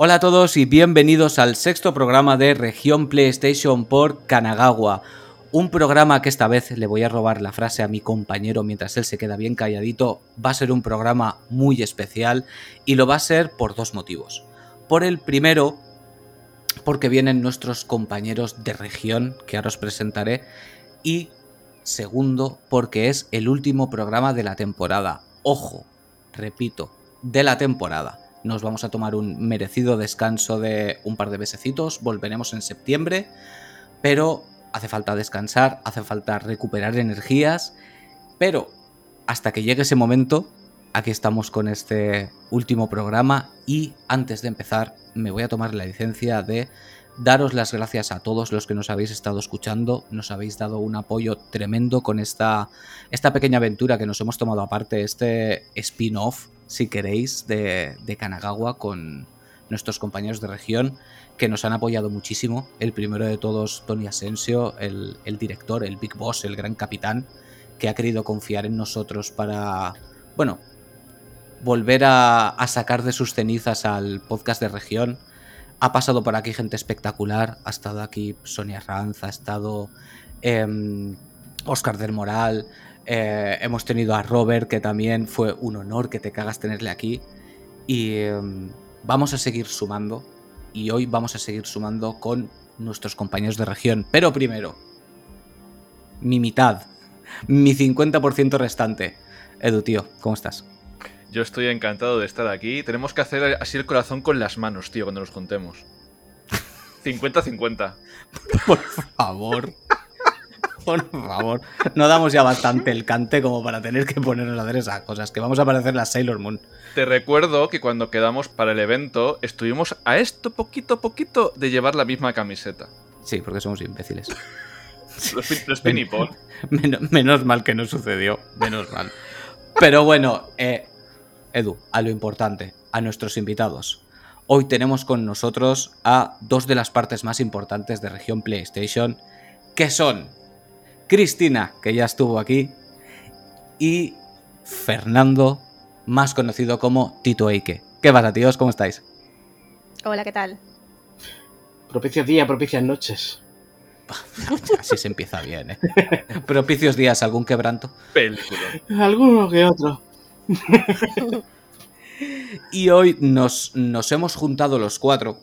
Hola a todos y bienvenidos al sexto programa de Región PlayStation por Kanagawa. Un programa que esta vez le voy a robar la frase a mi compañero mientras él se queda bien calladito. Va a ser un programa muy especial y lo va a ser por dos motivos. Por el primero, porque vienen nuestros compañeros de región que ahora os presentaré. Y segundo, porque es el último programa de la temporada. Ojo, repito, de la temporada. Nos vamos a tomar un merecido descanso de un par de mesecitos, volveremos en septiembre, pero hace falta descansar, hace falta recuperar energías, pero hasta que llegue ese momento, aquí estamos con este último programa y antes de empezar me voy a tomar la licencia de daros las gracias a todos los que nos habéis estado escuchando, nos habéis dado un apoyo tremendo con esta, esta pequeña aventura que nos hemos tomado aparte, este spin-off, si queréis, de, de Kanagawa con nuestros compañeros de región que nos han apoyado muchísimo. El primero de todos, Tony Asensio, el, el director, el Big Boss, el gran capitán, que ha querido confiar en nosotros para, bueno, volver a, sacar de sus cenizas al podcast de región ha pasado por aquí gente espectacular. Ha estado aquí Sonia Ranz, ha estado eh, Oscar del Moral. Eh, hemos tenido a Robert, que también fue un honor que te cagas tenerle aquí. Y eh, vamos a seguir sumando. Y hoy vamos a seguir sumando con nuestros compañeros de región. Pero primero, mi mitad, mi 50% restante. Edu, tío, ¿cómo estás? Yo estoy encantado de estar aquí. Tenemos que hacer así el corazón con las manos, tío, cuando nos juntemos. 50-50. Por favor. Por favor. No damos ya bastante el cante como para tener que ponernos a hacer esas cosas. Que vamos a parecer la Sailor Moon. Te recuerdo que cuando quedamos para el evento estuvimos a esto poquito poquito de llevar la misma camiseta. Sí, porque somos imbéciles. Los, los pinipón. menos, menos mal que no sucedió. Menos mal. Pero bueno, eh, Edu, a lo importante, a nuestros invitados. Hoy tenemos con nosotros a dos de las partes más importantes de región PlayStation, que son Cristina, que ya estuvo aquí, y Fernando, más conocido como Tito Eike. ¿Qué pasa, tíos? ¿Cómo estáis? Hola, ¿qué tal? Propicios días, propicias noches. Así se empieza bien, ¿eh? Propicios días, ¿algún quebranto? Película. Alguno que otro. Y hoy nos, nos hemos juntado los cuatro.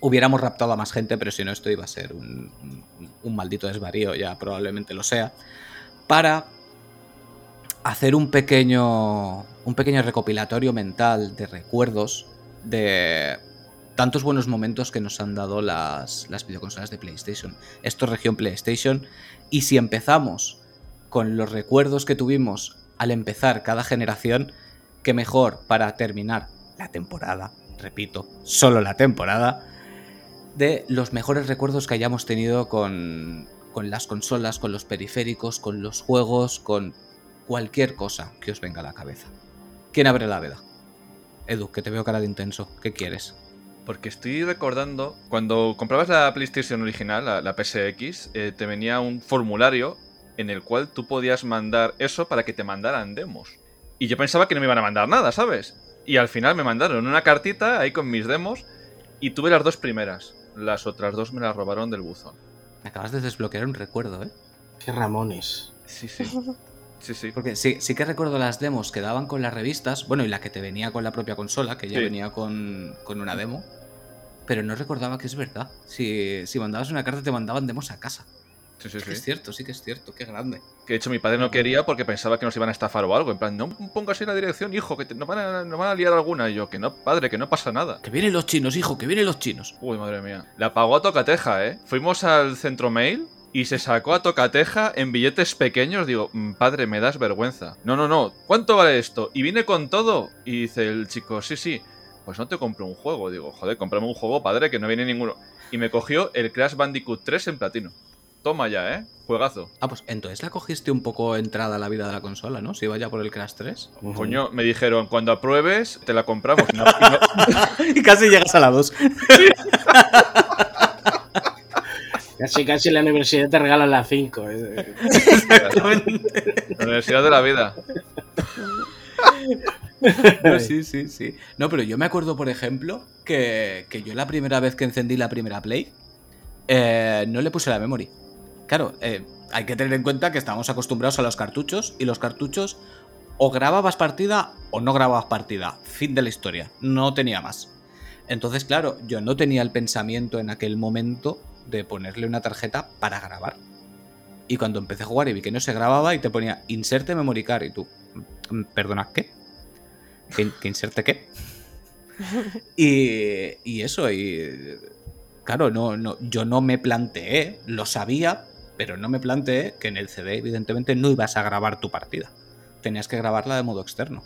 Hubiéramos raptado a más gente, pero si no, esto iba a ser un, un maldito desvarío, ya probablemente lo sea. Para hacer un pequeño. un pequeño recopilatorio mental de recuerdos de tantos buenos momentos que nos han dado las, las videoconsolas de PlayStation. Esto es región PlayStation. Y si empezamos con los recuerdos que tuvimos al empezar cada generación, que mejor para terminar la temporada, repito, solo la temporada, de los mejores recuerdos que hayamos tenido con, con las consolas, con los periféricos, con los juegos, con cualquier cosa que os venga a la cabeza. ¿Quién abre la veda? Edu, que te veo cara de intenso. ¿Qué quieres? Porque estoy recordando, cuando comprabas la PlayStation original, la, la PSX, eh, te venía un formulario en el cual tú podías mandar eso para que te mandaran demos. Y yo pensaba que no me iban a mandar nada, ¿sabes? Y al final me mandaron una cartita ahí con mis demos y tuve las dos primeras. Las otras dos me las robaron del buzón. Me acabas de desbloquear un recuerdo, ¿eh? Qué Ramones. Sí, sí. Sí, sí. Porque sí, sí que recuerdo las demos que daban con las revistas, bueno, y la que te venía con la propia consola, que ya Sí. venía con, con una demo. Pero no recordaba que es verdad. Si, si mandabas una carta te mandaban demos a casa. Sí, sí, Es que sí. es cierto, sí que es cierto, qué grande. Que de hecho mi padre no quería porque pensaba que nos iban a estafar o algo. En plan, no pongas ahí la dirección, hijo, que te- nos, van a, nos van a liar alguna. Y yo, que no, padre, que no pasa nada. Que vienen los chinos, hijo, que vienen los chinos. Uy, madre mía. La pagó a tocateja, ¿eh? Fuimos al centro mail y se sacó a tocateja en billetes pequeños. Digo, "Mm, padre, me das vergüenza. No, no, no. ¿Cuánto vale esto? Y viene con todo. Y dice el chico, sí, sí. Pues no te compro un juego. Digo, joder, cómprame un juego, padre, que no viene ninguno. Y me cogió el Crash Bandicoot 3 en platino. Toma ya, ¿eh? Juegazo. Ah, pues entonces la cogiste un poco entrada a la vida de la consola, ¿no? Si iba ya por el Crash 3. Ujú. Coño, me dijeron, cuando apruebes, te la compramos. Y no- y no- y casi llegas a la 2. Casi, casi en la universidad te regalan las 5. la Universidad de la Vida. No, sí, sí, sí. No, pero yo me acuerdo, por ejemplo, que, que yo la primera vez que encendí la primera Play, eh, no le puse la memory. Claro, eh, hay que tener en cuenta que estamos acostumbrados a los cartuchos y los cartuchos o grababas partida o no grababas partida. Fin de la historia. No tenía más. Entonces, claro, yo no tenía el pensamiento en aquel momento de ponerle una tarjeta para grabar. Y cuando empecé a jugar y vi que no se grababa y te ponía inserte memory card y tú, "Mm, perdona, ¿qué? ¿Que, que inserte qué? y, y eso, y claro, no, no, yo no me planteé, lo sabía, pero no me planteé que en el CD, evidentemente, no ibas a grabar tu partida. Tenías que grabarla de modo externo.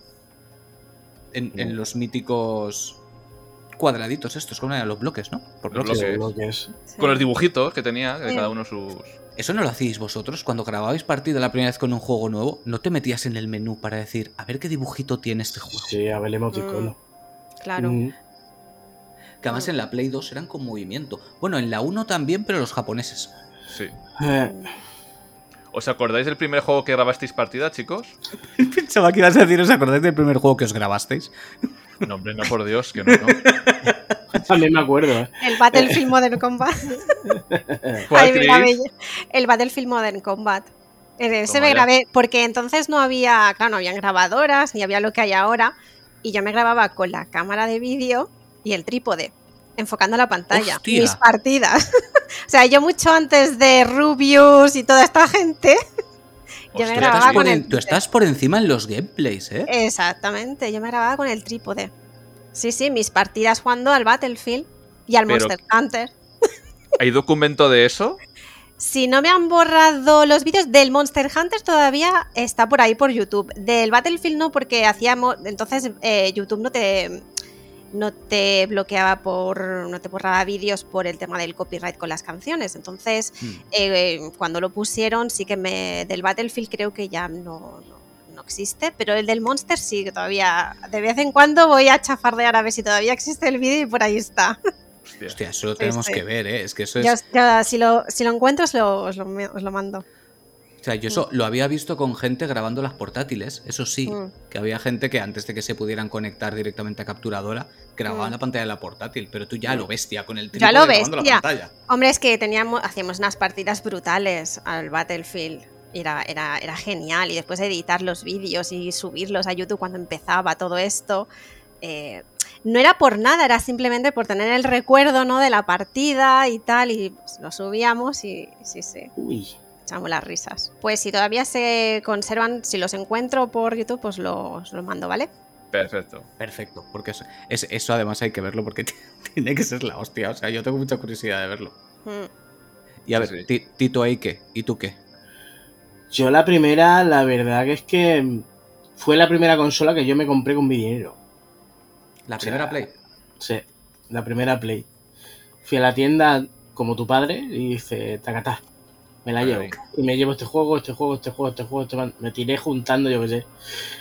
En, en los míticos cuadraditos estos, como eran los bloques, ¿no? Por Los bloques. bloques. Lo que es. Con los dibujitos que tenía, de Sí. cada uno sus. ¿Eso no lo hacíais vosotros cuando grababais partida la primera vez con un juego nuevo? ¿No te metías en el menú para decir, a ver qué dibujito tiene este juego? Sí, a ver el emoticono. Claro. Mm. Que además en la Play 2 eran con movimiento. Bueno, en la 1 también, pero los japoneses. Sí. Eh, ¿Os acordáis del primer juego que grabasteis partida, chicos? Pensaba que ibas a decir, ¿os acordáis del primer juego que os grabasteis? No, hombre, no, por Dios, que no, no. También me acuerdo, ¿eh? El Battlefield Modern Combat. ¿Cuál, grabé. El Battlefield Modern Combat. En ese Toma me ya. grabé, porque entonces no había, claro, no habían grabadoras, ni había lo que hay ahora. Y yo me grababa con la cámara de vídeo y el trípode, enfocando la pantalla. ¡Hostia! Mis partidas. o sea, yo mucho antes de Rubius y toda esta gente. yo me Tú grababa estás, por con en- el tú estás por encima en los gameplays, ¿eh? Exactamente, yo me grababa con el trípode. Sí, sí, mis partidas jugando al Battlefield y al Pero- Monster Hunter. ¿Hay documento de eso? Si no me han borrado los vídeos del Monster Hunter todavía está por ahí por YouTube. Del Battlefield no, porque hacíamos. Entonces eh, YouTube no te. No te bloqueaba por. No te borraba vídeos por el tema del copyright con las canciones. Entonces, Mm. eh, cuando lo pusieron, sí que me. Del Battlefield creo que ya no, no, no existe. Pero el del Monster sí, que todavía. De vez en cuando voy a chafardear a ver si todavía existe el vídeo y por ahí está. Hostia. Eso lo tenemos sí. que ver, ¿eh? Es que eso es... Si, lo, si lo encuentro, os lo, os lo, os lo mando. O sea, yo eso lo había visto con gente grabando las portátiles, eso sí, Mm. que había gente que antes de que se pudieran conectar directamente a capturadora, grababan Mm. la pantalla de la portátil, pero tú ya lo bestia con el Ya trípode lo bestia. la pantalla. Hombre, es que teníamos, hacíamos unas partidas brutales al Battlefield. Era, era, era genial. Y después editar los vídeos y subirlos a YouTube cuando empezaba todo esto. eh, no era por nada, era simplemente por tener el recuerdo ¿no? de la partida y tal. Y pues, lo subíamos y sí, sí, Uy. Echamos las risas. Pues si todavía se conservan, si los encuentro por YouTube, pues los, los mando, ¿vale? Perfecto. Perfecto, porque eso, es- eso además hay que verlo porque tiene que ser la hostia. O sea, yo tengo mucha curiosidad de verlo. Mm. Y a Sí, ver, sí. Ti- Tito, ¿y qué? ¿Y tú qué? Yo la primera, la verdad que es que fue la primera consola que yo me compré con mi dinero. ¿La O sea, primera Play? Sí, la primera Play. Fui a la tienda como tu padre y dice, tacatá, me la llevo. Y me llevo este juego, este juego, este juego, este juego, este Me tiré juntando, yo qué sé.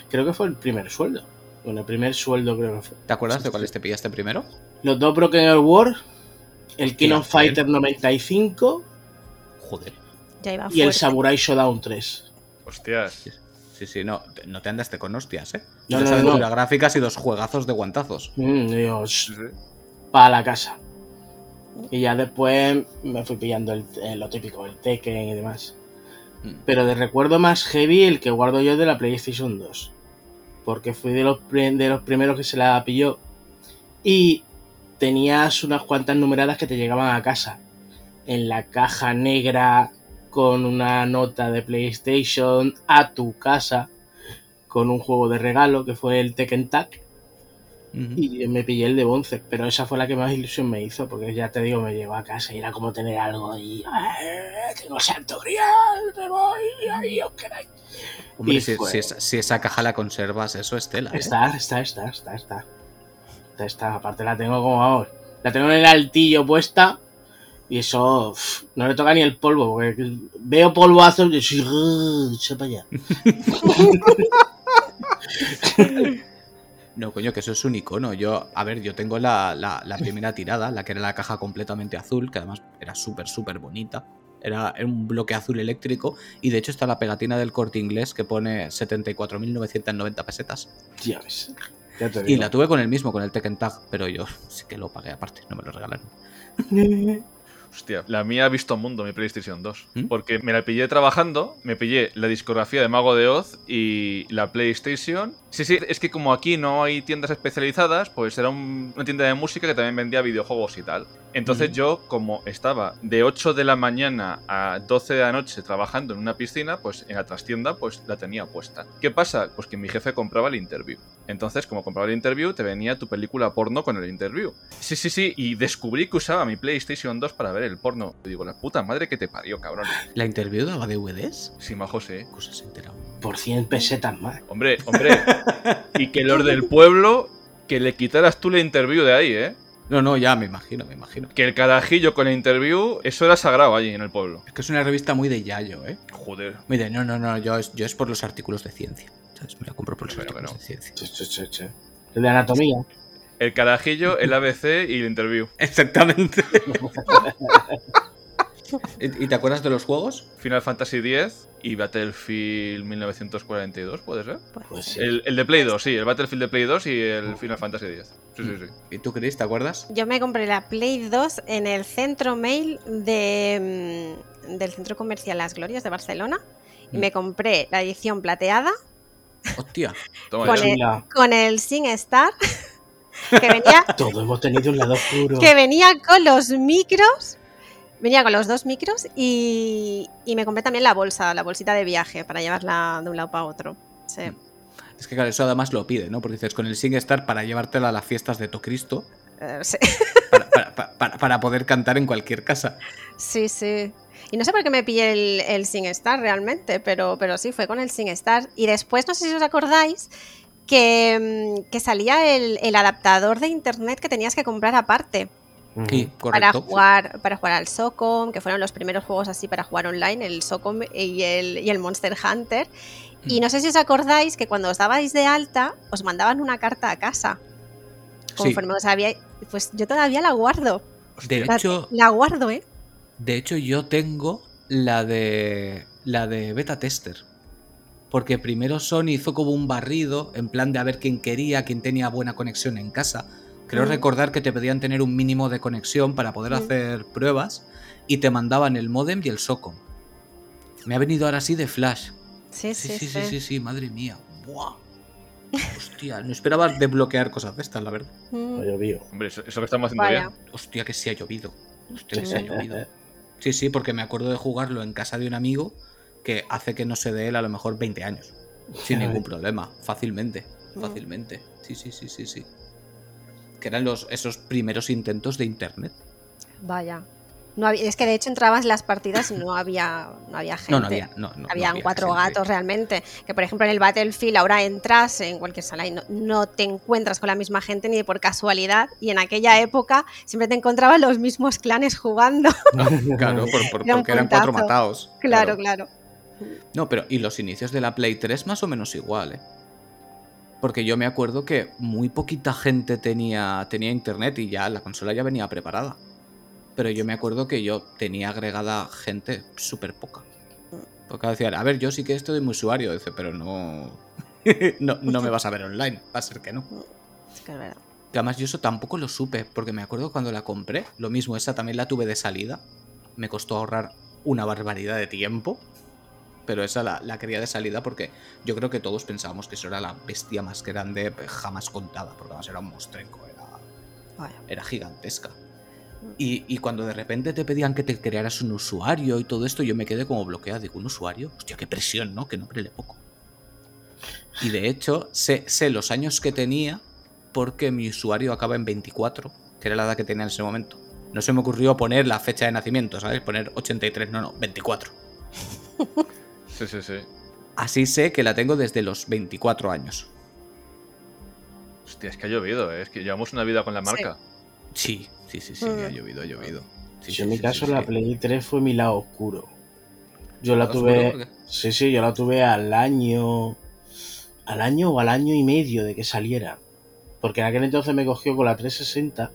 Creo que fue el primer sueldo. Bueno, el primer sueldo creo que fue. ¿Te acuerdas Sí, de sí. cuáles te pillaste primero? Los dos Broken War, el King of Fighter 95 Joder. Ya iba y el. Samurai Showdown 3. Hostias. Sí, sí, no, no te andaste con hostias, ¿eh? No, Dos no, no. gráficas y dos juegazos de guantazos. Mm, sí. para la casa. Y ya después me fui pillando el- eh, lo típico, el Tekken y demás. Mm. Pero de recuerdo más heavy el que guardo yo de la PlayStation 2. Porque fui de los, de los primeros que se la pilló. Y tenías unas cuantas numeradas que te llegaban a casa. En la caja negra con una nota de PlayStation a tu casa. Con un juego de regalo que fue el Tekken Tag. Y me pillé el de Bonce, pero esa fue la que más ilusión me hizo, porque ya te digo, me llevó a casa y era como tener algo y "Eh, tengo santo grial, me voy, ahí os. Hombre, y si, fue- si esa, si esa caja la conservas, eso es tela. ¿eh? Está, está, está, está, está. Está, está. Aparte la tengo como, vamos, la tengo en el altillo puesta y eso no le toca ni el polvo, porque veo polvazos y soy, "Ugh, echa para allá. No, coño, que eso es un icono. Yo, a ver, yo tengo la, la- la primera tirada, la que era la caja completamente azul, que además era súper, súper bonita. Era un bloque azul eléctrico y de hecho está la pegatina del corte inglés que pone 74.990 pesetas. Ya ves. Ya te Y la tuve con el mismo, con el Tekken Tag, pero yo sí que lo pagué aparte, no me lo regalaron. Hostia, la mía ha visto mundo mi PlayStation 2. ¿Mm? Porque me la pillé trabajando, me pillé la discografía de Mago de Oz y la PlayStation. Sí, sí, es que como aquí no hay tiendas especializadas, pues era un- una tienda de música que también vendía videojuegos y tal. Entonces yo, como estaba de 8 de la mañana a 12 de la noche trabajando en una piscina, pues en la trastienda pues la tenía puesta. ¿Qué pasa? Pues que mi jefe compraba el interview. Entonces, como compraba el interview, te venía tu película porno con el interview. Sí, sí, sí, y descubrí que usaba mi PlayStation 2 para ver el porno. Y digo, la puta madre que te parió, cabrón. ¿La interview daba DVDs? Sí, majo, sí. Cosas se enterado. Por 100 pesetas más. Hombre, hombre. y que los del pueblo, que le quitaras tú la interview de ahí, ¿eh? No, no, ya me imagino, me imagino. Que el carajillo con la interview, eso era sagrado allí en el pueblo. Es que es una revista muy de Yayo, ¿eh? Joder. De, no, no, no, yo es, yo es por los artículos de ciencia. ¿Sabes? Me la compro por los Pero, artículos pero. de ciencia. Che, che, che, che. El de anatomía. El carajillo, el ABC y el interview. Exactamente. ¿Y te acuerdas de los juegos? Final Fantasy X y Battlefield 1942, ¿puede ser? Pues sí. El, el de Play 2, sí, el Battlefield de Play 2 y el Final Fantasy X. Sí, sí, sí. ¿Y tú, Chris, te acuerdas? Yo me compré la Play 2 en el centro mail de, mm, del Centro Comercial Las Glorias de Barcelona. Y Mm. me compré la edición plateada Hostia. Toma Con ya. el- con el Sing Star. Que venía, Todos hemos tenido un lado oscuro. que venía con los micros. Venía con los dos micros y, y me compré también la bolsa, la bolsita de viaje para llevarla de un lado para otro. Sí. Es que claro, eso además lo pide, ¿no? Porque dices, con el SingStar para llevártela a las fiestas de Tocristo, Eh, sí. para- para- para- para poder cantar en cualquier casa. Sí, sí. Y no sé por qué me pillé el, el SingStar realmente, pero, pero sí, fue con el SingStar. Y después, no sé si os acordáis, que, mm, que salía el, el adaptador de internet que tenías que comprar aparte. Sí, para correcto. jugar, para jugar al SOCOM, que fueron los primeros juegos así para jugar online, el SOCOM y el, y el Monster Hunter. Y Mm. no sé si os acordáis que cuando os dabais de alta, os mandaban una carta a casa. Sí. Conforme os había. Pues yo todavía la guardo. De La, hecho, la guardo, ¿eh? de hecho, yo tengo la de la de beta tester. Porque primero Sony hizo como un barrido en plan de a ver quién quería, quién tenía buena conexión en casa. Creo Mm. recordar que te pedían tener un mínimo de conexión para poder Mm. hacer pruebas y te mandaban el modem y el SOCOM. Me ha venido ahora sí de flash. Sí, Sí, sí, sí, sí. sí, sí, sí, madre mía. Buah. Hostia, no esperaba desbloquear cosas de estas, la verdad. Mm, Ha llovido. Hombre, eso, eso que estamos haciendo Vaya. bien. Hostia, que sí ha llovido. Hostia, que sí ha llovido. Sí, sí, porque me acuerdo de jugarlo en casa de un amigo que hace que no se dé él a lo mejor 20 años. Sin ningún problema, fácilmente. Mm. Fácilmente. Sí, sí, sí, sí, sí. Que eran los, esos primeros intentos de internet. Vaya. No había- es que de hecho entrabas en las partidas y no había, no había gente. No, no había. No, no, no Habían había cuatro gente. gatos realmente. Que por ejemplo en el Battlefield ahora entras en cualquier sala y no, no te encuentras con la misma gente ni por casualidad. Y en aquella época siempre te encontrabas los mismos clanes jugando. Claro, por- por- Era porque eran cuatro matados. claro, claro. No, pero y los inicios de la Play 3 más o menos igual, ¿eh? Porque yo me acuerdo que muy poquita gente tenía, tenía internet y ya la consola ya venía preparada. Pero yo me acuerdo que yo tenía agregada gente súper poca. Porque decían, a ver, yo sí que estoy muy usuario, dice, pero no, no. No me vas a ver online, va a ser que no. Es que es verdad. Que además yo eso tampoco lo supe, porque me acuerdo cuando la compré, lo mismo, esa también la tuve de salida. Me costó ahorrar una barbaridad de tiempo. Pero esa la, la quería de salida porque yo creo que todos pensábamos que eso era la bestia más grande jamás contada, porque además era un monstrenco, era, Vaya. era gigantesca. Y, y cuando de repente te pedían que te crearas un usuario y todo esto, yo me quedé como bloqueado. Digo, ¿un usuario? Hostia, qué presión, ¿no? Que no prele poco. Y de hecho, sé, sé los años que tenía porque mi usuario acaba en 24, que era la edad que tenía en ese momento. No se me ocurrió poner la fecha de nacimiento, ¿sabes? Poner 83, no, no, 24. Sí, sí, sí. Así sé que la tengo desde los 24 años. Hostia, es que ha llovido, ¿eh? Es que llevamos una vida con la marca. Sí, sí, sí, sí, Mm. ha llovido, ha llovido. Sí, Yo sí, en mi sí, caso sí, la sí. Play 3 fue mi lado oscuro. Yo la ¿Oscuro tuve... Sí, sí, yo la tuve al año... Al año o al año y medio de que saliera. Porque en aquel entonces me cogió con la 360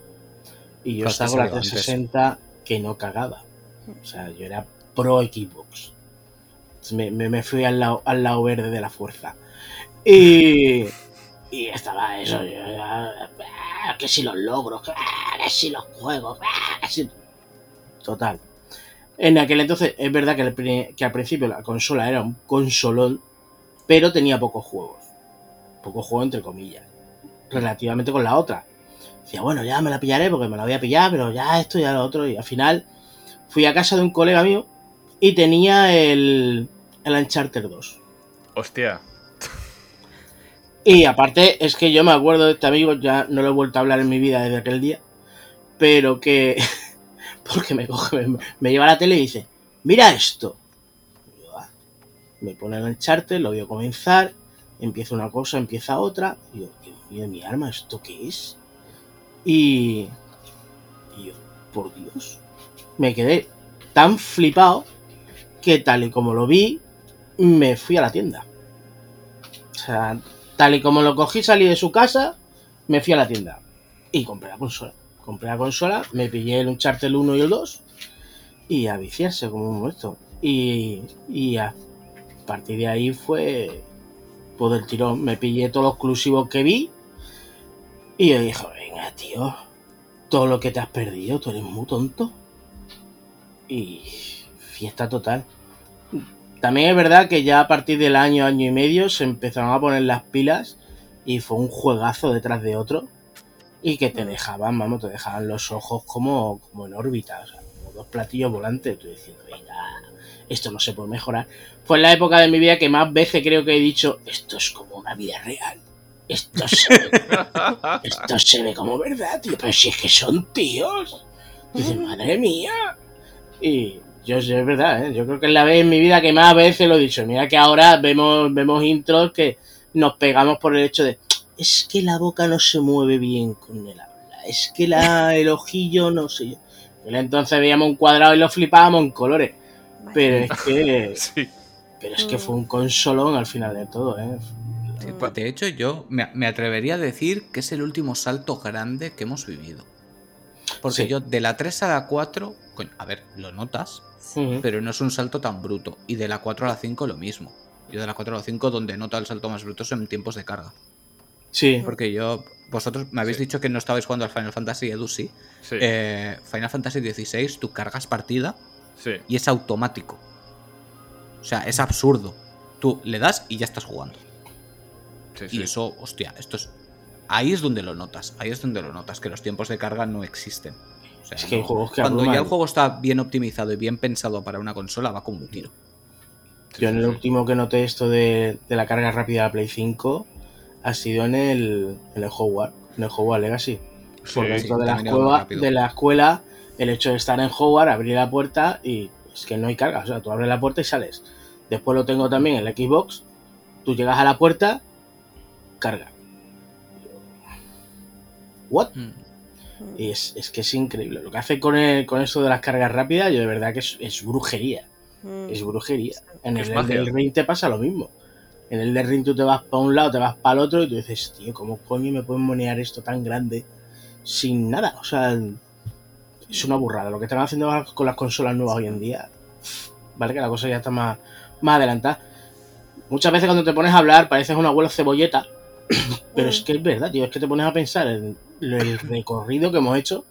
y yo estaba con la salió antes. 360 que no cagaba. O sea, yo era pro Xbox. Me, me- fui al lado, al lado verde de la fuerza. Y, y estaba eso. ah, que si los logros, que, ah, que si los juegos, ah, que si- Total. En aquel entonces, es verdad que, que al principio la consola era un consolón, pero tenía pocos juegos. Pocos juegos entre comillas. Relativamente con la otra. Decía, bueno, ya me la pillaré porque me la voy a pillar, pero ya esto, ya lo otro. Y al final fui a casa de un colega mío y tenía el, el Uncharted 2. Hostia. Y aparte, es que yo me acuerdo de este amigo, ya no lo he vuelto a hablar en mi vida desde aquel día, pero que. Porque me coge, me, me lleva a la tele y dice: Mira esto. Yo, "Ah". Me pone el Uncharted, lo veo comenzar, empieza una cosa, empieza otra. Y yo, Dios mío, mi arma, ¿esto qué es? Y. Y yo, por Dios. Me quedé tan flipado que tal y como lo vi, me fui a la tienda. O sea, tal y como lo cogí, salí de su casa, me fui a la tienda y compré la consola. Compré la consola, me pillé el Uncharted 1 y el 2 y a viciarse como un muerto. Y, y a partir de ahí fue pues del tirón. Me pillé todos los exclusivos que vi y yo dije, venga, tío, todo lo que te has perdido, tú eres muy tonto. Y fiesta total. También es verdad que ya a partir del año, año y medio se empezaron a poner las pilas y fue un juegazo detrás de otro y que te dejaban, vamos, te dejaban los ojos como, como en órbita, o sea, como dos platillos volantes, tú diciendo, venga, esto no se puede mejorar. Fue en la época de mi vida que más veces creo que he dicho, esto es como una vida real. Esto se ve, esto se ve como verdad, tío, pero si es que son tíos. Dices, madre mía. Y yo sé, es verdad, ¿eh? yo creo que es la vez en mi vida que más veces lo he dicho. Mira que ahora vemos, vemos intros que nos pegamos por el hecho de es que la boca no se mueve bien con el habla, es que la, el ojillo no sé yo. En entonces veíamos un cuadrado y lo flipábamos en colores. Pero es que. Sí. Pero es que fue un consolón al final de todo, ¿eh? Sí, pues, De hecho, yo me, me atrevería a decir que es el último salto grande que hemos vivido. Porque Sí. yo de la 3 a la 4, coño, a ver, lo notas, Pero no es un salto tan bruto. Y de la 4 a la 5 lo mismo. Yo de la 4 a la 5 donde nota el salto más bruto es en tiempos de carga. Sí, Porque yo, vosotros me habéis Sí. dicho que no estabais jugando al Final Fantasy Edu, sí. Sí. Eh, Final Fantasy XVI, tú cargas partida sí. y es automático. O sea, es absurdo. Tú le das y ya estás jugando. sí, Y sí. eso, hostia, esto es. Ahí es donde lo notas. Ahí es donde lo notas, que los tiempos de carga no existen. O sea, es que hay no- juegos que cuando ya el juego está bien optimizado y bien pensado para una consola, va como un tiro. Sí, Yo en sí, el sí. último que noté esto de, de la carga rápida de la Play 5 ha sido en el, en el Hogwarts, en el Hogwarts Legacy. Sí. Por dentro de la, escuela, de la escuela, el hecho de estar en Hogwarts, abrir la puerta y es que no hay carga. O sea, tú abres la puerta y sales. Después lo tengo también en la Xbox. Tú llegas a la puerta, carga. ¿What? Mm. Y es, es que es increíble. Lo que hace con, el- con esto de las cargas rápidas, yo de verdad que es, es brujería. Mm. Es brujería. En Es el del Ring te pasa lo mismo. En el del Ring tú te vas para un lado, te vas para el otro y tú dices, tío, ¿cómo coño me pueden monear esto tan grande sin nada? O sea, es una burrada. Lo que están haciendo con las consolas nuevas hoy en día, vale que la cosa ya está más, más adelantada. Muchas veces cuando te pones a hablar pareces un abuelo cebolleta, pero es que es verdad, tío, es que te pones a pensar en el recorrido que hemos hecho.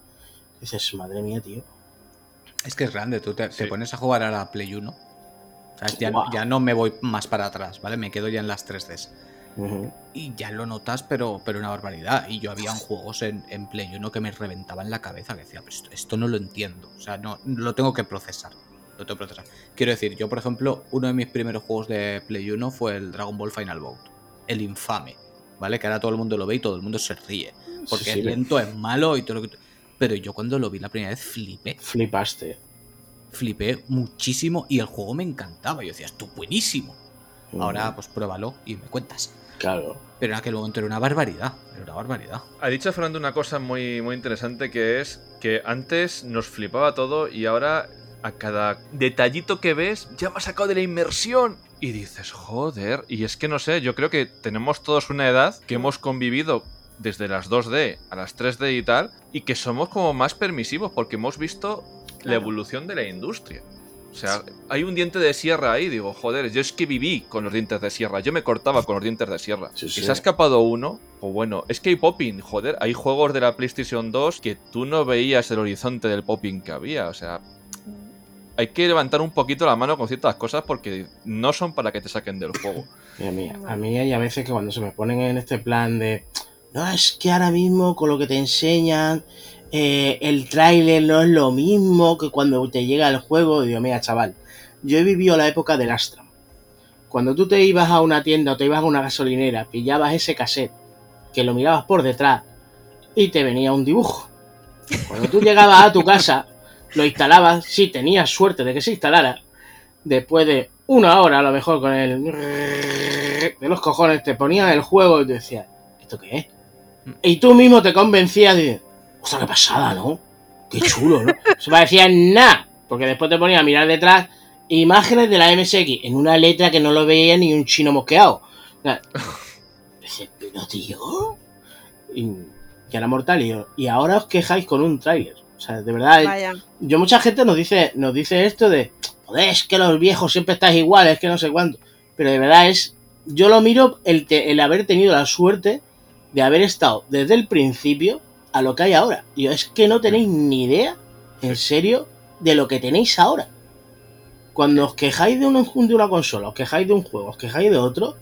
dices, madre mía, tío. Es que es grande, tú te, te Sí. pones a jugar a la Play 1. ¿sabes? Ya, no me voy más para atrás, ¿vale? Me quedo ya en las 3Ds. Ujú. Y ya lo notas, pero, pero una barbaridad. Y yo había juegos en, en Play 1 que me reventaban la cabeza, que decía, pero esto, esto no lo entiendo. O sea, no, lo tengo que procesar. Lo tengo que procesar. Quiero decir, yo, por ejemplo, uno de mis primeros juegos de Play 1 fue el Dragon Ball Final Bout. El infame. ¿Vale? Que ahora todo el mundo lo ve y todo el mundo se ríe. Porque Sí, sí, es lento, es malo y todo lo que. Pero yo cuando lo vi la primera vez flipé. Flipaste. Flipé muchísimo y el juego me encantaba. Yo decía, esto es buenísimo. Ahora, pues pruébalo y me cuentas. Claro. Pero en aquel momento era una barbaridad. Era una barbaridad. Ha dicho Fernando una cosa muy, muy interesante que es que antes nos flipaba todo y ahora a cada detallito que ves ya me ha sacado de la inmersión. Y dices, joder, y es que no sé, yo creo que tenemos todos una edad que hemos convivido desde las 2D a las 3D y tal, y que somos como más permisivos porque hemos visto la evolución de la industria. O sea, hay un diente de sierra ahí, digo, joder, yo es que viví con los dientes de sierra, yo me cortaba con los dientes de sierra. Sí, se ha escapado uno, pues bueno, es que hay popping, joder, hay juegos de la PlayStation 2 que tú no veías el horizonte del popping que había, o sea, hay que levantar un poquito la mano con ciertas cosas porque no son para que te saquen del juego. Mira, mira, a mí hay a veces que cuando se me ponen en este plan de no, es que ahora mismo con lo que te enseñan eh, el tráiler no es lo mismo que cuando te llega el juego. Digo, mira, chaval, yo he vivido la época del Astra. Cuando tú te ibas a una tienda o te ibas a una gasolinera, pillabas ese cassette, que lo mirabas por detrás y te venía un dibujo. Cuando tú llegabas a tu casa, lo instalabas, si tenías suerte de que se instalara, después de una hora a lo mejor con el de los cojones te ponían el juego y te decías, ¿esto qué es? Y tú mismo te convencías de, ostras, qué pasada, ¿no? Qué chulo, ¿no? Se parecía en nada, porque después te ponía a mirar detrás imágenes de la MSX en una letra que no lo veía ni un chino mosqueado. Dices, pero tío, y, era mortal y, y ahora os quejáis con un tráiler. O sea, de verdad, Vaya. yo mucha gente nos dice, nos dice esto de, joder, es que los viejos siempre estáis iguales, que no sé cuánto. Pero de verdad es, yo lo miro el, te- el haber tenido la suerte de haber estado desde el principio a lo que hay ahora. Y es que no tenéis ni idea, en serio, de lo que tenéis ahora. Cuando os quejáis de una, de una consola, os quejáis de un juego, os quejáis de otro,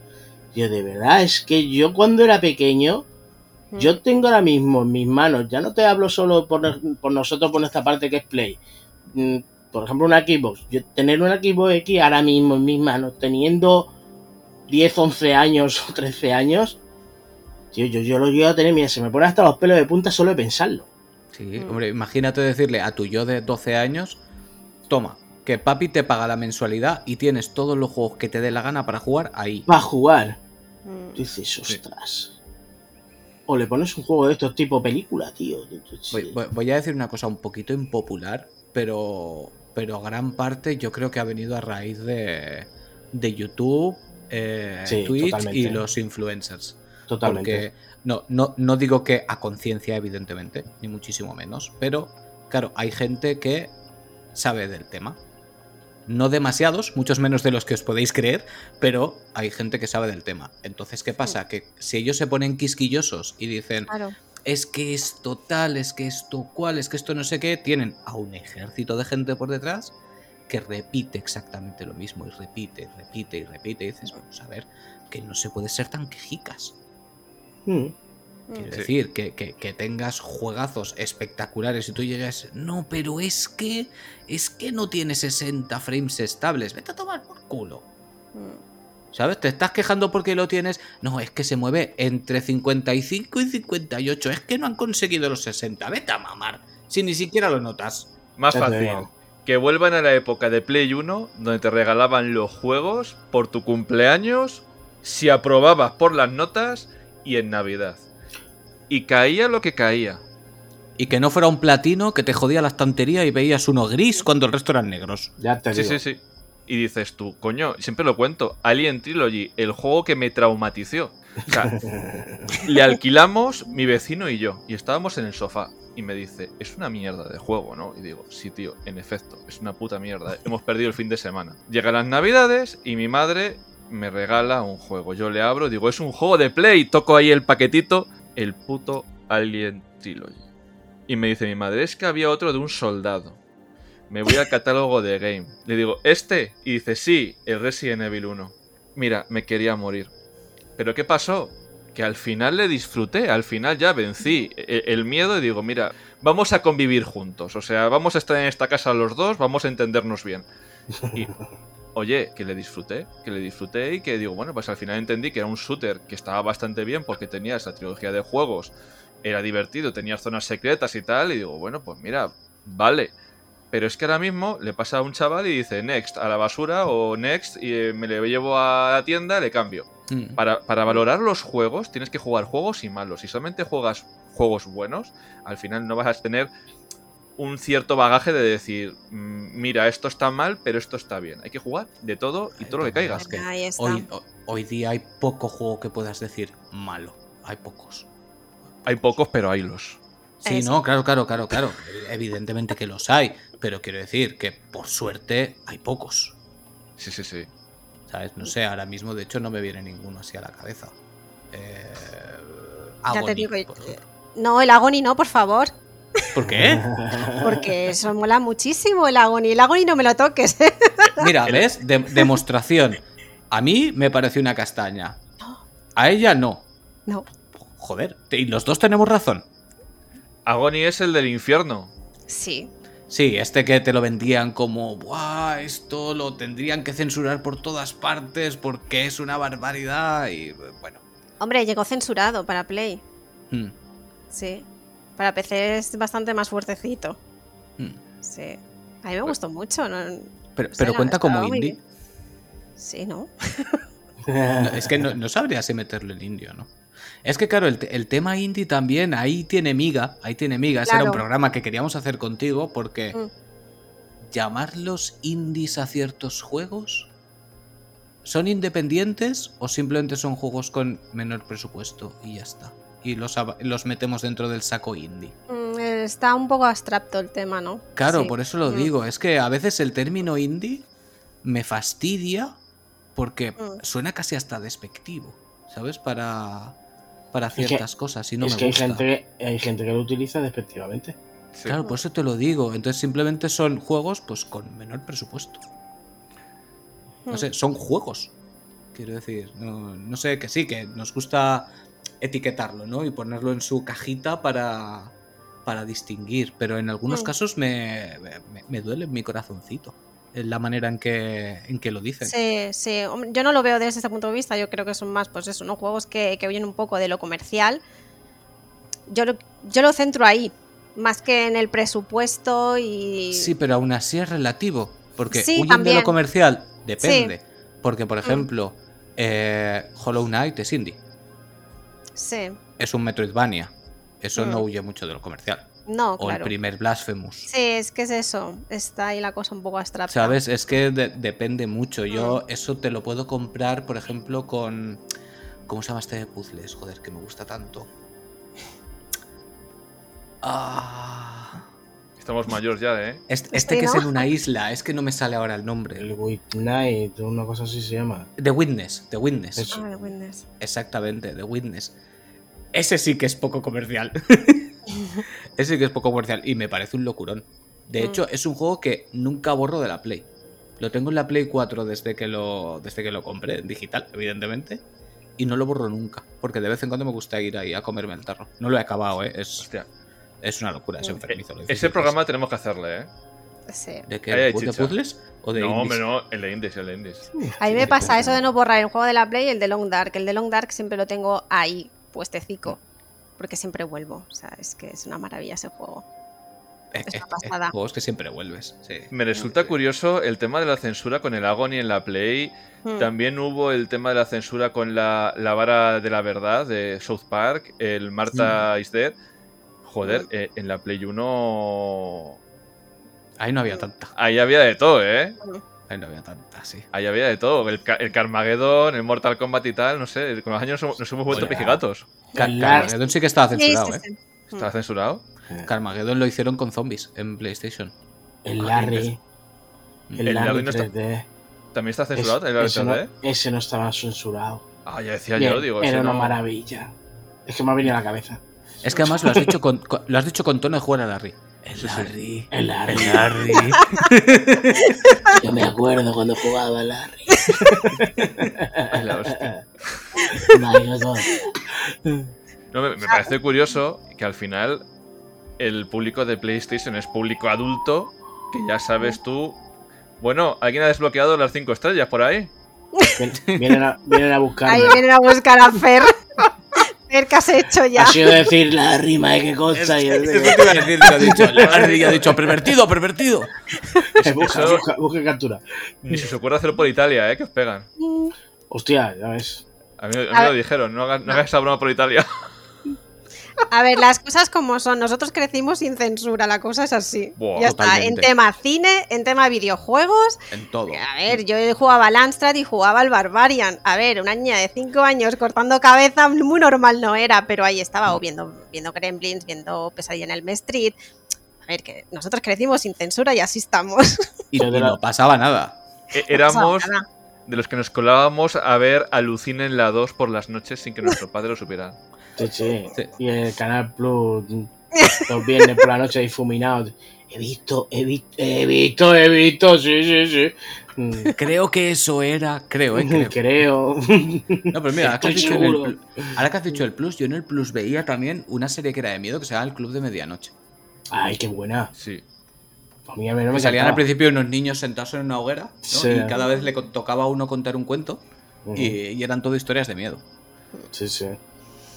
yo de verdad es que yo cuando era pequeño, Mm. yo tengo ahora mismo en mis manos, ya no te hablo solo por, por nosotros, por nuestra parte que es Play. Mm, Por ejemplo, una Xbox. Yo tener una Xbox X ahora mismo en mis manos, teniendo 10, 11 años o 13 años, tío, yo, yo lo llego a tener, mira, se me pone hasta los pelos de punta solo de pensarlo. Sí, Mm. hombre, imagínate decirle a tu yo de 12 años, toma, que papi te paga la mensualidad y tienes todos los juegos que te dé la gana para jugar ahí. Para jugar, Mm. tú dices, ostras. O le pones un juego de estos tipo película, tío. Voy, voy- voy a decir una cosa un poquito impopular, pero, pero gran parte yo creo que ha venido a raíz de, de YouTube, eh, Sí, Twitch totalmente. y los influencers. Totalmente. Porque no, no, no digo que a conciencia, evidentemente, ni muchísimo menos, pero claro, hay gente que sabe del tema. No demasiados, muchos menos de los que os podéis creer, pero hay gente que sabe del tema. Entonces, ¿qué pasa? Que si ellos se ponen quisquillosos y dicen, Claro. es que esto tal, es que esto cual, es que esto no sé qué, tienen a un ejército de gente por detrás que repite exactamente lo mismo y repite, repite y repite. Y dices, vamos a ver, que no se puede ser tan quejicas. Mm. Quiero Sí. decir, que, que- que tengas juegazos espectaculares y tú llegas, no, pero es que, es que no tiene 60 frames estables, vete a tomar por culo. Mm. ¿Sabes? Te estás quejando porque lo tienes. No, es que se mueve entre 55 y 58. Es que no han conseguido los 60. Vete a mamar. Si ni siquiera lo notas. Más fácil. Que vuelvan a la época de Play 1, donde te regalaban los juegos por tu cumpleaños, si aprobabas por las notas y en Navidad. Y caía lo que caía. Y que no fuera un platino que te jodía la estantería y veías uno gris cuando el resto eran negros. Ya te Sí, digo. sí, sí. Y dices tú, coño, siempre lo cuento, Alien Trilogy, el juego que me traumatizó. O sea, le alquilamos mi vecino y yo, y estábamos en el sofá. Y me dice, es una mierda de juego, ¿no? Y digo, sí, tío, en efecto, es una puta mierda. Hemos perdido el fin de semana. Llegan las navidades y mi madre me regala un juego. Yo le abro, digo, es un juego de Play. Toco ahí el paquetito, el puto Alien Trilogy. Y me dice mi madre, es que había otro de un soldado. Me voy al catálogo de Game. Le digo, ¿este? Y dice, sí, el Resident Evil 1. Mira, me quería morir. ¿Pero qué pasó? Que al final le disfruté, al final ya vencí e- el miedo y digo, mira, vamos a convivir juntos. O sea, vamos a estar en esta casa los dos, vamos a entendernos bien. Y, oye, que le disfruté, que le disfruté y que digo, bueno, pues al final entendí que era un shooter que estaba bastante bien porque tenía esa trilogía de juegos, era divertido, tenía zonas secretas y tal, y digo, bueno, pues mira, vale. Pero es que ahora mismo le pasa a un chaval y dice next a la basura o next y eh, me le llevo a la tienda, le cambio. Mm. Para, para valorar los juegos tienes que jugar juegos y malos. Si solamente juegas juegos buenos, al final no vas a tener un cierto bagaje de decir, mm, mira, esto está mal, pero esto está bien. Hay que jugar de todo y todo lo que caiga. Es que Ahí está. hoy, ho- hoy día hay poco juego que puedas decir malo. Hay pocos. Hay pocos, pero haylos. Sí, Eso. no, claro, claro, claro, claro. Evidentemente que los hay, pero quiero decir que por suerte hay pocos. Sí, sí, sí. ¿Sabes? No sé, ahora mismo de hecho no me viene ninguno así a la cabeza. Eh, Ya te Agony, digo, por, No, el Agony no, por favor. ¿Por qué? Porque eso mola muchísimo el Agony. El Agony no me lo toques. ¿eh? Mira, ¿ves? De- demostración. A mí me pareció una castaña. A ella no. No. Joder, y los dos tenemos razón. Agony es el del infierno. Sí. Sí, este que te lo vendían como, ¡buah! Esto lo tendrían que censurar por todas partes porque es una barbaridad y bueno. Hombre, llegó censurado para Play. hmm, Sí. Para PC es bastante más fuertecito. hmm. Sí. A mí me gustó mucho. ¿no? Pero, Sí, pero no, cuenta como indie. bien. Sí, ¿no? No, es que no, no sabría si meterlo en indio, ¿no? Es que claro, el, te- el tema indie también, ahí tiene miga, ahí tiene miga. Ese era un programa que queríamos hacer contigo porque Mm. llamarlos indies a ciertos juegos, ¿son independientes o simplemente son juegos con menor presupuesto y ya está? Y los, metemos dentro del saco indie. Mm, Está un poco abstracto el tema, ¿no? Claro, Sí. por eso lo Mm. digo. Es que a veces el término indie me fastidia porque Mm. suena casi hasta despectivo, ¿sabes? Para, para que- ciertas cosas y no es me que hay gusta. gente, que hay gente que lo utiliza despectivamente. Sí. Claro, por eso te lo digo. Entonces simplemente son juegos pues con menor presupuesto. No sé, son juegos. Quiero decir, no, no sé, que sí, que nos gusta etiquetarlo, ¿no? Y ponerlo en su cajita para, para distinguir. Pero en algunos Mm. casos me, me, me duele mi corazoncito. en La manera en que, en que lo dicen. Sí, sí. Yo no lo veo desde ese punto de vista. Yo creo que son más, pues eso, ¿no? Juegos que, que huyen un poco de lo comercial. Yo lo, yo lo centro ahí. Más que en el presupuesto y. Sí, pero aún así es relativo. Porque Sí, huyen de también. lo comercial, depende. Porque, por ejemplo, eh, Hollow Knight es indie. Sí. Es un Metroidvania. Eso Mm. no huye mucho de lo comercial. No, O el claro. primer Blasphemous. Sí, es que es eso. Está ahí la cosa un poco abstracta. ¿Sabes? Es que de- depende mucho. Yo Mm. eso te lo puedo comprar, por ejemplo, con... ¿Cómo se llama este de puzzles? Joder, que me gusta tanto. Ah... Estamos mayores ya, ¿eh? Este, que es en una isla, es que no me sale ahora el nombre. El With Night, una cosa así se llama. The Witness, The Witness. Ah, The Witness. Exactamente, The Witness. Ese sí que es poco comercial. Ese sí que es poco comercial y me parece un locurón. De Mm. hecho, es un juego que nunca borro de la Play. Lo tengo en la Play 4 desde que lo, desde que lo compré, en digital, evidentemente. Y no lo borro nunca, porque de vez en cuando me gusta ir ahí a comerme el tarro. No lo he acabado, ¿eh? Es, Hostia. Es una locura, es Mm. enfermizo. lo Ese programa tenemos que hacerle, ¿eh? Sí. ¿De qué? Hay ¿De puzzles? ¿O de No, indies? hombre, no. El de Indies, el de Indies. A mí me pasa eso de no borrar el juego de la Play y el de Long Dark. El de Long Dark siempre lo tengo ahí, puestecico. Porque siempre vuelvo. O sea, es que es una maravilla ese juego. Eh, Es eh, una eh, pasada. juegos que siempre vuelves. sí. Me resulta curioso el tema de la censura con el Agony en la Play. Hmm. También hubo el tema de la censura con la, la vara de la verdad de South Park, el Marta is Dead. Joder, Mm. eh, en la Play 1. Ahí no había tanta. Ahí había de todo, ¿eh? Ahí no había tanta, sí. Ahí había de todo. El, el Carmageddon, el Mortal Kombat y tal, no sé. Con los años nos hemos- nos hemos vuelto Hola. pijigatos. Car- Carmageddon sí que estaba censurado, ¿eh? ¿Estaba censurado? Carmageddon lo hicieron con zombies en PlayStation. El Larry. El El Larry Larry no está- 3D. ¿También está censurado? Es- ¿El ese, no, 3D? ese no estaba censurado. Ah, ya decía Bien, yo, digo. era ese una no- maravilla. Es que me ha venido a la cabeza. Es que además lo has dicho con, con- lo has dicho con tono de jugar a Larry. El Larry. El Larry. El Larry. Yo me acuerdo cuando jugaba Larry. La hostia. No, me, me parece curioso que al final el público de PlayStation es público adulto, que ya sabes tú. Bueno, ¿alguien ha desbloqueado las 5 estrellas por ahí? Vienen a, vienen a buscarme. Ahí vienen a buscar a Fer. ¿Qué has hecho ya? Ha sido decir la rima de qué cosa. y iba a decir, te lo ha dicho. Larry ha dicho, pervertido, pervertido. busca, eso- busca, busca captura. Ni se os ocurre hacerlo por Italia, ¿eh? Que os pegan. Hostia, ya ves. A mí, a mí A me lo dijeron, no hagas, no hagas esa broma por Italia. A ver, las cosas como son. Nosotros crecimos sin censura, la cosa es así. Buah, ya está. En tema cine, en tema videojuegos. En todo. A ver, yo jugaba al Amstrad y jugaba al Barbarian. A ver, una niña de 5 años cortando cabeza, muy normal no era, pero ahí estaba, o viendo, viendo Gremlins, viendo Pesadilla en el Street. A ver, que nosotros crecimos sin censura y así estamos. Y, no pasaba nada. E- Éramos Nada. de los que nos colábamos a ver Alucina en la 2 por las noches sin que nuestro padre lo supiera. Sí, sí. Sí. Y el Canal Plus, los viernes por la noche difuminados. He visto, he visto, he visto, he visto, sí, sí, sí. Mm, Creo que eso era. Creo, ¿eh? Creo. Creo. No, pero mira, ahora que, has dicho el seguro. pl- ahora que has dicho el plus, yo en el plus veía también una serie que era de miedo que se llama El Club de Medianoche. Ay, qué buena. Sí. No me salían al principio unos niños sentados en una hoguera ¿no? Sí. y cada vez le tocaba a uno contar un cuento y eran todo historias de miedo. Sí, sí.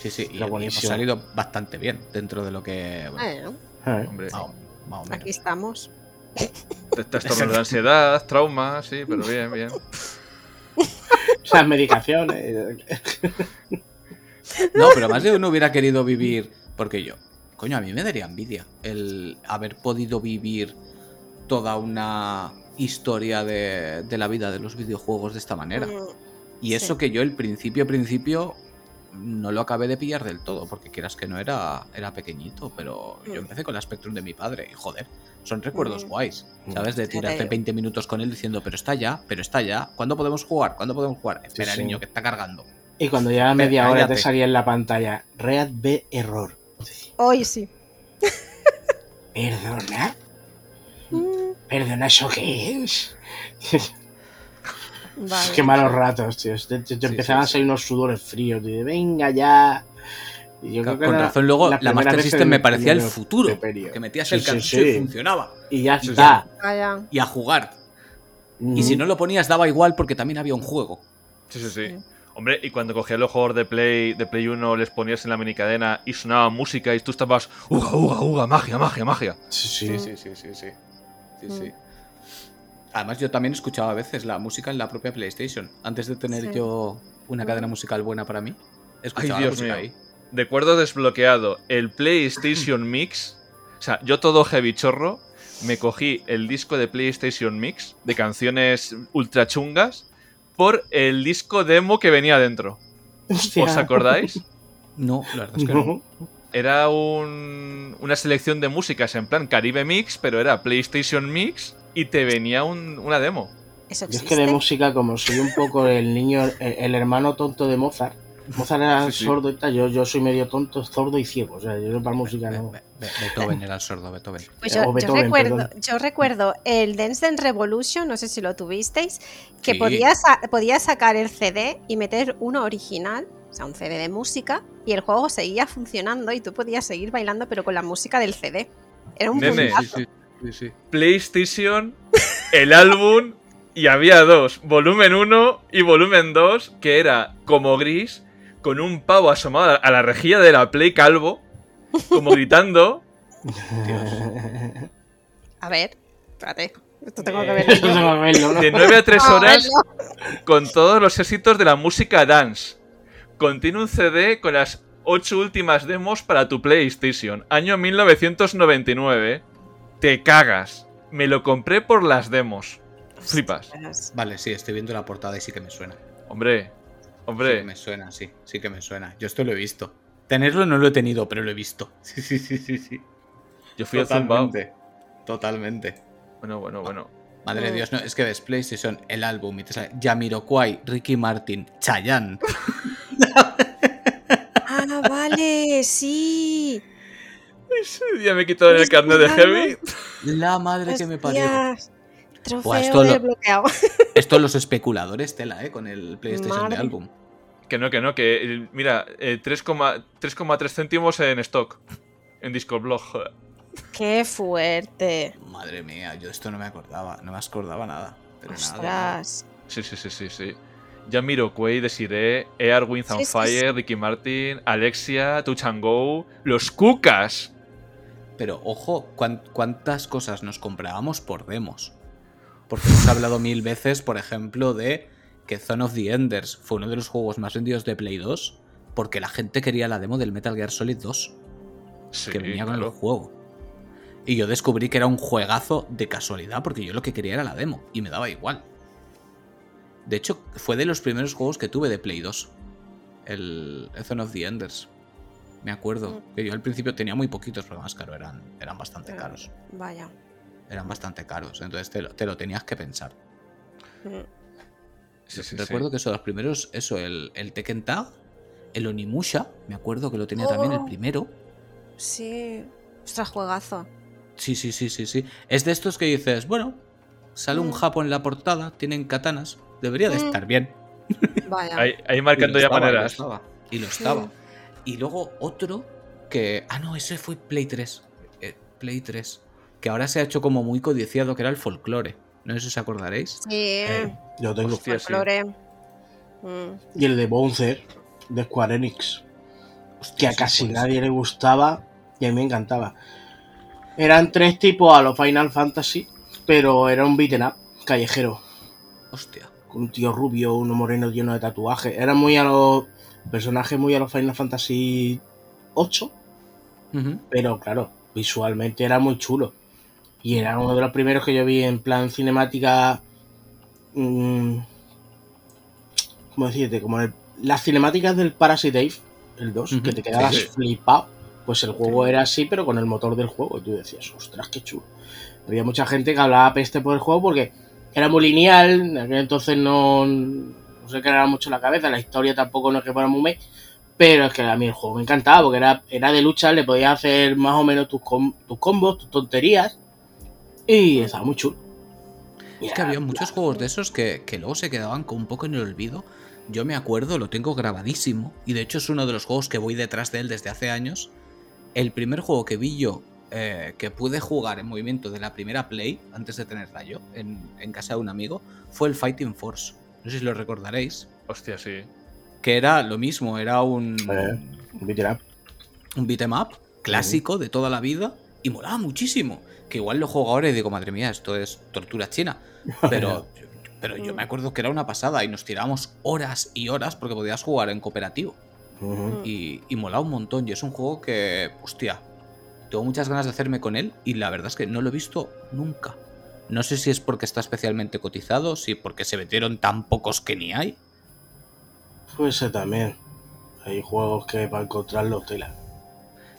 Sí, sí, y, y hemos buenísimo. salido bastante bien dentro de lo que... bueno, Bueno, Ay. Hombre, más, o- más o menos. aquí estamos. trastornos de ansiedad, trauma, sí, pero bien, bien. Las medicaciones. No, pero más de uno hubiera querido vivir. Porque yo, coño, a mí me daría envidia el haber podido vivir toda una historia de, de la vida de los videojuegos de esta manera. Mm, Y eso sí. que yo el principio, principio, no lo acabé de pillar del todo, porque quieras que no era, era pequeñito, pero yo Mm. empecé con la Spectrum de mi padre y joder, son recuerdos Mm. guays, ¿sabes? De tirarte te- 20 minutos con él diciendo, pero está ya, pero está ya, ¿cuándo podemos jugar? ¿Cuándo podemos jugar? Espera, sí. niño, que está cargando. Y cuando ya media hora te salía en la pantalla, Red B error. Hoy sí. ¿Perdona? Mm, ¿Perdona eso qué es? vale. Qué malos ratos, tío. Te, te- te Sí, empezaban sí, a salir unos sudores fríos. tío. Venga ya. Y yo Con, creo que con era razón, luego la primeras Master System me parecía el futuro, que metías Sí, el cartucho sí. y funcionaba. Y ya está. Vaya. Y a jugar. Mm. Y si no lo ponías daba igual porque también había un juego. Sí, sí, sí. Hombre, y cuando cogías los juegos de Play, de Play 1, les ponías en la minicadena y sonaba música y tú estabas, uga, uga, uga, magia, magia, magia. Sí, sí. sí, sí, sí, sí. Sí, Mm. sí. Además, yo también escuchaba a veces la música en la propia PlayStation. Antes de tener Sí. yo una cadena musical buena para mí, escuchaba Ay, la Dios música mío. ahí. Recuerdo desbloqueado el PlayStation Mix. O sea, yo todo heavy chorro, me cogí el disco de PlayStation Mix de canciones ultra chungas por el disco demo que venía dentro. Hostia. ¿Os acordáis? No, la verdad es que no. No. Era un- una selección de músicas en plan Caribe Mix, pero era PlayStation Mix y te venía un- una demo. Eso Yo es que de música, como soy un poco el niño, el, el hermano tonto de Mozart. Mozart era Sí, sí. sordo y tal. Yo, yo soy medio tonto, sordo y ciego. O sea, yo para música no. Be- Be- Beethoven era el sordo, Beethoven. Pues yo, recuerdo, yo recuerdo el Dance Dance Revolution, no sé si lo tuvisteis, que Sí. podías, podías sacar el CD y meter uno original, o sea, un CD de música, y el juego seguía funcionando y tú podías seguir bailando, pero con la música del CD. Era un Nene. Sí, sí. PlayStation, el álbum, y había dos, volumen 1 y volumen 2, que era como gris, con un pavo asomado a la- rejilla de la Play calvo, como gritando. A ver, espérate, esto tengo que Eh, verlo Eso yo. tengo que verlo, ¿no? De 9 a 3 Ah, horas con todos los éxitos de la música dance. Contiene un CD con las 8 últimas demos para tu PlayStation. Año 1999. Te cagas. Me lo compré por las demos. Flipas. Vale, sí, estoy viendo la portada y sí que me suena. Hombre. Sí Hombre. que me suena, sí, sí que me suena. Yo esto lo he visto. Tenerlo no lo he tenido, pero lo he visto. Sí, sí, sí, sí, sí. Yo fui a zumbao. Totalmente. Totalmente. Bueno, bueno, bueno. Madre de. Dios, no, es que ves PlayStation, el álbum, y te sale Jamiroquai, Ricky Martin, Chayanne. Ah, vale, sí. Ese día me quitaron el carnet de Heavy. La madre que me parió. Buah, esto lo-. Esto los especuladores tela, ¿eh? Con el PlayStation Madre. de álbum. Que no, que no, que eh, mira, eh, 3,3 3,3 céntimos en stock. En Discord Blog. joder. Qué fuerte. Madre mía, yo esto no me acordaba, no me acordaba nada. Pero nada. Ostras. Sí, sí, sí, sí, sí. Jamiroquai, Desiree, Air, Winds Sí, sí, Fire, Ricky Martin, Alexia, Touch and Go, los Cucas. Pero ojo, ¿cuán- ¿cuántas cosas nos comprábamos por demos? Porque hemos hablado mil veces, por ejemplo, de que Zone of the Enders fue uno de los juegos más vendidos de Play 2 porque la gente quería la demo del Metal Gear Solid 2. Sí, que venía con el juego. Y yo descubrí que era un juegazo de casualidad, porque yo lo que quería era la demo, y me daba igual. De hecho, fue de los primeros juegos que tuve de Play 2. El, el Zone of the Enders. Me acuerdo. Que yo al principio tenía muy poquitos, pero más caro, eran, eran bastante caros. Vaya. Eran bastante caros, entonces te lo, te lo tenías que pensar. Mm. Sí, sí, Recuerdo sí. que eso, los primeros, eso, el, el Tekken Tag, el Onimusha, me acuerdo que lo tenía también el Oh. primero. Sí. Ostras, juegazo. Sí, sí, sí, sí, sí. Es de estos que dices, bueno, sale un Mm. japo en la portada, tienen katanas, debería de Mm. estar bien. Vaya. Ahí, ahí marcando ya estaba, y lo maneras. estaba, Y lo estaba. Y luego otro que... Ah, no, ese fue Play 3. eh, Play 3. Que ahora se ha hecho como muy codiciado, que era el folclore. No sé si os acordaréis. Sí. Eh, yo tengo. Hostia, sí. folclore. Mm. Y el de Bouncer, de Square Enix, Hostia, que a casi pues. nadie le gustaba y a mí me encantaba. Eran tres tipos a los Final Fantasy, pero era un beaten up callejero. Hostia. con un tío rubio, uno moreno lleno de tatuajes. Era muy a los personajes muy a los Final Fantasy 8, Ujú. pero claro, visualmente era muy chulo. Y era uno de los primeros que yo vi en plan cinemática. mm, ¿Cómo decirte? Como el- las cinemáticas del Parasite Eve, el 2, Ujú, que te quedabas sí, sí. flipado. Pues el juego era así, pero con el motor del juego. Y tú decías, ostras, qué chulo. Había mucha gente que hablaba peste por el juego porque era muy lineal. En aquel entonces no se creaba mucho la cabeza. La historia tampoco no es que fuera muy. Pero es que a mí el juego me encantaba porque era, era de lucha, le podías hacer más o menos tus, com- tus combos, tus tonterías. Y estaba muy chulo. Y Es que había muchos juegos de esos que, que luego se quedaban con un poco en el olvido. Yo me acuerdo, lo tengo grabadísimo. Y de hecho es uno de los juegos que voy detrás de él desde hace años. El primer juego que vi yo, eh, que pude jugar en movimiento de la primera Play, antes de tenerla yo, en, en casa de un amigo, fue el Fighting Force. No sé si lo recordaréis. Hostia, sí. Que era lo mismo, era un, Eh, un beat'em up. un beat'em up clásico de toda la vida y molaba muchísimo. Que igual lo juego ahora y digo, madre mía, esto es tortura china. Pero, pero yo me acuerdo que era una pasada y nos tirábamos horas y horas porque podías jugar en cooperativo. Ujú. Y, y molaba un montón. Y es un juego que, hostia, tengo muchas ganas de hacerme con él y la verdad es que no lo he visto nunca. No sé si es porque está especialmente cotizado, si porque se metieron tan pocos que ni hay. Puede ser también. Hay juegos que para encontrarlos tela.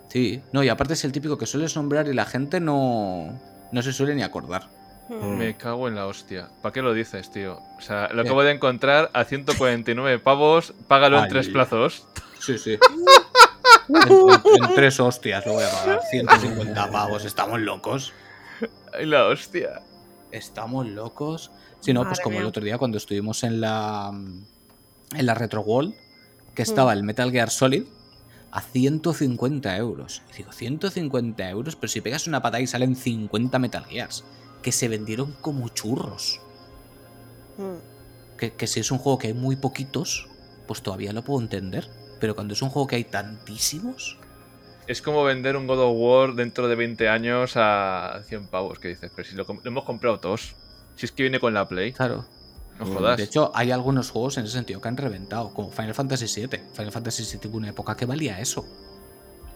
Sí, no, y aparte es el típico que sueles nombrar y la gente no, no se suele ni acordar. Mm. Me cago en la hostia. ¿Para qué lo dices, tío? O sea, lo Eh. acabo de encontrar a 149 pavos, págalo en tres plazos. Sí, sí. En, en- en tres hostias lo voy a pagar. 150 pavos. ¿Estamos locos? Ay, la hostia. ¿Estamos locos? Si no, pues como el otro día cuando estuvimos en la en la Retro World, que estaba el Metal Gear Solid a 150 euros. Y digo, 150 euros, pero si pegas una patada y salen 50 Metal Gears, que se vendieron como churros. Mm. Que, que si es un juego que hay muy poquitos, pues todavía lo puedo entender. Pero cuando es un juego que hay tantísimos, Es como vender un God of War dentro de 20 años a 100 pavos, que dices, pero si lo, hemos comprado todos. Si es que viene con la Play, claro. no jodas. De hecho, hay algunos juegos en ese sentido que han reventado, como Final Fantasy VII. Final Fantasy VII hubo una época que valía eso.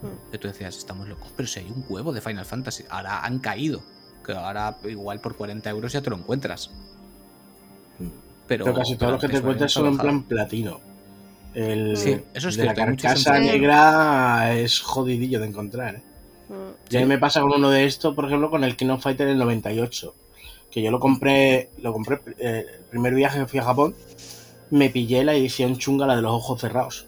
Mm. Que tú decías, estamos locos, pero si hay un huevo de Final Fantasy. Ahora han caído. Que ahora igual por 40 euros ya te lo encuentras. Pero, Pero casi todos los que te encuentras son en plan platino. El Sí, eso es de la cierto, carcasa negra es jodidillo de encontrar. ¿eh? Mm. Y a mí me pasa con uno de estos, por ejemplo, con el King of Fighter el 98. Que yo lo compré, lo compré eh, el primer viaje que fui a Japón, me pillé la edición chunga, la de los ojos cerrados.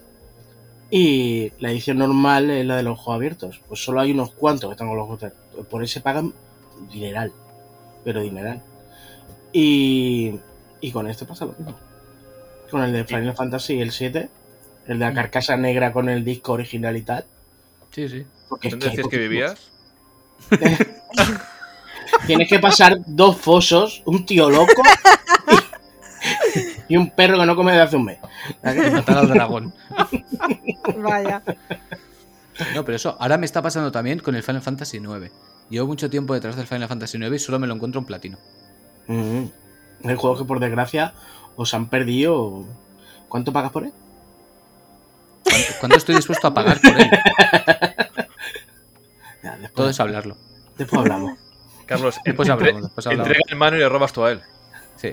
Y la edición normal es la de los ojos abiertos. Pues solo hay unos cuantos que están con los ojos cerrados. Por eso pagan dineral. Pero dineral. Y, y con este pasa lo mismo. Con el de Final Fantasy, el 7, el de la Mm. carcasa negra con el disco original y tal. Sí, sí. Porque es ¿Dónde que hay decías que vivías? Tienes que pasar dos fosos, un tío loco y un perro que no come desde hace un mes. Matar al dragón. Vaya. No, pero eso ahora me está pasando también con el Final Fantasy IX. Llevo mucho tiempo detrás del Final Fantasy IX y solo me lo encuentro en platino. Mm. Hay juegos que por desgracia os han perdido. ¿Cuánto pagas por él? ¿Cuánto, cuánto estoy dispuesto a pagar por él? Todo es hablarlo. Después hablamos. Carlos, Después entre- hablamos, después hablamos. entrega el mano y le robas tú a él. Sí.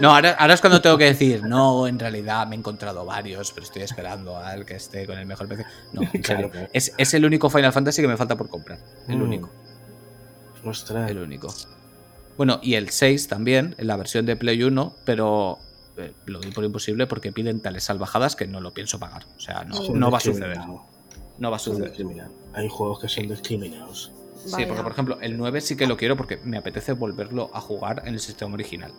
No, ahora, ahora es cuando tengo que decir, no, en realidad me he encontrado varios, pero estoy esperando al que esté con el mejor precio. No, en Claro, serio. claro. Es, es el único Final Fantasy que me falta por comprar. El Mm. único. Ostras. El único. Bueno, y el 6 también, en la versión de Play 1, pero eh, lo doy por imposible porque piden tales salvajadas que no lo pienso pagar. O sea, no, no va a suceder. No va a suceder. Hay juegos que son discriminados. Sí, Vaya. porque por ejemplo, el 9 sí que lo quiero porque me apetece volverlo a jugar en el sistema original.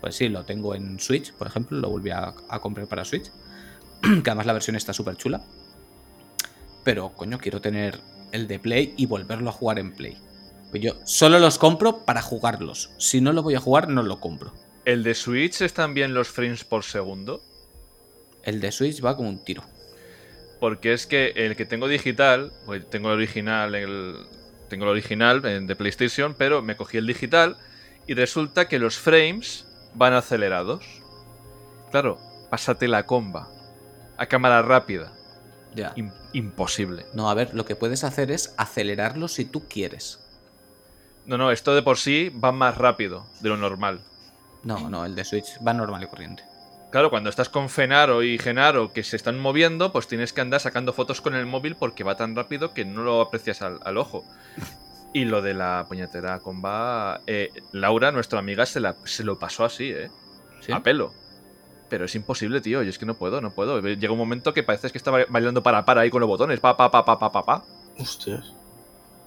Pues sí, lo tengo en Switch, por ejemplo, lo volví a, a comprar para Switch. que además la versión está súper chula. Pero, coño, quiero tener el de Play y volverlo a jugar en Play. Pues yo solo los compro para jugarlos. Si no lo voy a jugar, no lo compro. ¿El de Switch están bien los frames por segundo? El de Switch va como un tiro. Porque es que el que tengo digital, pues tengo el original, el, tengo el original de PlayStation, pero me cogí el digital y resulta que los frames van acelerados. Claro, pásate la comba a cámara rápida. Ya. Im- imposible. No, a ver, lo que puedes hacer es acelerarlo si tú quieres. No, no, esto de por sí va más rápido de lo normal. No, no, el de Switch va normal y corriente. Claro, cuando estás con Fenaro y Genaro que se están moviendo, pues tienes que andar sacando fotos con el móvil porque va tan rápido que no lo aprecias al, al ojo. Y lo de la puñetera comba, eh, Laura, nuestra amiga, se, la, se lo pasó así, ¿eh? ¿Sí? A pelo. Pero es imposible, tío. Yo es que no puedo, no puedo. Llega un momento que parece que está ba- bailando para para ahí con los botones. Pa, pa, pa, pa, pa, pa, pa. Hostias.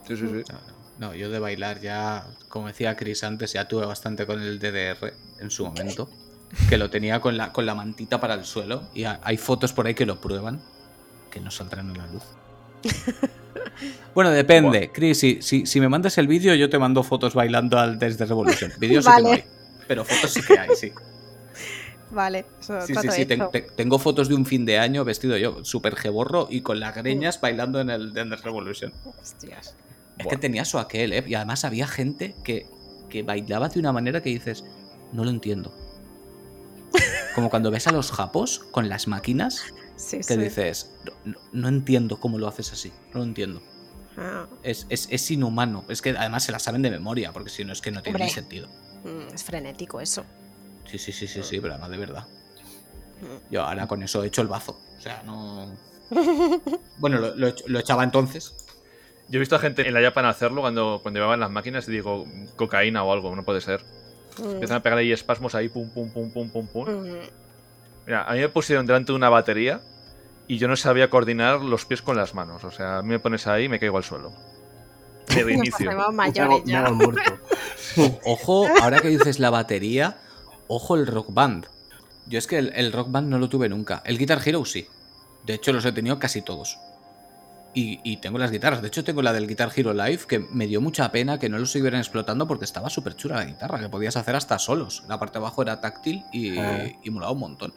Sí, sí, sí. No, no. Yo de bailar ya, como decía Chris antes, ya tuve bastante con el DDR en su momento. Que lo tenía con la, con la mantita para el suelo. Y ha- hay fotos por ahí que lo prueban. Que no saldrán a la luz. Bueno, depende. Chris, si, si, si me mandas el vídeo, yo te mando fotos bailando al Desde Revolution. Vídeos sí que no hay. Pero fotos sí que hay, sí. Vale, eso Sí, sí, sí. ten- hecho. te- tengo fotos de un fin de año vestido yo, súper geborro y con las greñas bailando en el Desde Revolution. Hostias. Es que tenía su aquel, ¿eh? Y además había gente que, que bailaba de una manera que dices, no lo entiendo. Como cuando ves a los japos con las máquinas, Sí, que sí. dices, no, entiendo cómo lo haces así, no lo entiendo. Ah, Es, es- es inhumano. Es que además se la saben de memoria, porque si no es que no tiene ni sentido. mm, es frenético eso. Sí, sí, sí, sí, sí, pero no de verdad. Mm. Yo ahora con eso he hecho el bazo. O sea, no. Bueno, lo echaba entonces. Yo he visto a gente en la Japan hacerlo cuando, cuando llevaban las máquinas y digo, cocaína o algo, no puede ser. Mm, Empiezan a pegar ahí espasmos ahí, pum, pum, pum, pum, pum, pum. mm. Mira, a mí me pusieron delante de una batería y yo no sabía coordinar los pies con las manos. O sea, a mí me pones ahí y me caigo al suelo. De Nos inicio. hacemos Me mayores hago- me ya. hago muerto. Ojo, ahora que dices la batería, ojo el rock band. Yo es que el, el rock band no lo tuve nunca. El Guitar Hero sí. De hecho, los he tenido casi todos. Y, y tengo las guitarras. De hecho, tengo la del Guitar Hero Live, que me dio mucha pena que no lo siguieran explotando porque estaba súper chula la guitarra, que podías hacer hasta solos. La parte de abajo era táctil y, Ah. y molaba un montón.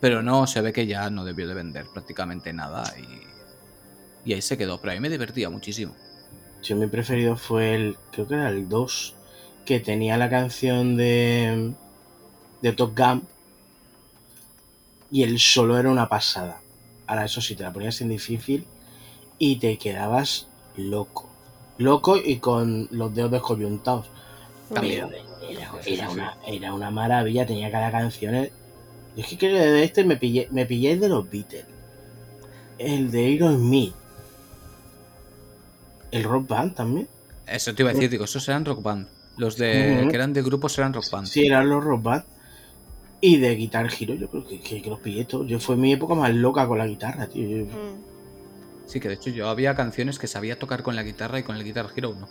Pero no, se ve que ya no debió de vender prácticamente nada y, y ahí se quedó. Pero a mí me divertía muchísimo. Yo mi preferido fue el, creo que era el 2, que tenía la canción de, de Top Gun y el solo era una pasada. Ahora eso sí, te la ponías en difícil y te quedabas loco. Loco y con los dedos descoyuntados. También. Pero Era, una, era una maravilla, tenía cada canción. eh. Yo es que creo que de este me pillé, me pillé el de los Beatles. El de Aerosmith. El Rock Band también. Eso te iba a decir, digo, esos eran rock band. Los de que eran de grupos eran rock band. Sí, eran los Rock Band. Y de Guitar Hero, yo creo que, que, que los pillé todos. Yo fue mi época más loca con la guitarra, tío. Yo- Mm. Sí, que de hecho yo había canciones que sabía tocar con la guitarra y con el Guitar Hero no.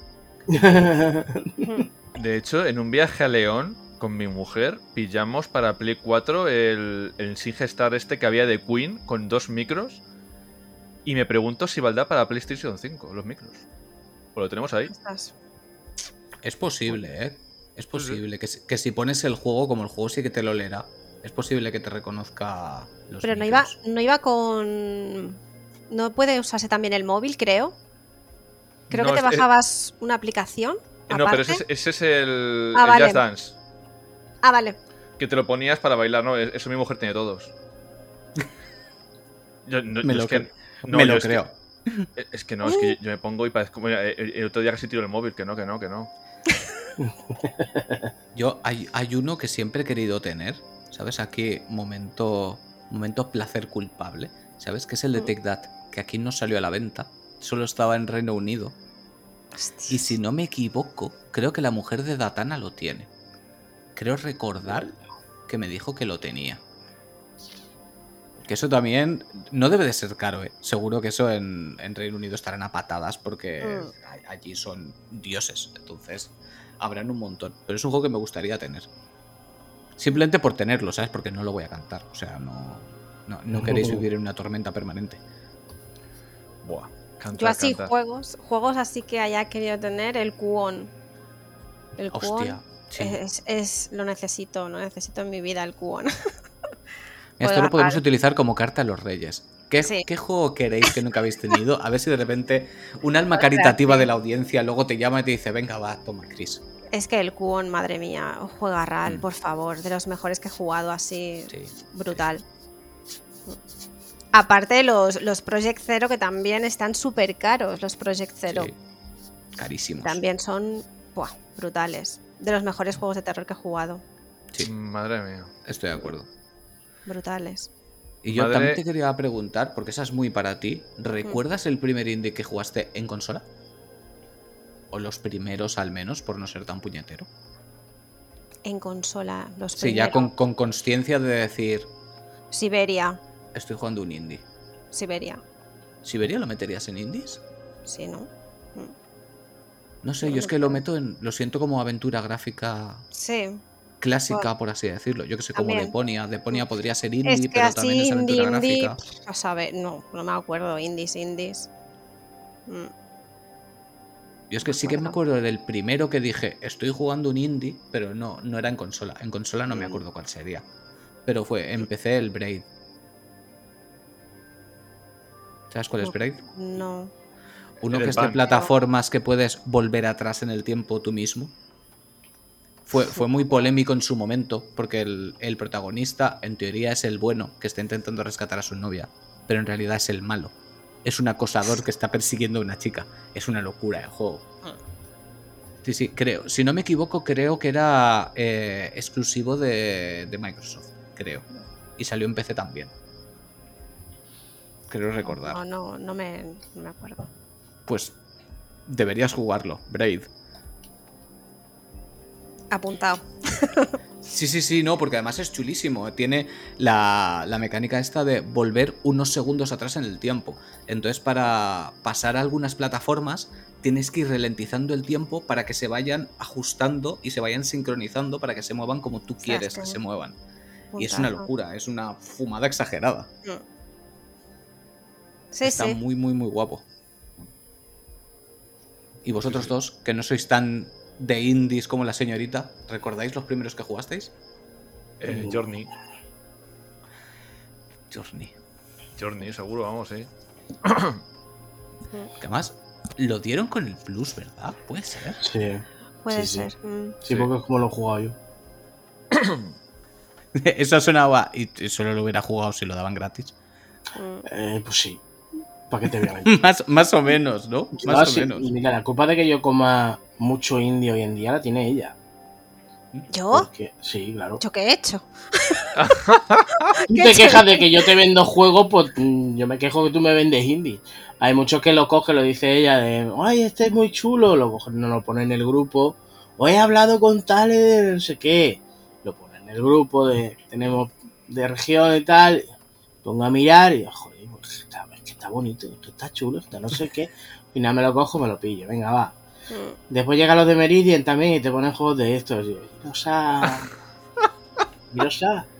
De hecho, en un viaje a León con mi mujer pillamos para Play 4 el, el Star este que había de Queen con dos micros. Y me pregunto si valdrá para PlayStation 5 los micros. Pues lo tenemos ahí. Es posible, ¿eh? Es posible que, si- que si pones el juego, como el juego sí que te lo leerá, es posible que te reconozca los Pero no iba, micros. no iba con. No puede usarse también el móvil, creo. Creo No, que te es- bajabas una aplicación. Eh, No, pero ese, aparte. es- ese es el, Ah, el vale. Just Dance. Ah, vale. Que te lo ponías para bailar, ¿no? Eso mi mujer tiene todos. Yo, no- Me yo lo es que- no, Me lo es creo. Eh, Es que no, es que yo, yo me pongo y parezco. mira, El, el otro día casi tiro el móvil, que no, que no, que no. Yo hay, hay uno que siempre he querido tener, ¿sabes? Aquí, momento, momento placer culpable, ¿sabes? Que es el de Mm. Take That, que aquí no salió a la venta, solo estaba en Reino Unido. Y si no me equivoco, creo que la mujer de Datana lo tiene. Creo recordar que me dijo que lo tenía. Que eso también no debe de ser caro, ¿eh? Seguro que eso en, en Reino Unido estarán a patadas porque Mm. a- allí son dioses. Entonces, habrán un montón. Pero es un juego que me gustaría tener. Simplemente por tenerlo, ¿sabes? Porque no lo voy a cantar. O sea, no, no, no queréis vivir en una tormenta permanente. Buah. Cantar, Yo así, juegos, juegos así que haya querido tener, el Kuon. El sí. es, es- lo necesito, lo necesito en mi vida, el Kuon. Esto lo podemos utilizar como carta a los reyes. ¿Qué, Sí. qué juego queréis que nunca habéis tenido? A ver si de repente un alma caritativa de la audiencia luego te llama y te dice, venga, va, toma, Chris. es que el Kuon, madre mía, juega RAL, Mm. por favor, de los mejores que he jugado así, Sí. brutal. Aparte los, los Project Zero que también están súper caros, los Project Zero. Sí. Carísimos. También son buah, brutales. De los mejores juegos de terror que he jugado. Sí, Madre mía. estoy de acuerdo. Brutales. Y yo Madre- también te quería preguntar, porque esa es muy para ti. ¿Recuerdas el primer indie que jugaste en consola? O los primeros al menos, por no ser tan puñetero. En consola, los Sí, ya primeros. con, con consciencia de decir, Siberia. Estoy jugando un indie. Siberia. ¿Siberia lo meterías en indies? Sí, ¿no? No sé, Yo es que lo meto. en. Lo siento como aventura gráfica Sí. clásica, por así decirlo. Yo que sé, como. Deponia. Deponia podría ser indie, Es que pero así también es aventura indie, gráfica. a saber, no, no me acuerdo, indies, indies. Mm, Yo es que sí que me acuerdo del primero que dije, estoy jugando un indie, pero no, no era en consola. En consola no me Mm. acuerdo cuál sería. Pero fue, empecé el Braid. ¿Sabes cuál es. Braid? No. Uno El que es de plataformas que puedes volver atrás en el tiempo tú mismo. Fue, fue muy polémico en su momento, porque el, el protagonista, en teoría, es el bueno que está intentando rescatar a su novia, pero en realidad es el malo. Es un acosador que está persiguiendo a una chica. Es una locura el juego. Sí, sí, creo. Si no me equivoco, creo que era eh, exclusivo de, de Microsoft, creo. Y salió en PC también. Creo recordar. No, no, no me, no me acuerdo. Pues deberías jugarlo, Braid. Apuntado. Sí, sí, sí, no, porque además es chulísimo. Tiene la, la mecánica esta de volver unos segundos atrás en el tiempo. Entonces, para pasar a algunas plataformas, tienes que ir ralentizando el tiempo para que se vayan ajustando y se vayan sincronizando para que se muevan como tú quieres que se muevan. Y es una locura, es una fumada exagerada. Mm. Sí, Está sí. muy, muy, muy guapo. Y vosotros dos, que no sois tan de indies como la señorita, ¿recordáis los primeros que jugasteis? Eh, Journey. Journey. Journey, seguro, vamos, sí. Que además lo dieron con el plus, ¿verdad? Puede ser. Sí, Puede sí, sí. ser. mm. sí, Sí. porque es como lo he jugado yo. Eso sonaba. Y solo lo hubiera jugado si lo daban gratis. Mm. Eh, pues sí. ¿Para qué te voy a mentir? más, más o menos, ¿no? Más o sí, menos. y Mira, la culpa de que yo coma mucho indie hoy en día la tiene ella. ¿Yo? Porque, sí, claro. ¿Yo qué he hecho? Tú ¿Qué te quejas de que yo te vendo juegos, pues mm, yo me quejo que tú me vendes indie. Hay muchos que lo cogen, lo dice ella, de, ay, este es muy chulo, lo cogen, no lo ponen en el grupo. O he hablado con tales de no sé qué. Lo ponen en el grupo de, tenemos de región y tal. Pongo a mirar y, joder, pues, está, es que está bonito, es que está chulo, está no sé qué. Y nada, me lo cojo, me lo pillo, venga, va. Mm. Después llegan los de Meridian también y te ponen juegos de estos. Y, Rosa. Rosa.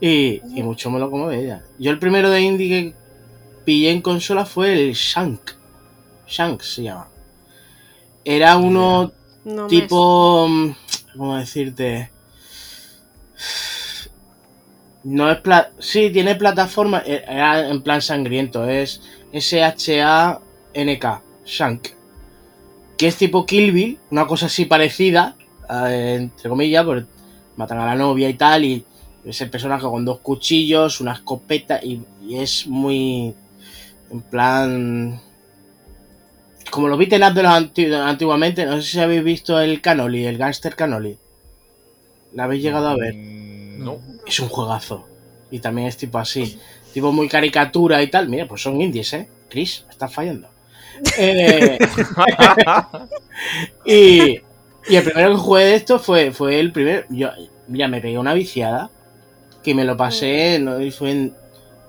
Y, y mucho me lo como de ella. Yo el primero de indie que pillé en consola fue el Shank. Shank se llama. Era uno No tipo. mm, ¿Cómo decirte? No es pla Sí, tiene plataforma. eh, Era en plan sangriento. Es S-H-A-N-K. Shank. Que es tipo Kill Bill. Una cosa así parecida. eh, entre comillas. Porque matan a la novia y tal. Y es el personaje con dos cuchillos, una escopeta. Y, y es muy. En plan. Como los beaten up de los anti- antiguamente, no sé si habéis visto el Canoli, el Gangster Canoli. ¿La habéis llegado a ver? Mm, No. Es un juegazo. Y también es tipo así. Tipo muy caricatura y tal. Mira, pues son indies, ¿eh? Chris, estás fallando. Eh, y, y el primero que jugué de esto fue, fue el primer. Yo, mira, me pegué una viciada. Que me lo pasé, no, y fue en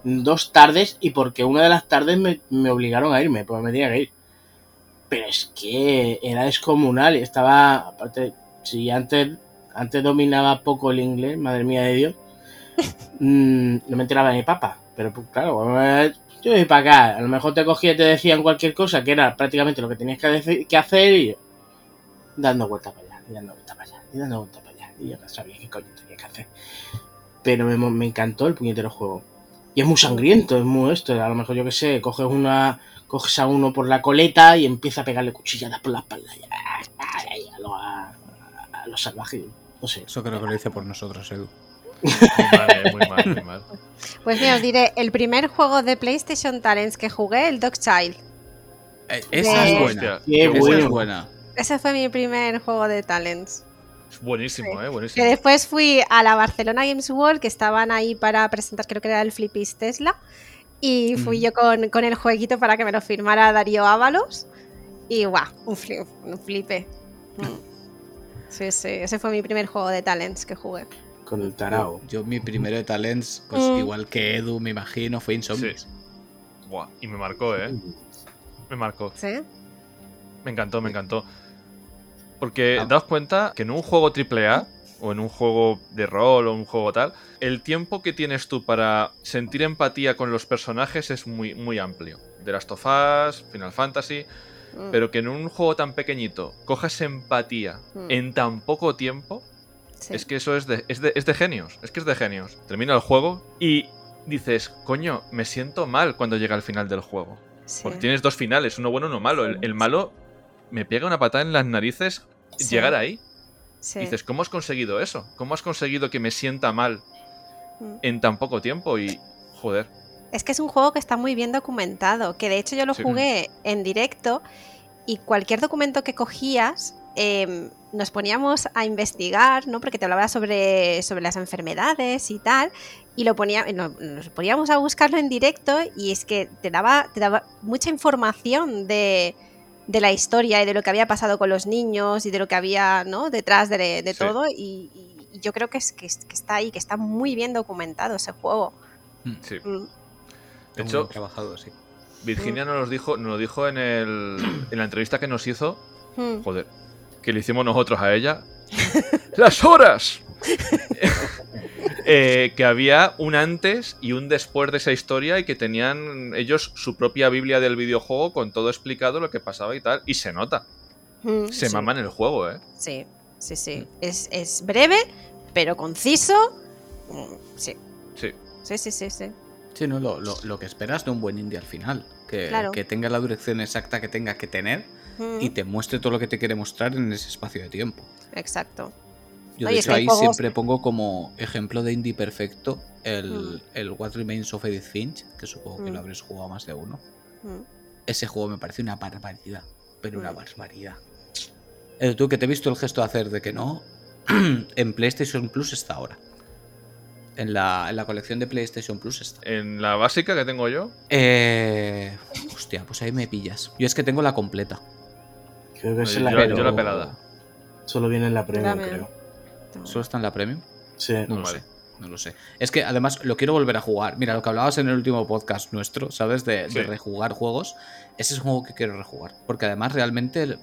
dos tardes. Y porque una de las tardes me, me obligaron a irme, pues me tenía que ir. Pero es que era descomunal. Y estaba. Aparte, si antes, antes dominaba poco el inglés, madre mía de Dios. Mm, no me enteraba de mi papá. Pero pues, claro, eh, yo para acá. A lo mejor te cogía y te decían cualquier cosa que era prácticamente lo que tenías que, deci- que hacer y dando vueltas para allá, y dando vueltas para allá, y dando vueltas para allá. Y yo no sabía qué coño tenía que hacer. Pero me, encantó el puñetero juego. Y es muy sangriento, es muy esto. A lo mejor yo que sé, coges una. Coges a uno por la coleta y empieza a pegarle cuchilladas por la espalda. A, a, a lo salvaje. No sé. Eso creo que lo hice por nosotros, Edu. Muy mal, eh, muy mal, muy mal. Pues mira, os diré, el primer juego de PlayStation Talents que jugué, el Dog Child. Eh, esa De- es buena. Qué Esa bueno. es buena. Ese fue mi primer juego de Talents. Es buenísimo, eh, Que buenísimo. después fui a la Barcelona Games World, que estaban ahí para presentar, creo que era el Flipis Tesla. Y fui Mm. yo con, con el jueguito para que me lo firmara Darío Ábalos. Y guau, un, flip, un flipe. Mm. Sí, sí, ese fue mi primer juego de Talents que jugué. Con el tarao. Yo, mi primero de talents, pues Mm. igual que Edu, me imagino, fue Insomniacs. Sí. Buah, y me marcó, eh. Me marcó. ¿Sí? Me encantó, me encantó. Porque Ah. daos cuenta que en un juego AAA, o en un juego de rol, o un juego tal, el tiempo que tienes tú para sentir empatía con los personajes es muy, muy amplio. De Last of Us, Final Fantasy, Mm. pero que en un juego tan pequeñito cojas empatía Mm. en tan poco tiempo, Sí. es que eso es de, es, de, es de genios. Es que es de genios. Termina el juego y dices, coño, me siento mal cuando llega al final del juego. Sí. Porque tienes dos finales, uno bueno y uno malo. El, el malo me pega una patada en las narices Sí. llegar ahí. Sí. Dices, ¿cómo has conseguido eso? ¿Cómo has conseguido que me sienta mal Mm. en tan poco tiempo? Y, joder, Es que es un juego que está muy bien documentado, que de hecho yo lo jugué en directo y cualquier documento que cogías em, nos poníamos a investigar, ¿no? Porque te hablaba sobre, sobre las enfermedades y tal, y lo ponía, no- nos poníamos a buscarlo en directo y es que te daba, te daba mucha información de, de la historia y de lo que había pasado con los niños y de lo que había ¿no? detrás de, de Sí. todo y, y- y yo creo que, es, que, es- que está ahí, que está muy bien documentado ese juego. sí. Mm. De hecho, trabajado, sí. Virginia nos lo dijo, nos lo dijo en, el, en la entrevista que nos hizo. Mm. Joder, que le hicimos nosotros a ella. ¡Las horas! Eh, que había un antes y un después de esa historia y que tenían ellos su propia Biblia del videojuego con todo explicado lo que pasaba y tal. Y se nota. Mm, Se sí. maman el juego, ¿eh? Sí, sí, sí. Es, es breve, pero conciso. Mm, Sí, Sí. sí, sí, sí. sí. Sí, no, lo, lo- lo que esperas de un buen indie al final. Que, Claro. que tenga la dirección exacta que tenga que tener Y te muestre todo lo que te quiere mostrar en ese espacio de tiempo. Exacto. Yo No, de hecho ahí juegos- siempre pongo como ejemplo de indie perfecto el, Mm. el What Remains of Edith Finch, que supongo que lo habréis jugado más de uno. Mm. Ese juego me parece una barbaridad, pero una barbaridad. Eh, tú que te he visto el gesto de hacer de que no, en PlayStation Plus está ahora. En la, en la colección de PlayStation Plus está. En la básica que tengo yo, Eh, hostia, pues ahí me pillas. Yo es que tengo la completa. Creo que es yo, en la yo la pelada. Solo viene en la premium, Dame. creo. ¿Solo está en la Premium? Sí. No lo sé. No lo sé. Es que además lo quiero volver a jugar. Mira, lo que hablabas en el último podcast nuestro, ¿sabes? De, rejugar juegos. Ese es un juego que quiero rejugar. Porque además realmente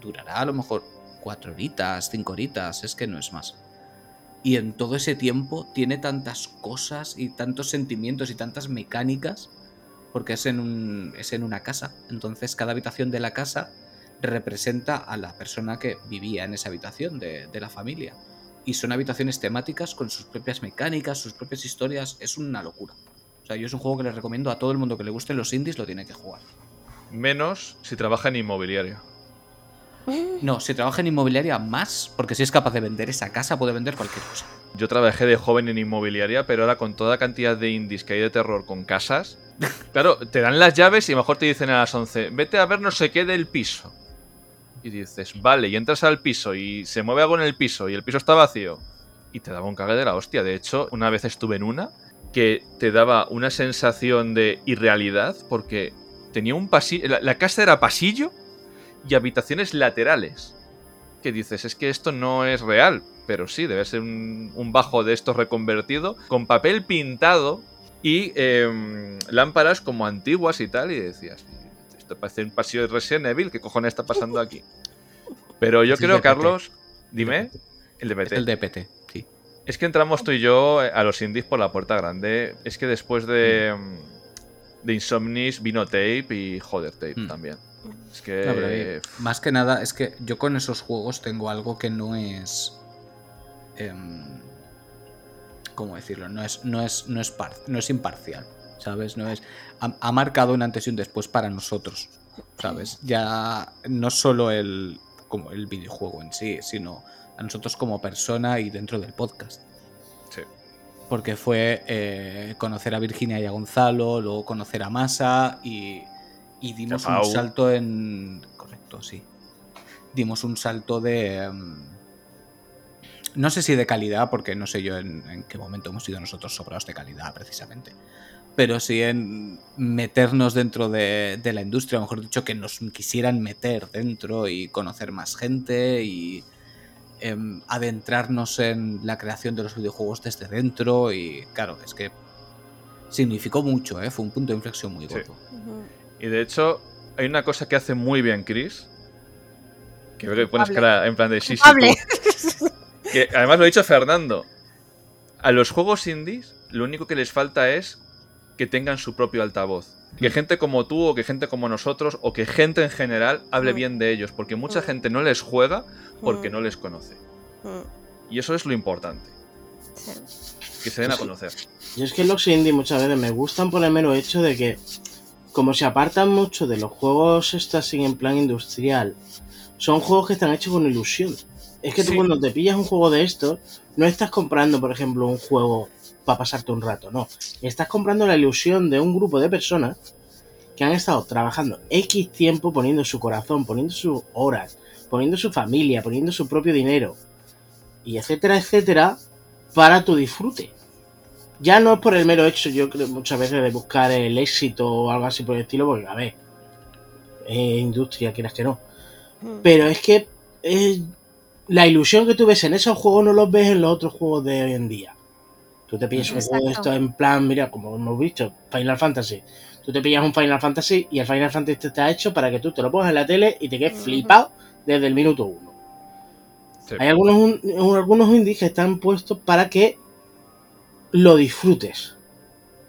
durará a lo mejor cuatro horitas, cinco horitas. Es que no es más. Y en todo ese tiempo tiene tantas cosas y tantos sentimientos y tantas mecánicas. Porque es en, un, es en una casa. Entonces cada habitación de la casa representa a la persona que vivía en esa habitación de, de la familia. Y son habitaciones temáticas con sus propias mecánicas, sus propias historias. Es una locura. O sea, yo es un juego que le recomiendo a todo el mundo que le gusten los indies, lo tiene que jugar. Menos si trabaja en inmobiliario. No, si trabaja en inmobiliaria, más, porque si es capaz de vender esa casa, puede vender cualquier cosa. Yo trabajé de joven en inmobiliaria, pero ahora con toda cantidad de indies que hay de terror con casas. Claro, te dan las llaves y a lo mejor te dicen a las 11, vete a ver no sé qué del piso. Y dices, vale, y entras al piso y se mueve algo en el piso y el piso está vacío. Y te daba un cague de la hostia. De hecho, una vez estuve en una que te daba una sensación de irrealidad porque tenía un pasillo. La, casa era pasillo y habitaciones laterales. Que dices, es que esto no es real. Pero sí, debe ser un, un bajo de estos reconvertido con papel pintado y em, lámparas como antiguas y tal. Y decías, esto parece un pasillo de Resident Evil. ¿Qué cojones está pasando aquí? Pero yo Es creo. Carlos, dime. El DPT. el DPT, sí. Es que entramos tú y yo a los indies por la puerta grande. Es que después de, mm, de Insomnis vino Tape y Joder Tape Mm. también. Es No, que. pero, eh, más que nada, es que yo con esos juegos tengo algo que no es. em, ¿Cómo decirlo? No es, no es, no es, par- no es imparcial. ¿Sabes? No es. Ha, ha marcado un antes y un después para nosotros. ¿Sabes? Ya no solo el. como el videojuego en sí, sino a nosotros como persona y dentro del podcast. Sí. Porque fue eh, conocer a Virginia y a Gonzalo, luego conocer a Masa y, y dimos un salto en. Correcto, sí. Dimos un salto de. em, no sé si de calidad, porque no sé yo en, en qué momento hemos sido nosotros sobrados de calidad, precisamente. Pero sí en meternos dentro de, de la industria, o mejor dicho, que nos quisieran meter dentro y conocer más gente y em, adentrarnos en la creación de los videojuegos desde dentro. Y claro, es que significó mucho, ¿eh? fue un punto de inflexión muy Sí. gordo. Y de hecho, hay una cosa que hace muy bien Chris. Que veo que pones cara en plan de sí, sí. Que además lo ha dicho Fernando. A los juegos indies, lo único que les falta es que tengan su propio altavoz. Que gente como tú o que gente como nosotros o que gente en general hable Mm. bien de ellos. Porque mucha Mm. gente no les juega porque Mm. no les conoce. Mm, Y eso es lo importante. sí. Que se den a conocer. Y es que los indie muchas veces me gustan por el mero hecho de que, como se apartan mucho de los juegos estos así en plan industrial, son juegos que están hechos con ilusión. Es que tú Sí. cuando te pillas un juego de estos, no estás comprando, por ejemplo, un juego para pasarte un rato, no. Estás comprando la ilusión de un grupo de personas que han estado trabajando X tiempo poniendo su corazón, poniendo sus horas, poniendo su familia, poniendo su propio dinero, y etcétera, etcétera, para tu disfrute. Ya no es por el mero hecho, yo creo, muchas veces de buscar el éxito o algo así por el estilo, porque, a ver, industria, quieras que no. Mm, Pero es que eh, la ilusión que tú ves en esos juegos no los ves en los otros juegos de hoy en día. Tú te pillas un juego de Exacto. esto en plan, mira, como hemos visto, Final Fantasy. Tú te pillas un Final Fantasy y el Final Fantasy está hecho para que tú te lo pongas en la tele y te quedes flipado desde el minuto uno. Sí. Hay algunos, un- algunos indies que están puestos para que lo disfrutes.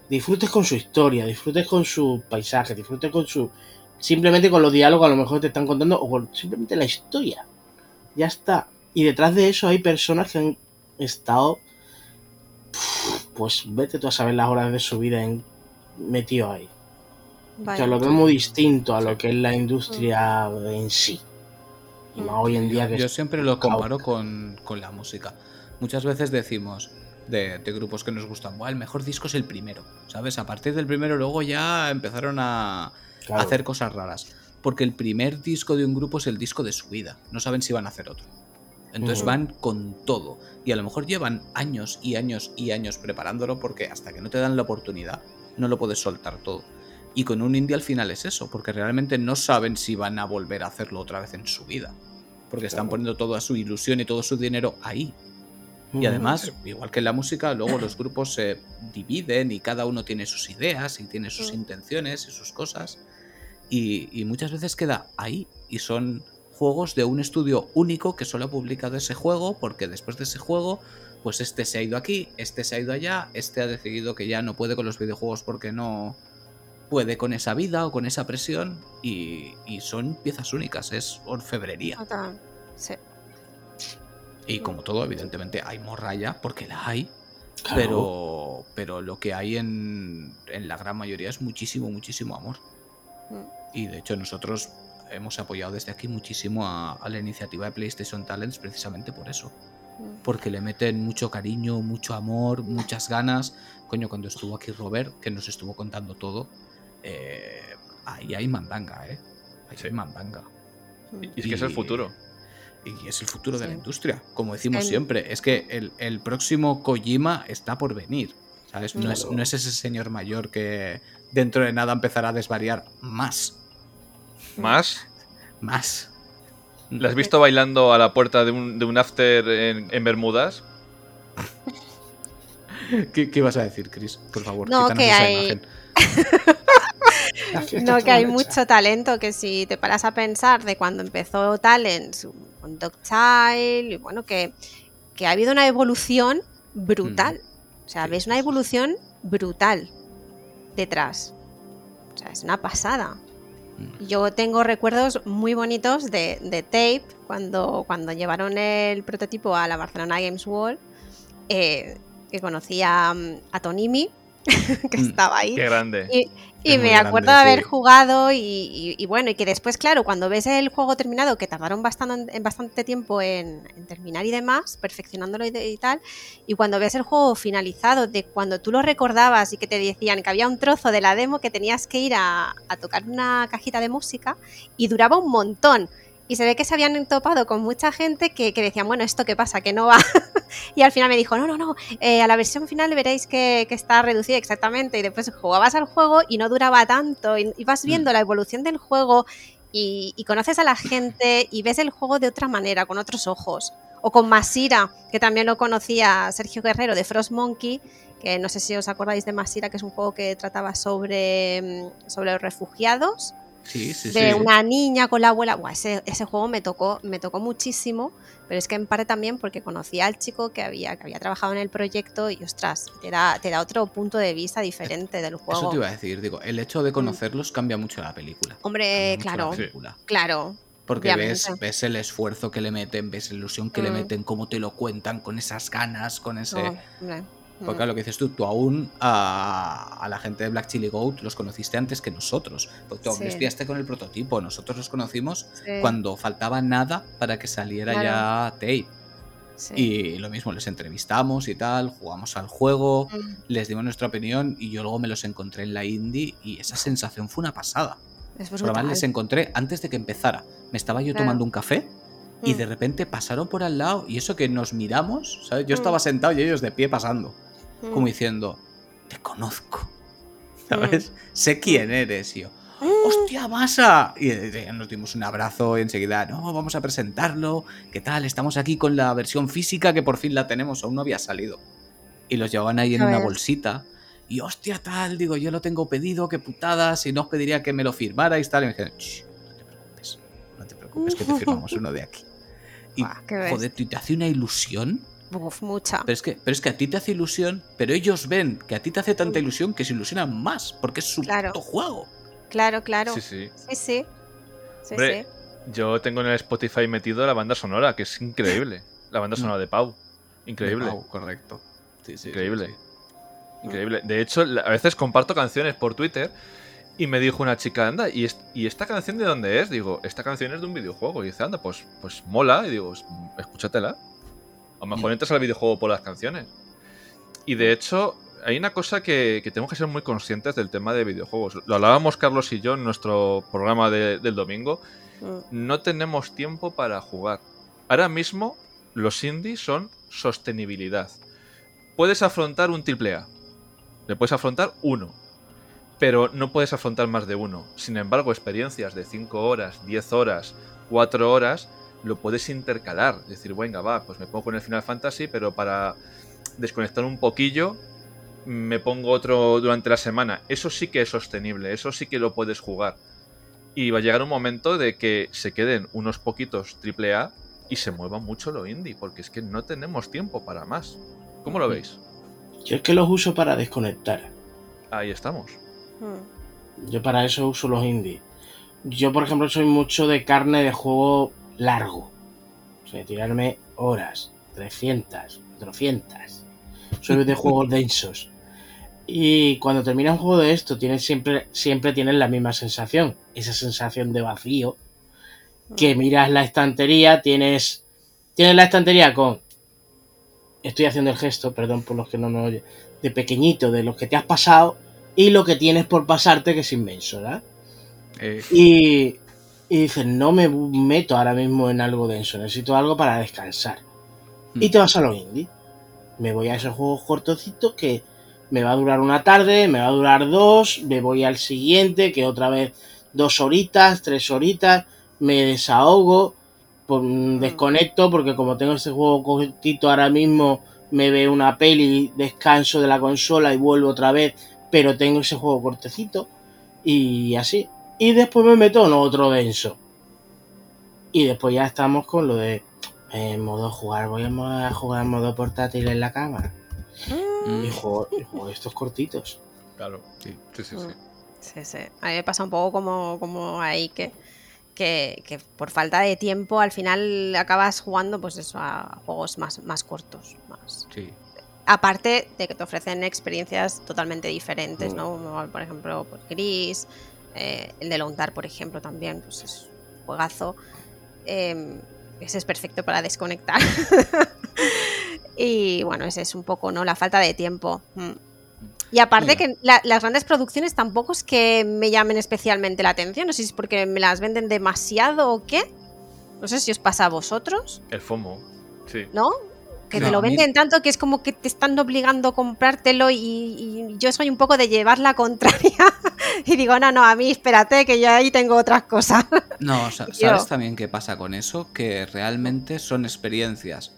Disfrutes con su historia, disfrutes con su paisaje, disfrutes con su. Simplemente con los diálogos a lo mejor te están contando o con simplemente la historia. Ya está. Y detrás de eso hay personas que han estado. Pues vete tú a saber las horas de su vida en, metido ahí. vaya. Que lo veo muy distinto a lo que es la industria en sí. Y más hoy en día que Yo siempre lo comparo con, con la música. Muchas veces decimos de, de grupos que nos gustan, "Buah, el mejor disco es el primero, ¿sabes? A partir del primero luego ya empezaron a, Claro. a hacer cosas raras. Porque el primer disco de un grupo es el disco de su vida. No saben si van a hacer otro. Entonces van con todo. Y a lo mejor llevan años y años y años preparándolo porque hasta que no te dan la oportunidad no lo puedes soltar todo. Y con un indie al final es eso, porque realmente no saben si van a volver a hacerlo otra vez en su vida. Porque están Claro. poniendo toda su ilusión y todo su dinero ahí. Y además, igual que en la música, luego los grupos se dividen y cada uno tiene sus ideas y tiene sus intenciones y sus cosas. Y, y muchas veces queda ahí. Y son juegos de un estudio único que solo ha publicado ese juego porque después de ese juego, pues este se ha ido aquí, este se ha ido allá, este ha decidido que ya no puede con los videojuegos porque no puede con esa vida o con esa presión. Y, y son piezas únicas, es orfebrería. Total. Sí. Y como todo, evidentemente hay morralla, porque la hay, Claro. pero, pero lo que hay en, en la gran mayoría es muchísimo, muchísimo amor. Mm. Y de hecho nosotros hemos apoyado desde aquí muchísimo a, a la iniciativa de PlayStation Talents precisamente por eso. Mm. Porque le meten mucho cariño, mucho amor, muchas ganas. Coño, cuando estuvo aquí Robert, que nos estuvo contando todo, eh, ahí hay mandanga, ¿eh? Ahí Sí. hay mandanga. Mm. Y es que es el futuro. Y es el futuro de la industria, como decimos El- siempre. Es que el, el próximo Kojima está por venir. ¿Sabes? No, es, Claro. no es ese señor mayor que dentro de nada empezará a desvariar más. Más. Más. ¿La has visto bailando a la puerta de un, de un after en, en Bermudas? ¿Qué, qué ibas a decir, Chris? Por favor, No, quítanos que esa hay- imagen. No, que hay mucho talento, que si te paras a pensar de cuando empezó Talents con Dogchild, y bueno, que, que ha habido una evolución brutal. O sea, Sí, ves una evolución brutal detrás. O sea, es una pasada. Mm. Yo tengo recuerdos muy bonitos de, de Tape cuando, cuando llevaron el prototipo a la Barcelona Games World, eh, que conocí a, a Tonimi, que Mm. estaba ahí. Qué grande. Y, me acuerdo grande, de haber sí. jugado y, y- y bueno, y que después, claro, cuando ves el juego terminado, que tardaron bastante, en bastante tiempo en, en terminar y demás, perfeccionándolo y, de- y tal, y cuando ves el juego finalizado, de cuando tú lo recordabas y que te decían que había un trozo de la demo que tenías que ir a, a tocar una cajita de música y duraba un montón. Y se ve que se habían topado con mucha gente que, que decían, bueno, ¿esto qué pasa? Que no va. y al final me dijo, no, no, no, eh, a la versión final veréis que, que está reducida exactamente. Y después jugabas al juego y no duraba tanto. Y, y vas viendo la evolución del juego y, y conoces a la gente y ves el juego de otra manera, con otros ojos. O con Masira, que también lo conocía Sergio Guerrero de Frost Monkey, que no sé si os acordáis de Masira, que es un juego que trataba sobre, mm, sobre los refugiados Sí, sí, de sí. una niña con la abuela. Buah, ese, ese juego me tocó, me tocó muchísimo, pero es que en parte también porque conocía al chico que había, que había trabajado en el proyecto y ostras, te da, te da otro punto de vista diferente del Eso juego. te iba a decir, digo, el hecho de conocerlos cambia mucho la película. Hombre, claro, película. claro. Porque ves, ves el esfuerzo que le meten, ves la ilusión que le Mm. meten, cómo te lo cuentan, con esas ganas, con ese... No, Porque mm. claro, lo que dices tú, tú aún a, a la gente de Black Chili Goat los conociste antes que nosotros. Porque tú aún Sí. estudiaste con el prototipo. Nosotros los conocimos Sí, cuando faltaba nada para que saliera Claro. ya Tape. sí. Y lo mismo, les entrevistamos y tal, jugamos al juego, Mm, les dimos nuestra opinión y yo luego me los encontré en la indie y esa sensación fue una pasada. Es Pero además les encontré antes de que empezara. Me estaba yo Claro. tomando un café y Mm, de repente pasaron por al lado y eso que nos miramos, ¿sabes? Yo Mm. estaba sentado y ellos de pie pasando, mm, como diciendo, te conozco, ¿sabes? Sé quién eres, y yo. mm, ¡Hostia, masa! Y eh, nos dimos un abrazo y enseguida, no, vamos a presentarlo, ¿qué tal? Estamos aquí con la versión física que por fin la tenemos, aún no había salido. Y los llevaban ahí en una bolsita. Y hostia, tal, digo, yo lo tengo pedido, qué putada, si no os pediría que me lo firmarais, tal. Y me dijeron, "Shh, no te preocupes, no te preocupes, que te firmamos uno de aquí. Y joder, te hace una ilusión. Uf, mucha. Pero es, que, pero es que a ti te hace ilusión, pero ellos ven que a ti te hace tanta Mm. ilusión que se ilusionan más, porque es su Claro. puto juego. Claro, claro. Sí, sí. Sí, sí. Sí, Hombre, sí. Yo tengo en el Spotify metido la banda sonora, que es increíble. La banda sonora de Pau. Increíble. De Pau, correcto. Sí, sí, Increíble. sí, sí. Increíble. De hecho, a veces comparto canciones por Twitter y me dijo una chica, anda, ¿y, est- ¿y esta canción de dónde es? Digo, esta canción es de un videojuego. Y dice, anda, pues, pues mola. Y digo, "Es- escúchatela. A lo mejor entras al videojuego por las canciones. Y de hecho, hay una cosa que, que tenemos que ser muy conscientes del tema de videojuegos. Lo hablábamos Carlos y yo en nuestro programa de- del domingo. Mm, No tenemos tiempo para jugar. Ahora mismo, los indies son sostenibilidad. Puedes afrontar un triple A. Le puedes afrontar uno. Pero no puedes afrontar más de uno. Sin embargo, experiencias de 5 horas, 10 horas, 4 horas, lo puedes intercalar. Decir, venga, va, pues me pongo con el Final Fantasy, pero para desconectar un poquillo, me pongo otro durante la semana. Eso sí que es sostenible, eso sí que lo puedes jugar. Y va a llegar un momento de que se queden unos poquitos AAA y se mueva mucho lo indie, porque es que no tenemos tiempo para más. ¿Cómo lo veis? Yo es que los uso para desconectar. Ahí estamos. mm. Yo para eso uso los indies. Yo, por ejemplo, soy mucho de carne de juego largo. O sea, tirarme horas, 300, 400. Soy de juegos densos. Y cuando termina un juego de esto, tienes siempre, siempre tienes la misma sensación. Esa sensación de vacío que miras la estantería, tienes, tienes la estantería con, estoy haciendo el gesto, perdón por los que no me oyen, de pequeñito, de los que te has pasado y lo que tienes por pasarte que es inmenso, ¿verdad? Eh, Y, y dices, no me meto ahora mismo en algo denso, necesito algo para descansar. Y Mm. te vas a los indie. Me voy a esos juegos cortocitos que me va a durar una tarde, me va a durar dos, me voy al siguiente, que otra vez dos horitas, tres horitas, me desahogo, pues, mm, desconecto, porque como tengo ese juego cortito ahora mismo, me veo una peli, descanso de la consola y vuelvo otra vez, pero tengo ese juego cortecito, y así. Y después me meto en otro denso. Y después ya estamos con lo de en modo jugar, voy a mo- a jugar en modo portátil en la cama. Mm. Y juego, y juego estos cortitos. claro. Sí, sí, sí. sí. Sí, sí. A mí me pasa un poco como, como ahí que, que, que por falta de tiempo al final acabas jugando pues eso a juegos más, más cortos. Más. Sí. Aparte de que te ofrecen experiencias totalmente diferentes, Mm. ¿no? Como, por ejemplo, pues, Gris, eh, el de Lontar, por ejemplo, también, pues es un juegazo. Eh, ese es perfecto para desconectar. y bueno, ese es un poco, ¿no? La falta de tiempo. Mm. Y aparte Mira. que la- las grandes producciones tampoco es que me llamen especialmente la atención, no sé si es porque me las venden demasiado o qué. No sé si os pasa a vosotros, El FOMO. Sí. ¿no? Que No, te lo mí- venden tanto que es como que te están obligando a comprártelo y, y yo soy un poco de llevar la contraria y digo, no, no, a mí espérate que yo ahí tengo otras cosas. No, sa- Yo- ¿sabes también qué pasa con eso? Que realmente son experiencias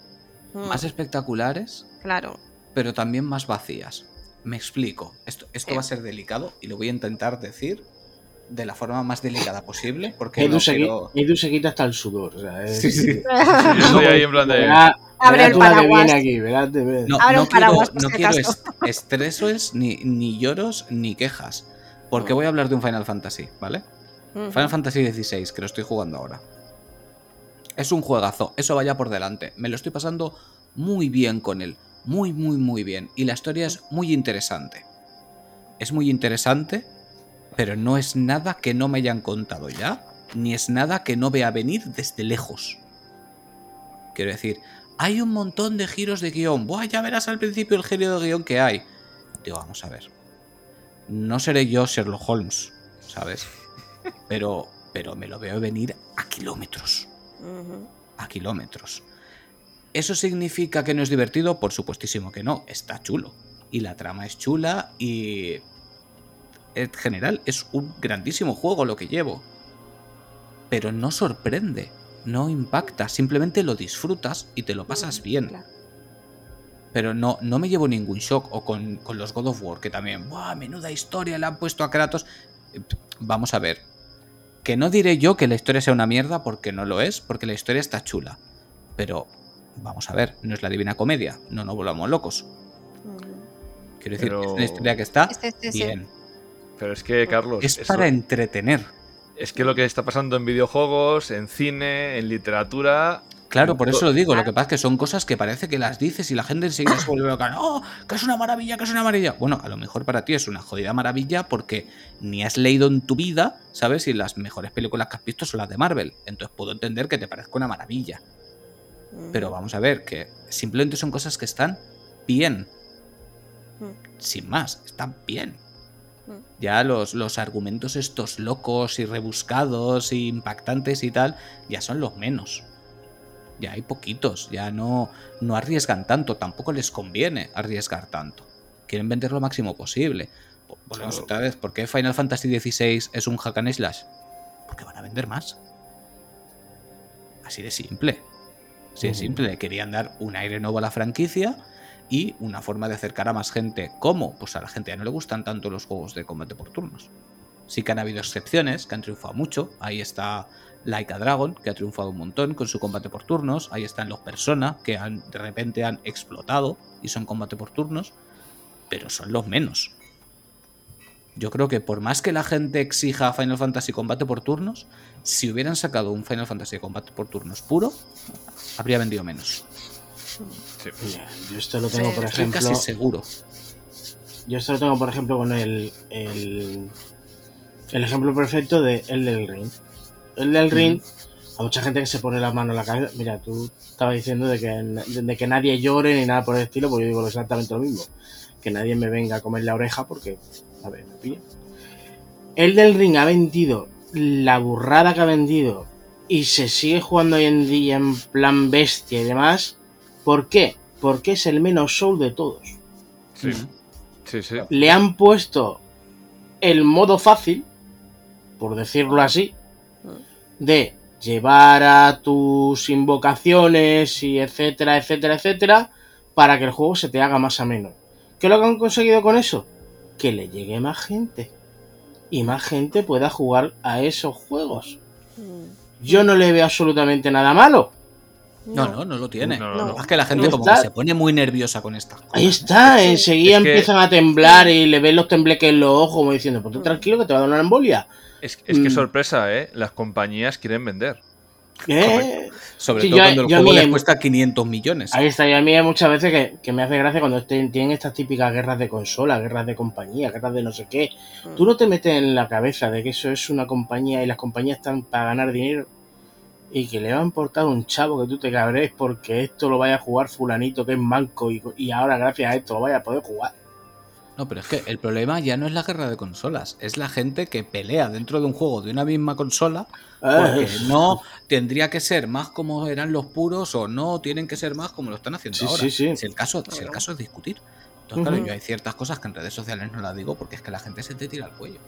más espectaculares, claro. pero también más vacías. Me explico. Esto, esto Sí. va a ser delicado y lo voy a intentar decir de la forma más delicada posible, porque Edu, no se, qui- quiero... Edu se quita hasta el sudor. o sea, es- Sí, sí. Yo estoy ahí en plan de. Verá- Abre verá el paraguas. aquí. No, Abre no un paraguas, quiero, no quiero est- estresos, ni, ni lloros, ni quejas. Porque No. voy a hablar de un Final Fantasy, ¿vale? Final Fantasy XVI, que lo estoy jugando ahora. Es un juegazo, eso vaya por delante. Me lo estoy pasando muy bien con él. Muy, muy, muy bien. Y la historia es muy interesante. Es muy interesante, pero no es nada que no me hayan contado ya, ni es nada que no vea venir desde lejos. Quiero decir, hay un montón de giros de guion. Buah, ya verás al principio el giro de guion que hay. Digo, vamos a ver. No seré yo Sherlock Holmes, ¿sabes? Pero, pero me lo veo venir a kilómetros. A kilómetros. ¿Eso significa que no es divertido? Por supuestísimo que no. Está chulo. Y la trama es chula y... En general es un grandísimo juego lo que llevo. Pero no sorprende. No impacta. Simplemente lo disfrutas y te lo pasas bien. Claro. Pero no, no me llevo ningún shock. O con, con los God of War, que también, ¡buah! Menuda historia le han puesto a Kratos. Eh, Vamos a ver. Que no diré yo que la historia sea una mierda porque no lo es, porque la historia está chula. Pero, vamos a ver, no es la divina comedia. No nos volvamos locos. Quiero decir, Pero- es una historia que está Este, este, sí. bien. Pero es que, Carlos. Es eso- para entretener. Es que lo que está pasando en videojuegos, en cine, en literatura. Claro, por eso lo digo. Lo que pasa es que son cosas que parece que las dices y la gente enseguida se vuelve loca. ¡Oh! Que es una maravilla, que es una maravilla. Bueno, a lo mejor para ti es una jodida maravilla porque ni has leído en tu vida, ¿sabes? Si las mejores películas que has visto son las de Marvel. Entonces puedo entender que te parezca una maravilla. Ujú. Pero vamos a ver, que simplemente son cosas que están bien. Mm. Sin más, están bien. Mm. Ya los, los argumentos estos locos y rebuscados y impactantes y tal, ya son los menos. Ya hay poquitos, ya no, no arriesgan tanto, tampoco les conviene arriesgar tanto. Quieren vender lo máximo posible. Vo- Volvemos Claro. otra vez, ¿por qué Final Fantasy XVI es un hack and slash? Porque van a vender más. Así de simple. Así de simple. Querían dar un aire nuevo a la franquicia y una forma de acercar a más gente. ¿Cómo? Pues a la gente ya no le gustan tanto los juegos de combate por turnos. Sí que han habido excepciones que han triunfado mucho. Ahí está Like a Dragon, que ha triunfado un montón con su combate por turnos. Ahí están los Persona, que han, de repente han explotado y son combate por turnos. Pero son los menos. Yo creo que por más que la gente exija Final Fantasy combate por turnos, si hubieran sacado un Final Fantasy combate por turnos puro, habría vendido menos. Sí. Mira, yo esto lo tengo, Sí. por Estoy ejemplo. casi seguro. Yo esto lo tengo, por ejemplo, con el. el, el ejemplo perfecto de el del Ring. El del Ring, a mucha gente que se pone las manos en la cabeza. Mira, tú estabas diciendo de que, de que nadie llore ni nada por el estilo, pues yo digo exactamente lo mismo. Que nadie me venga a comer la oreja porque, a ver, me pilla. El del Ring ha vendido la burrada que ha vendido y se sigue jugando hoy en día en plan bestia y demás. ¿Por qué? Porque es el menos soul de todos. Sí. Sí, sí. Le han puesto el modo fácil, por decirlo así, de llevar a tus invocaciones y etcétera, etcétera, etcétera, para que el juego se te haga más ameno. ¿Qué es lo que han conseguido con eso? Que le llegue más gente. Y más gente pueda jugar a esos juegos. Yo no le veo absolutamente nada malo. No, no, no lo tiene. No, no, no. Es que la gente como que se pone muy nerviosa con estas cosas. Ahí está, Sí. enseguida Es que- empiezan a temblar y le ven los tembleques en los ojos como diciendo, pues tú tranquilo que te va a dar una embolia. Es, es que Mm. sorpresa, ¿eh? Las compañías quieren vender. ¿Eh? Sobre Sí, todo yo- cuando el juego les en- cuesta 500 millones. Ahí está, y a mí hay muchas veces que, que me hace gracia cuando estén- tienen estas típicas guerras de consola, guerras de compañía, guerras de no sé qué. Mm. Tú no te metes en la cabeza de que eso es una compañía y las compañías están para ganar dinero y que le va a importar un chavo que tú te cabres porque esto lo vaya a jugar fulanito que es manco y, y ahora gracias a esto lo vaya a poder jugar. No, pero es que el problema ya no es la guerra de consolas, es la gente que pelea dentro de un juego de una misma consola porque Eh, no tendría que ser más como eran los puros o no tienen que ser más como lo están haciendo Sí, ahora. sí, sí. Si el caso, si el caso es discutir. Entonces, claro, yo hay ciertas cosas que en redes sociales no las digo porque es que la gente se te tira al cuello.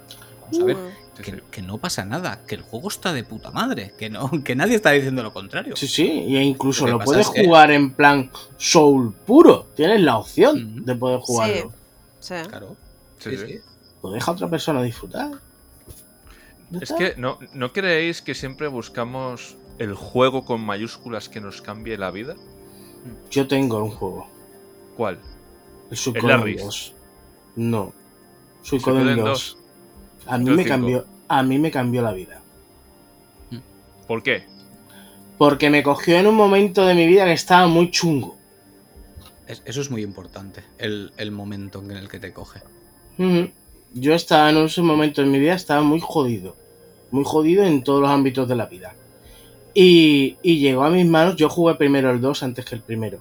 Vamos a ver, que, no pasa nada, que el juego está de puta madre, que no, que nadie está diciendo lo contrario. Sí, sí, y incluso Lo puedes es que- jugar en plan soul puro. Tienes la opción de poder jugarlo. Sí. Claro. Sí, Sí, sí. sí. Lo deja a otra persona disfrutar. Es que no, ¿no creéis que siempre buscamos el juego con mayúsculas que nos cambie la vida? Yo tengo un juego. ¿Cuál? El Larry's. 2. No. Suicoden 2. 2. A mí me cambió. A mí me cambió la vida. ¿Por qué? Porque me cogió en un momento de mi vida que estaba muy chungo. Es- eso es muy importante, el, el momento en el que te coge. Yo estaba en ese momento en mi vida, estaba muy jodido. Muy jodido en todos los ámbitos de la vida. Y, y llegó a mis manos, yo jugué primero el 2 antes que el primero.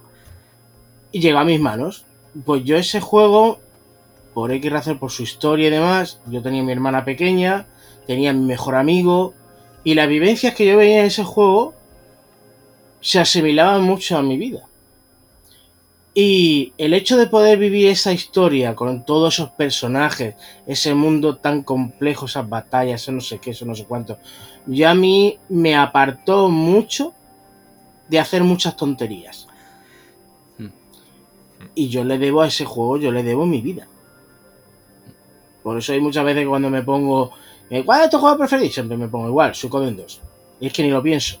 Y llegó a mis manos. Pues yo ese juego, por X razón, por su historia y demás, yo tenía mi hermana pequeña, tenía mi mejor amigo, y las vivencias que yo veía en ese juego se asimilaban mucho a mi vida. Y el hecho de poder vivir esa historia con todos esos personajes, ese mundo tan complejo, esas batallas, eso no sé qué, eso no sé cuánto, ya a mí me apartó mucho de hacer muchas tonterías. Hmm. Y yo le debo a ese juego, yo le debo mi vida. Por eso hay muchas veces que cuando me pongo, eh, ¿cuál es tu juego preferido? Siempre me pongo igual, Suicoden 2. Y es que ni lo pienso.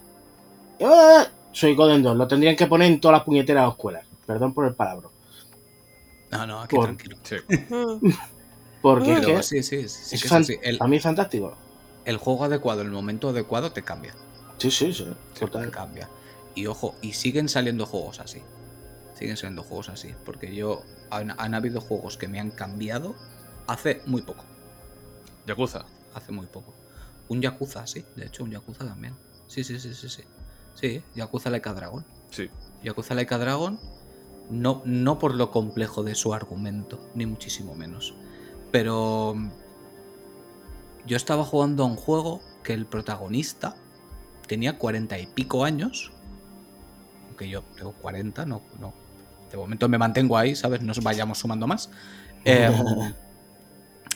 ¡Ah! Suicoden 2, lo tendrían que poner en todas las puñeteras escuelas. Perdón por el palabra. No, no, aquí Por- tranquilo. Sí. Porque es Pero que sí, sí, sí es que es fan- así. El, a mí es fantástico. el juego adecuado, el momento adecuado te cambia. Sí, sí, sí. Te Total. cambia. Y ojo, y siguen saliendo juegos así. Siguen saliendo juegos así. Porque yo. Han, han habido juegos que me han cambiado hace muy poco. Yakuza. Hace muy poco. Un Yakuza, sí. De hecho, un Yakuza también. Sí, sí, sí, sí, sí. Sí, Yakuza Laika Dragon. Sí. Yakuza Laika Dragon, no, no por lo complejo de su argumento, ni muchísimo menos. Pero mm, yo estaba jugando a un juego que el protagonista tenía cuarenta y pico años. Aunque yo tengo 40, no, no. De momento me mantengo ahí, ¿sabes? No vayamos sumando más. Eh,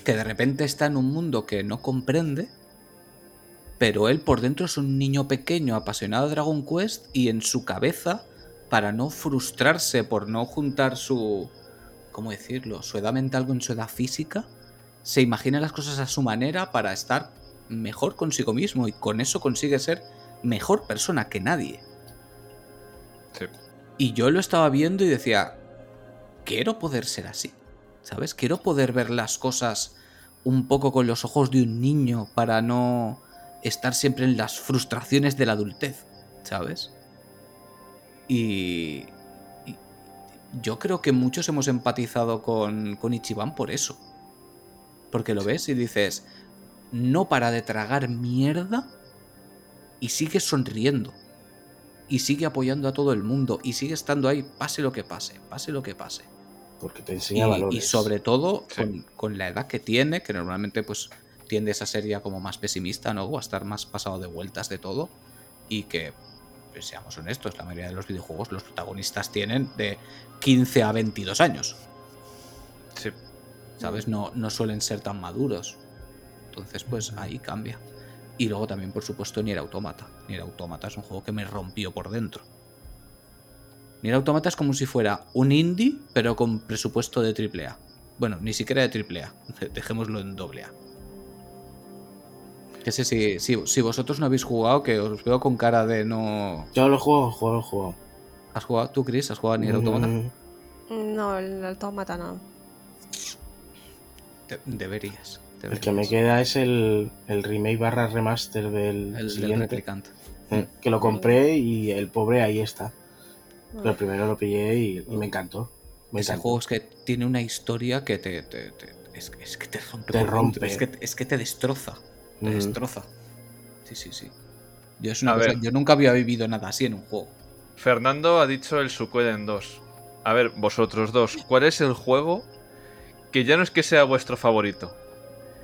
que de repente está en un mundo que no comprende. Pero él por dentro es un niño pequeño apasionado de Dragon Quest y en su cabeza, para no frustrarse por no juntar su... ¿Cómo decirlo? Su edad mental con su edad física, se imagina las cosas a su manera para estar mejor consigo mismo y con eso consigue ser mejor persona que nadie. Sí. Y yo lo estaba viendo y decía, quiero poder ser así, ¿sabes? Quiero poder ver las cosas un poco con los ojos de un niño para no estar siempre en las frustraciones de la adultez, ¿sabes? Y, y yo creo que muchos hemos empatizado con, con Ichiban por eso. Porque lo ves y dices, no para de tragar mierda y sigue sonriendo. Y sigue apoyando a todo el mundo. Y sigue estando ahí, pase lo que pase, pase lo que pase. Porque te Y, enseña valores. y sobre todo Sí. con, con la edad que tiene, que normalmente pues tiendes a ser ya como más pesimista, ¿no? O a estar más pasado de vueltas de todo. Y que, pues, seamos honestos, la mayoría de los videojuegos los protagonistas tienen de 15 a 22 años. Sí. ¿Sabes? No, no suelen ser tan maduros. Entonces, pues ahí cambia. Y luego también, por supuesto, Nier Automata. Nier Automata es un juego que me rompió por dentro. Nier Automata es como si fuera un indie, pero con presupuesto de AAA. Bueno, ni siquiera de AAA. Dejémoslo en doble A. Que sé si, si, si vosotros no habéis jugado, que os veo con cara de no. Yo lo juego, juego, juego. ¿Has jugado tú, Chris? ¿Has jugado a Nier Automata? Mm, No, el autómata no. De- deberías. El que me queda es el, el remake barra remaster del El del siguiente. replicante. eh, que lo compré y el pobre ahí está. Pero primero lo pillé y, y me encantó. Me Ese encantó. juego es que tiene una historia que te. te- te- es, que- es que te rompe. Te rompe. Es que, es que te destroza. Te Mm. destroza. Sí, sí, sí. Yo, es una cosa- ver. yo nunca había vivido nada así en un juego. Fernando ha dicho el Suikoden 2. A ver, vosotros dos, ¿cuál es el juego que ya no es que sea vuestro favorito,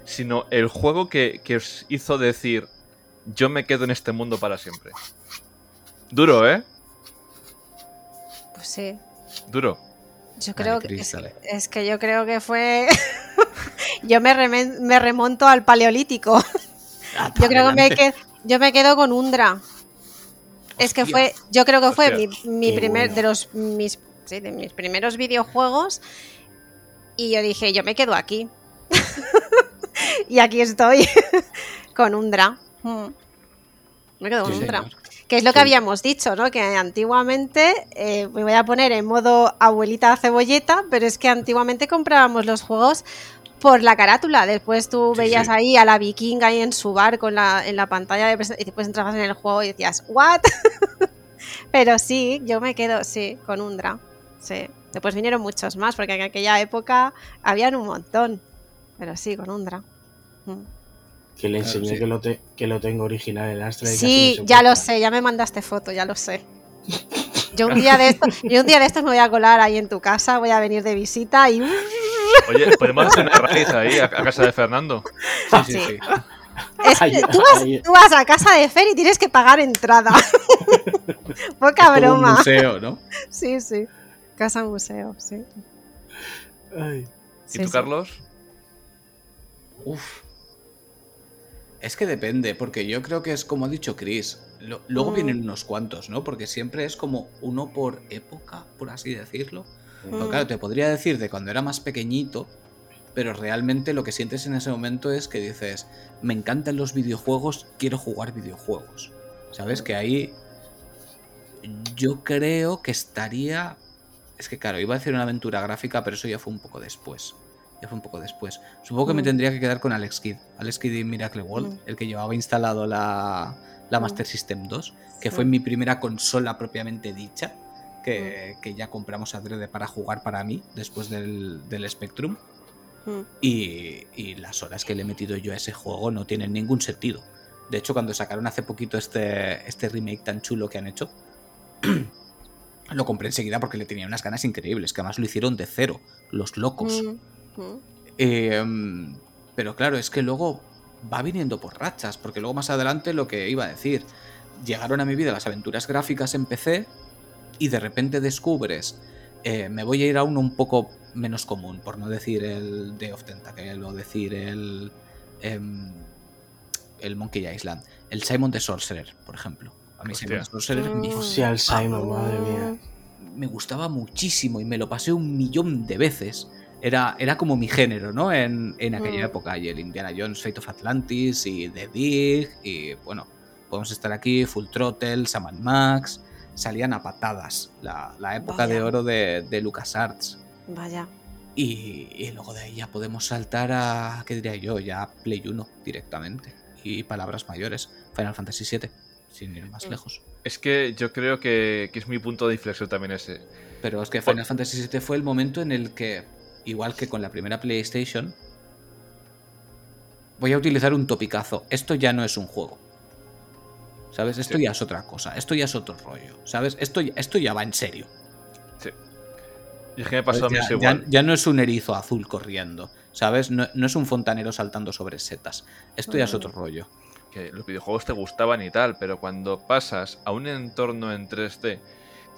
sino el juego que, que os hizo decir, yo me quedo en este mundo para siempre? Duro, ¿eh? Pues sí. Duro. Yo creo que Chris, es, que yo creo que fue. yo me, remonto al paleolítico. Yo creo que me, Adelante. qued- yo me quedo con Undra. Es que fue, yo creo que fue Hostia. mi, primer, bueno. de los mis, sí, de mis primeros videojuegos. Y yo dije, yo me quedo aquí. y aquí estoy con Undra. Mm. Me quedo con Sí, Undra. señor. Que es lo que Sí. habíamos dicho, ¿no? Que antiguamente, eh, me voy a poner en modo abuelita cebolleta, pero es que antiguamente comprábamos los juegos por la carátula. Después tú Sí, veías sí. ahí a la vikinga ahí en su barco en la, en la pantalla de y después entrabas en el juego y decías, ¿what? pero sí, yo me quedo, sí, con Undra. Sí. Después vinieron muchos más, porque en aquella época habían un montón. Pero sí, con Undra. Mm. Que le Claro, enseñé sí. que, lo te- que lo tengo original en Astra. y Sí, no ya lo sé, ya me mandaste foto, ya lo sé. Yo un día de estos, yo un día de estos me voy a colar ahí en tu casa, voy a venir de visita y Oye, podemos hacer una raíz ahí, a, a casa de Fernando. Sí, sí, Sí. sí. es que Ay, tú, vas, ay. tú vas a casa de Fer y tienes que pagar entrada. Poca Es como un broma. museo, ¿no? Sí, sí. Casa museo, sí. Ay. ¿Y Sí, tú, sí. Carlos? Uf. Es que depende, porque yo creo que es como ha dicho Chris. lo- luego Mm. vienen unos cuantos, ¿no? Porque siempre es como uno por época, por así decirlo. Pero Mm. claro, te podría decir de cuando era más pequeñito, pero realmente lo que sientes en ese momento es que dices, me encantan los videojuegos, quiero jugar videojuegos. ¿Sabes? Que ahí yo creo que estaría... Es que claro, iba a decir una aventura gráfica, pero eso ya fue un poco después. Ya fue un poco después. Supongo que me Mm. tendría que quedar con Alex Kidd. Alex Kidd y Miracle World, Mm. el que llevaba instalado la, la Mm. Master System 2, que Sí. fue mi primera consola propiamente dicha, que, que ya compramos adrede para jugar para mí después del, del Spectrum. Y, y las horas que le he metido yo a ese juego no tienen ningún sentido. De hecho, cuando sacaron hace poquito este, este remake tan chulo que han hecho, lo compré enseguida porque le tenía unas ganas increíbles, que además lo hicieron de cero, los locos. Mm. Mm. Eh, mm, pero claro, es que luego va viniendo por rachas, porque luego más adelante lo que iba a decir, llegaron a mi vida las aventuras gráficas en PC y de repente descubres, eh, me voy a ir a uno un poco menos común, por no decir el Day of Tentacle o decir el, em, el Monkey Island, el Simon the Sorcerer, por ejemplo. A mí Hostia. Simon the Sorcerer me Mm. O sea, el Simon, madre mía. me gustaba muchísimo y me lo pasé un millón de veces. Era, era como mi género, ¿no? En, en aquella Mm. época. Y el Indiana Jones, Fate of Atlantis y The Dig. Y bueno, podemos estar aquí, Full Throttle, Sam Max. Salían a patadas. La, la época Vaya. de oro de, de LucasArts. Vaya. Y, y luego de ahí ya podemos saltar a, ¿qué diría yo? Ya Play 1 directamente. Y palabras mayores. Final Fantasy VII, sin ir más Mm. lejos. Es que yo creo que, que es mi punto de inflexión también ese. Pero es que Final Fantasy VII fue el momento en el que, igual que con la primera PlayStation, voy a utilizar un topicazo. Esto ya no es un juego. ¿Sabes? Esto Sí. ya es otra cosa, esto ya es otro rollo, ¿sabes? Esto, esto ya va en serio. Y es que me pasó a mí ya, eso igual. ya- ya no es un erizo azul corriendo, ¿sabes? No, no es un fontanero saltando sobre setas. Esto ya es otro rollo. que los videojuegos te gustaban y tal, pero cuando pasas a un entorno en 3D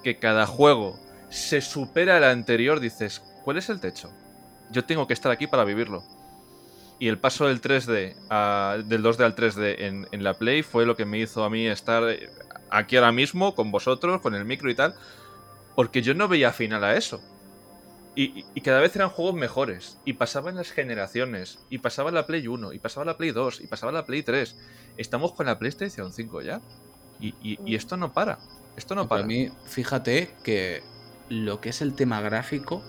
que cada juego se supera al anterior, dices, ¿cuál es el techo? Yo tengo que estar aquí para vivirlo. Y el paso del 3D, a- del 2D al 3D en, en la Play fue lo que me hizo a mí estar eh, aquí ahora mismo con vosotros, con el micro y tal, porque yo no veía final a eso. Y, y- y cada vez eran juegos mejores. Y pasaban las generaciones. Y pasaba la Play 1. Y pasaba la Play 2. Y pasaba la Play 3. Estamos con la PlayStation 5 ya. Y, y- y esto no para. Esto no Para para. mí, fíjate que lo que es el tema gráfico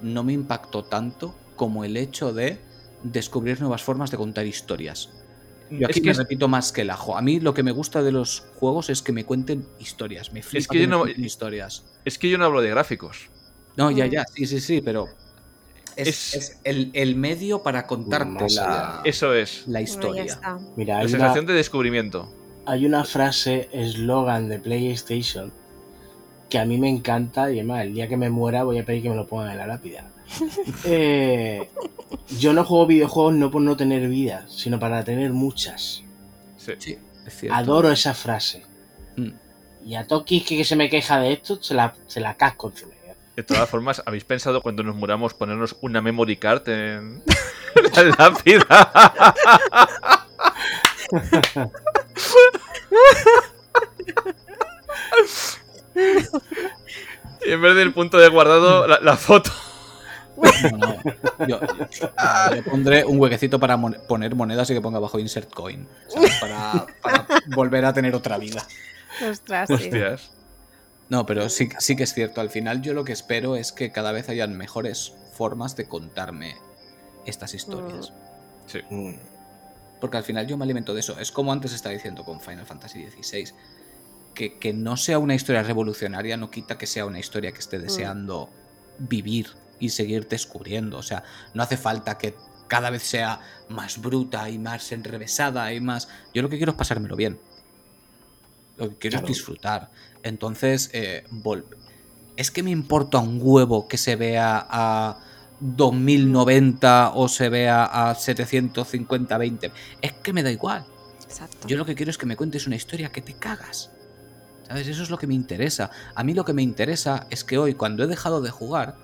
no me impactó tanto como el hecho de descubrir nuevas formas de contar historias. Yo aquí es que me es- repito más que el ajo. A mí lo que me gusta de los juegos es que me cuenten historias. Me flipa que yo me no- cuenten historias. es que yo no hablo de gráficos. No, ya, ya, sí, sí, sí, pero es, Es- es el, el medio para contarte la. Eso es. la historia. Mira, La una, sensación de descubrimiento. hay una frase, eslogan de PlayStation, que a mí me encanta y además el día que me muera voy a pedir que me lo pongan en la lápida. Eh, yo no juego videojuegos no por no tener vidas, sino para tener muchas. Sí. Sí, es cierto. Adoro esa frase. Mm. Y a Toki que, que se me queja de esto, se la, se la casco encima. De todas formas, ¿habéis pensado cuando nos muramos ponernos una memory card en la lápida? y en vez del punto de guardado, la, la foto. No, no, Yo, yo pondré un huequecito para mon- poner monedas y que ponga abajo insert coin. ¿sabes? Para, para volver a tener otra vida. Ostras, sí. No, pero sí, sí que es cierto. Al final yo lo que espero es que cada vez hayan mejores formas de contarme estas historias. Sí. Mm. Porque al final yo me alimento de eso. Es como antes estaba diciendo con Final Fantasy XVI. Que, que no sea una historia revolucionaria no quita que sea una historia que esté deseando vivir y seguir descubriendo. O sea, no hace falta que cada vez sea más bruta y más enrevesada y más... Yo lo que quiero es pasármelo bien. Lo que quiero Claro. es disfrutar. Entonces, eh, es que me importa un huevo que se vea a 2090 o se vea a 750-20. Es que me da igual. Exacto. Yo lo que quiero es que me cuentes una historia que te cagas. ¿Sabes? Eso es lo que me interesa. A mí lo que me interesa es que hoy, cuando he dejado de jugar,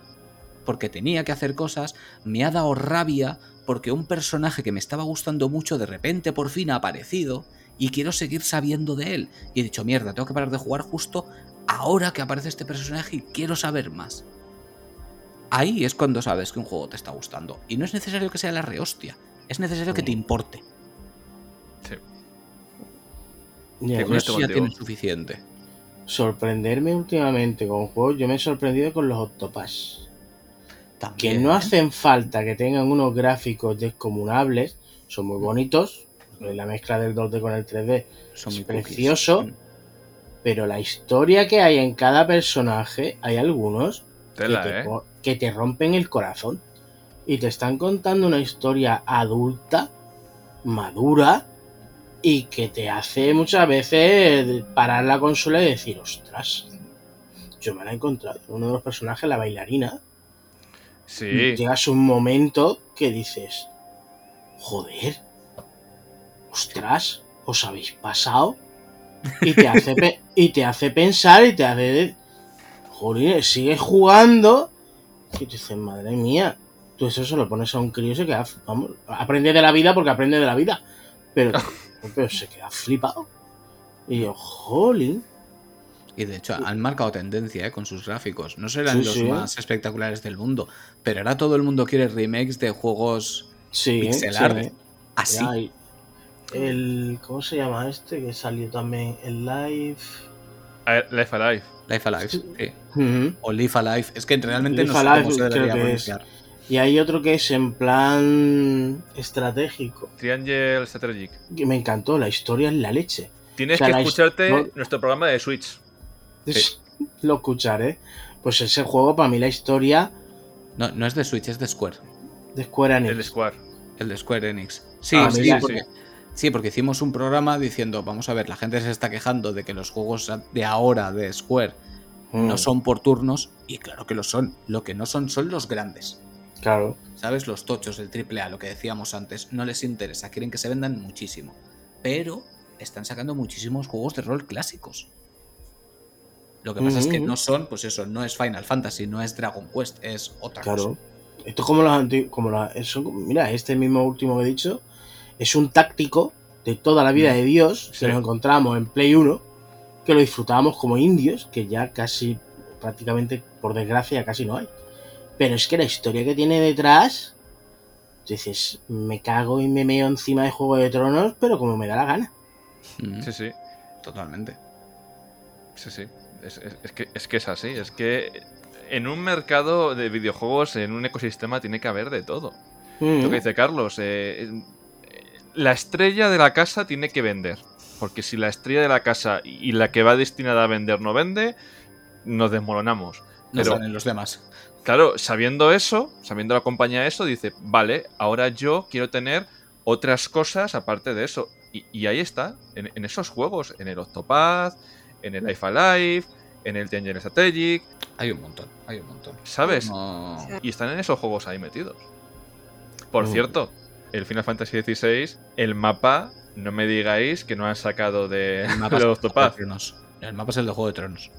porque tenía que hacer cosas, me ha dado rabia porque un personaje que me estaba gustando mucho de repente por fin ha aparecido y quiero seguir sabiendo de él. Y he dicho, mierda, tengo que parar de jugar justo ahora que aparece este personaje y quiero saber más. Ahí es cuando sabes que un juego te está gustando. Y no es necesario que sea la rehostia. Es necesario que te importe. Sí. Con esto ya tienes suficiente. Sorprenderme últimamente con juegos, yo me he sorprendido con los Octopass. Que no ¿eh? hacen falta que tengan unos gráficos descomunables, son muy bonitos, la mezcla del 2D con el 3D, Son es cookies. precioso. Mm. pero la historia que hay en cada personaje, hay algunos que Tela, te, ¿eh? que te rompen el corazón y te están contando una historia adulta, madura y que te hace muchas veces parar la consola y decir, ostras, yo me la he encontrado. Uno de los personajes, la bailarina, Sí. llegas un momento que dices, joder, ostras, os habéis pasado. Y te hace, y te hace pensar y te hace, de- joder, sigues jugando. Y te dices, madre mía, tú eso se lo pones a un crío y se queda, vamos, aprende de la vida porque aprende de la vida. Pero, pero se queda flipado. Y yo, jolín. Y de hecho han marcado tendencia ¿eh? con sus gráficos. No serán Sí, los sí. más espectaculares del mundo, pero ahora todo el mundo quiere remakes de juegos Sí, pixel sí, art eh. así. El, ¿cómo se llama este? Que salió también el live. A ver, Life Alive. Life Alive. sí. O Live Alive. Es que realmente Life no sé Alive cómo se debería es. Y hay otro que es en plan estratégico. Triangle Strategic. Que me encantó, la historia es la leche. Tienes O sea, que escucharte nuestro programa de Switch. Sí. Lo escucharé. Pues ese juego, para mí, la historia No, no es de Switch, es de Square. de Square Enix. El Square. El de Square Enix. Sí, Ah, sí, mira, porque Sí, porque hicimos un programa diciendo, vamos a ver, la gente se está quejando de que los juegos de ahora de Square no Mm, son por turnos, y claro que lo son. Lo que no son son los grandes. Claro. ¿Sabes? Los tochos, el triple A, lo que decíamos antes, no les interesa, quieren que se vendan muchísimo. Pero están sacando muchísimos juegos de rol clásicos. Lo que pasa es que Ujú. no son, pues eso, no es Final Fantasy, no es Dragon Quest, es otra Claro. cosa. Esto es como los antiguos. Como la- eso- mira, este mismo último que he dicho es un táctico de toda la vida de Dios Sí. que nos encontramos en Play 1, que lo disfrutábamos como indios, que ya casi, prácticamente, por desgracia, casi no hay. Pero es que la historia que tiene detrás, dices, me cago y me meo encima de Juego de Tronos, pero como me da la gana. Mm, Sí, sí. Totalmente. Sí, sí. Es, es- es que, es que es así. Es que en un mercado de videojuegos, en un ecosistema, tiene que haber de todo. Mm. Lo que dice Carlos, eh, eh, la estrella de la casa tiene que vender. Porque si la estrella de la casa y y la que va destinada a vender no vende, nos desmoronamos. No Pero- salen los demás. Claro, sabiendo eso, sabiendo la compañía eso, dice, vale, ahora yo quiero tener otras cosas aparte de eso. Y, y ahí está, en, en esos juegos, en el Octopath, en el Life Alive, en el Danger Strategic, Hay un montón, hay un montón. ¿sabes? No-. Y están en esos juegos ahí metidos. Por cierto, el Final Fantasy XVI, el mapa, no me digáis que no han sacado de El mapa, del es el, de Octopath. Tronos. el mapa es el de Juego de Tronos.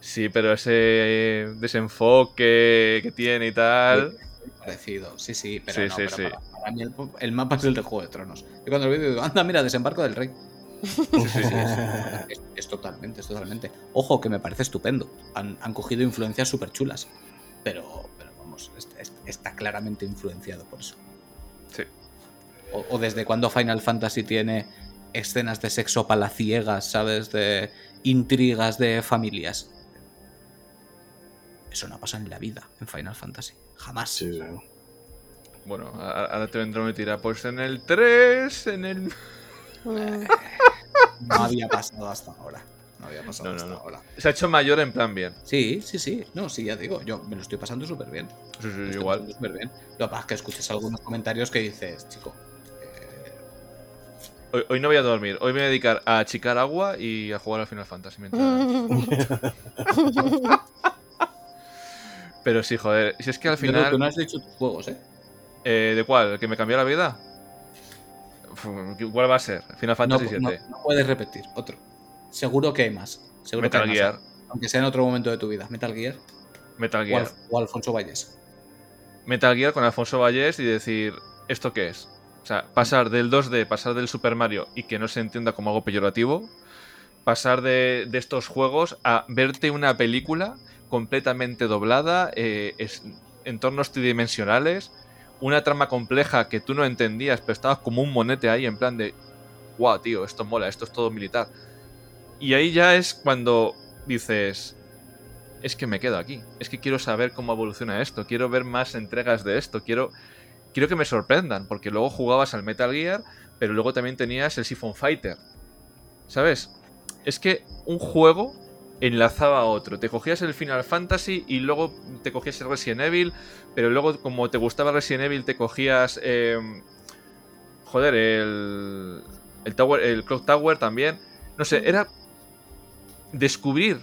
Sí, pero ese desenfoque que tiene y tal. Parecido, sí, sí, pero Sí, no, sí, pero sí. Para, para mí el, el mapa es el de Juego de Tronos. Y cuando lo veo digo, anda, mira, desembarco del rey. Sí, sí, sí. Es, es totalmente, es totalmente. Ojo, que me parece estupendo. Han, han cogido influencias súper chulas. Pero, pero vamos, es- es- está claramente influenciado por eso. Sí. O, o desde cuando Final Fantasy tiene escenas de sexo palaciegas, ¿sabes? De intrigas de familias. Eso no pasa en la vida en Final Fantasy. Jamás. Sí, claro. Bueno, ahora te vendrá te dirá, pues en el 3, en el... No había pasado hasta ahora. No había pasado No, no, hasta no. ahora. Se ha hecho mayor en plan bien. Sí, sí, sí. No, sí, ya digo, yo me lo estoy pasando súper bien. Sí, sí, Me igual. súper bien. Lo que pasa es que escuchas algunos comentarios que dices, chico, eh, Hoy, hoy no voy a dormir, hoy me voy a dedicar a achicar agua y a jugar al Final Fantasy. mientras- Pero sí, joder, si es que al yo creo que final... no has dicho tus juegos, ¿eh? eh, ¿De cuál? ¿El que me cambió la vida? ¿Cuál va a ser? Final Fantasy no- VII. no puedes repetir, otro. Seguro que hay más. Seguro Metal que hay Gear. más. Aunque sea en otro momento de tu vida. Metal Gear Metal o, Gear. Al- o Alfonso Valles. Metal Gear con Alfonso Vallés y decir, ¿esto qué es? O sea, pasar del 2D, pasar del Super Mario y que no se entienda como algo peyorativo, pasar de, de estos juegos a verte una película completamente doblada, eh, entornos tridimensionales, una trama compleja que tú no entendías, pero estabas como un monete ahí en plan de, wow, tío, esto mola, esto es todo militar. Y ahí ya es cuando dices, es que me quedo aquí. Es que quiero saber cómo evoluciona esto. Quiero ver más entregas de esto. Quiero, quiero que me sorprendan. Porque luego jugabas al Metal Gear, pero luego también tenías el Siphon Fighter. ¿Sabes? Es que un juego enlazaba a otro. Te cogías el Final Fantasy y luego te cogías el Resident Evil, pero luego como te gustaba Resident Evil te cogías... eh, joder, el... El, Tower, el Clock Tower también. No sé, era descubrir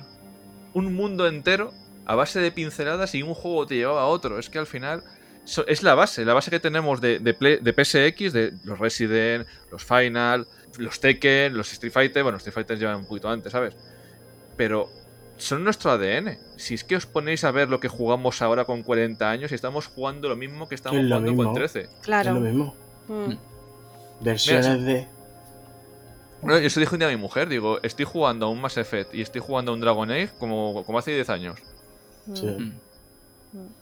un mundo entero a base de pinceladas y un juego te llevaba a otro. Es que al final es la base, la base que tenemos de, de, Play- de PSX, de los Resident, los Final, los Tekken, los Street Fighter. Bueno, Street Fighter llevan un poquito antes, ¿sabes? Pero son nuestro ADN. Si es que os ponéis a ver lo que jugamos ahora con 40 años y estamos jugando lo mismo que estamos Es jugando mismo. con 13. Es lo claro. mismo. Mm. Versiones de. Bueno, yo se dijo un día a mi mujer, digo, estoy jugando a un Mass Effect y estoy jugando a un Dragon Age como, como hace 10 años. Sí. Mm.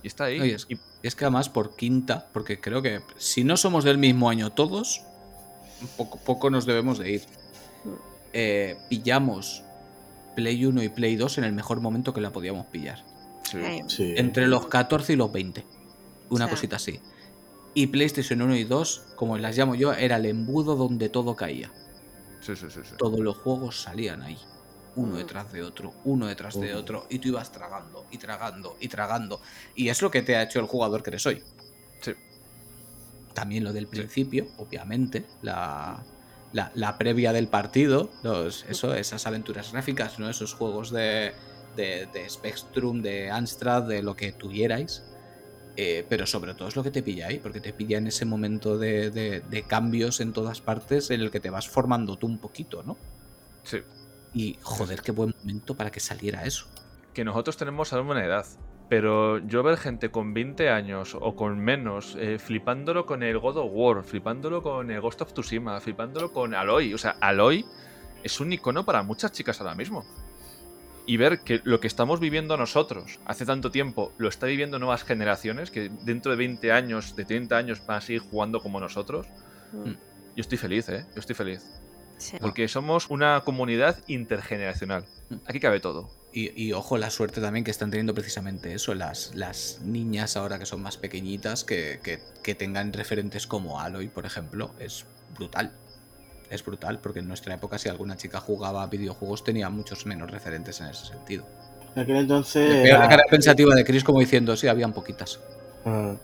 Y está ahí. Oye, es- Y- Es que además por quinta, porque creo que si no somos del mismo año todos, poco, poco nos debemos de ir. Eh, pillamos Play 1 y Play 2 en el mejor momento que la podíamos pillar. sí. Sí. Entre los 14 y los 20. Una cosita así. Y PlayStation 1 y 2, como las llamo yo, era el embudo donde todo caía. Sí, sí, sí, sí. Todos los juegos salían ahí. Uno Mm. detrás de otro, uno detrás de Mm. otro. Y tú ibas tragando, y tragando, y tragando. Y es lo que te ha hecho el jugador que eres hoy. Sí. También lo del principio, obviamente. La, la, la previa del partido, los, eso, esas aventuras gráficas, ¿no? Esos juegos de, de, de Spectrum, de Amstrad, de lo que tuvierais. Eh, pero sobre todo es lo que te pilla ahí, porque te pilla en ese momento de, de- de cambios en todas partes en el que te vas formando tú un poquito, ¿no? Sí. Y joder, qué buen momento para que saliera eso. Que nosotros tenemos a una edad. Pero yo ver gente con 20 años o con menos, eh, flipándolo con el God of War, flipándolo con el Ghost of Tsushima, flipándolo con Aloy. O sea, Aloy es un icono para muchas chicas ahora mismo. Y ver que lo que estamos viviendo nosotros hace tanto tiempo lo está viviendo nuevas generaciones que dentro de 20 años, de 30 años van a seguir jugando como nosotros. Mm, Yo estoy feliz, ¿eh? Yo estoy feliz. sí. Porque somos una comunidad intergeneracional. Aquí cabe todo. Y, y ojo la suerte también que están teniendo precisamente eso, las, las niñas ahora que son más pequeñitas, que, que- que tengan referentes como Aloy, por ejemplo, es brutal. Es brutal, porque en nuestra época si alguna chica jugaba a videojuegos tenía muchos menos referentes en ese sentido. En aquel entonces. Veo la cara pensativa de Chris como diciendo, sí, habían poquitas. Ah.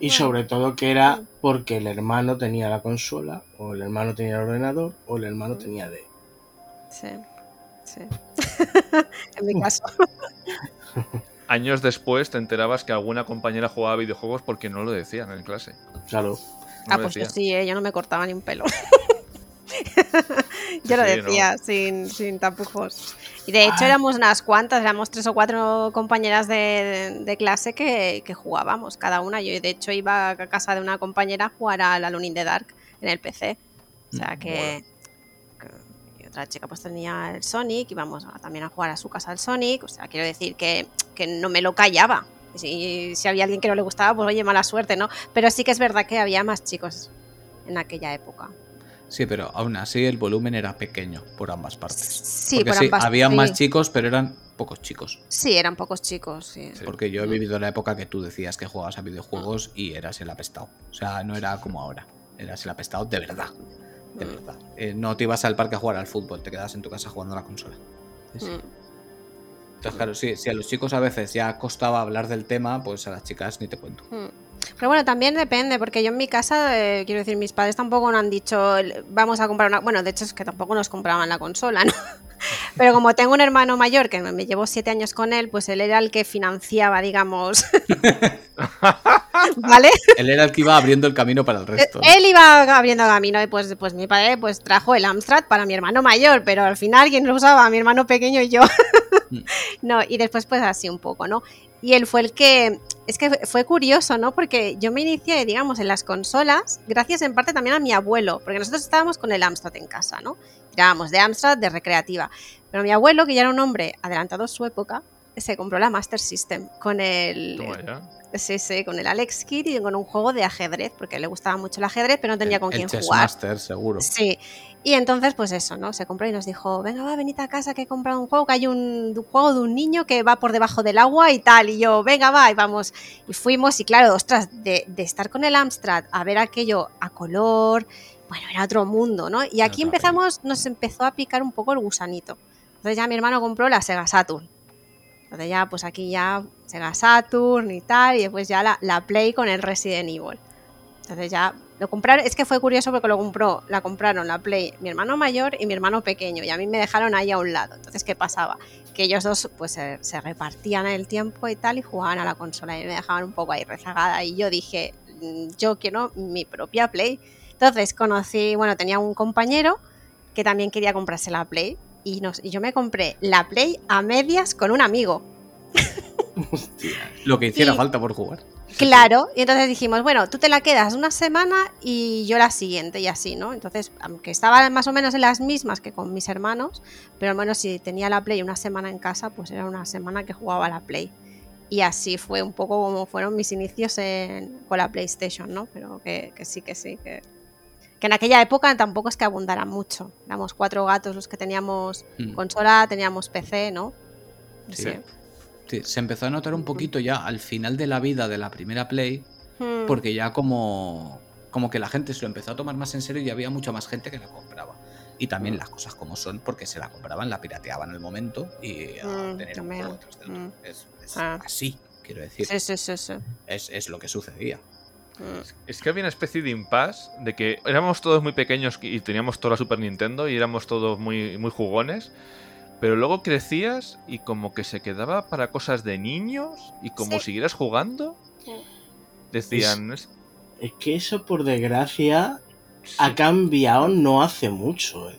Y sobre todo que era porque el hermano tenía la consola, o el hermano tenía el ordenador, o el hermano tenía D. Sí, sí. en mi caso. Años después te enterabas que alguna compañera jugaba a videojuegos porque no lo decían en clase. Claro. No ah, pues yo sí, eh, yo no me cortaba ni un pelo. yo lo decía sin, sin tapujos. Y de hecho éramos unas cuantas, éramos tres o cuatro compañeras de, de clase que, que jugábamos, cada una. Yo de hecho iba a casa de una compañera a jugar al Alone in the Dark en el PC. O sea Mm, que, otra chica pues tenía el Sonic, íbamos a- también a jugar a su casa al Sonic. O sea, quiero decir que, que no me lo callaba. Si, si había alguien que no le gustaba, pues oye, mala suerte, ¿no? Pero sí que es verdad que había más chicos en aquella época. Sí, pero aún así el volumen era pequeño por ambas partes. Sí, Porque por sí, ambas- había sí. más chicos, pero eran pocos chicos. Sí, eran pocos chicos, sí. Sí. Porque yo he vivido la época que tú decías que jugabas a videojuegos y eras el apestado. O sea, no era como ahora. Eras el apestado de verdad. De Mm. verdad. Eh, no te ibas al parque a jugar al fútbol, te quedabas en tu casa jugando a la consola. Sí. Mm. Entonces, claro, sí, si a los chicos a veces ya costaba hablar del tema, pues a las chicas ni te cuento. Mm. Pero bueno, también depende, porque yo en mi casa, eh, quiero decir, mis padres tampoco no han dicho, "El- vamos a comprar una... Bueno, de hecho es que tampoco nos compraban la consola, ¿no? Pero como tengo un hermano mayor, que me llevo siete años con él, pues él era el que financiaba, digamos... ¿Vale? Él era el que iba abriendo el camino para el resto. ¿no? Él iba abriendo camino y pues, pues mi padre pues trajo el Amstrad para mi hermano mayor, pero al final quien lo usaba, mi hermano pequeño y yo. Mm. no, y después pues así un poco, ¿no? Y él fue el que, es que fue curioso, ¿no? Porque yo me inicié, digamos, en las consolas, gracias en parte también a mi abuelo, porque nosotros estábamos con el Amstrad en casa, ¿no? Tirábamos de Amstrad, de recreativa. Pero mi abuelo, que ya era un hombre adelantado a su época, se compró la Master System con el. Sí, sí, con el Alex Kidd y con un juego de ajedrez, porque le gustaba mucho el ajedrez, pero no tenía El- con quién jugar. Master, seguro. Sí. Y entonces, pues eso, ¿no? Se compró y nos dijo, venga, va, venid a casa que he comprado un juego, que hay un, un juego de un niño que va por debajo del agua y tal. Y yo, venga, va, y vamos. Y fuimos, y claro, ostras, de, de estar con el Amstrad a ver aquello a color, bueno, era otro mundo, ¿no? Y aquí empezamos, nos empezó a picar un poco el gusanito. Entonces ya mi hermano compró la Sega Saturn. Entonces ya, pues aquí ya Sega Saturn y tal, y después ya la, la Play con el Resident Evil. Entonces ya lo compraron, es que fue curioso porque lo compró, la compraron la Play mi hermano mayor y mi hermano pequeño, y a mí me dejaron ahí a un lado. Entonces, ¿qué pasaba? Que ellos dos pues se, se repartían el tiempo y tal y jugaban a la consola y me dejaban un poco ahí rezagada. Y yo dije, "Mm, yo quiero mi propia Play. Entonces conocí, bueno, tenía un compañero que también quería comprarse la Play y, nos, y yo me compré la Play a medias con un amigo. Hostia. Lo que hiciera Y- falta por jugar. Claro, y entonces dijimos, bueno, tú te la quedas una semana y yo la siguiente y así, ¿no? Entonces, aunque estaba más o menos en las mismas que con mis hermanos, pero al menos si tenía la Play una semana en casa, pues era una semana que jugaba la Play. Y así fue un poco como fueron mis inicios en- con la PlayStation, ¿no? Pero que, que sí, que sí, que, que en aquella época tampoco es que abundara mucho. Éramos cuatro gatos los que teníamos Mm. consola, teníamos PC, ¿no? Sí. Sí. Se empezó a notar un poquito ya al final de la vida de la primera Play, Hmm. porque ya como, como que la gente se lo empezó a tomar más en serio y había mucha más gente que la compraba. Y también las cosas como son, porque se la compraban, la pirateaban al momento y a Mm, tener un juego detrás del otro. Mm. Es, es Ah. así, quiero decir. Sí, sí, sí, sí. Es, es lo que sucedía. Es que había una especie de impasse de que éramos todos muy pequeños y teníamos toda la Super Nintendo y éramos todos muy, muy jugones. Pero luego crecías y como que se quedaba para cosas de niños y como Sí. siguieras jugando. Decían, es- Es que eso, por desgracia, sí, ha cambiado no hace mucho. eh.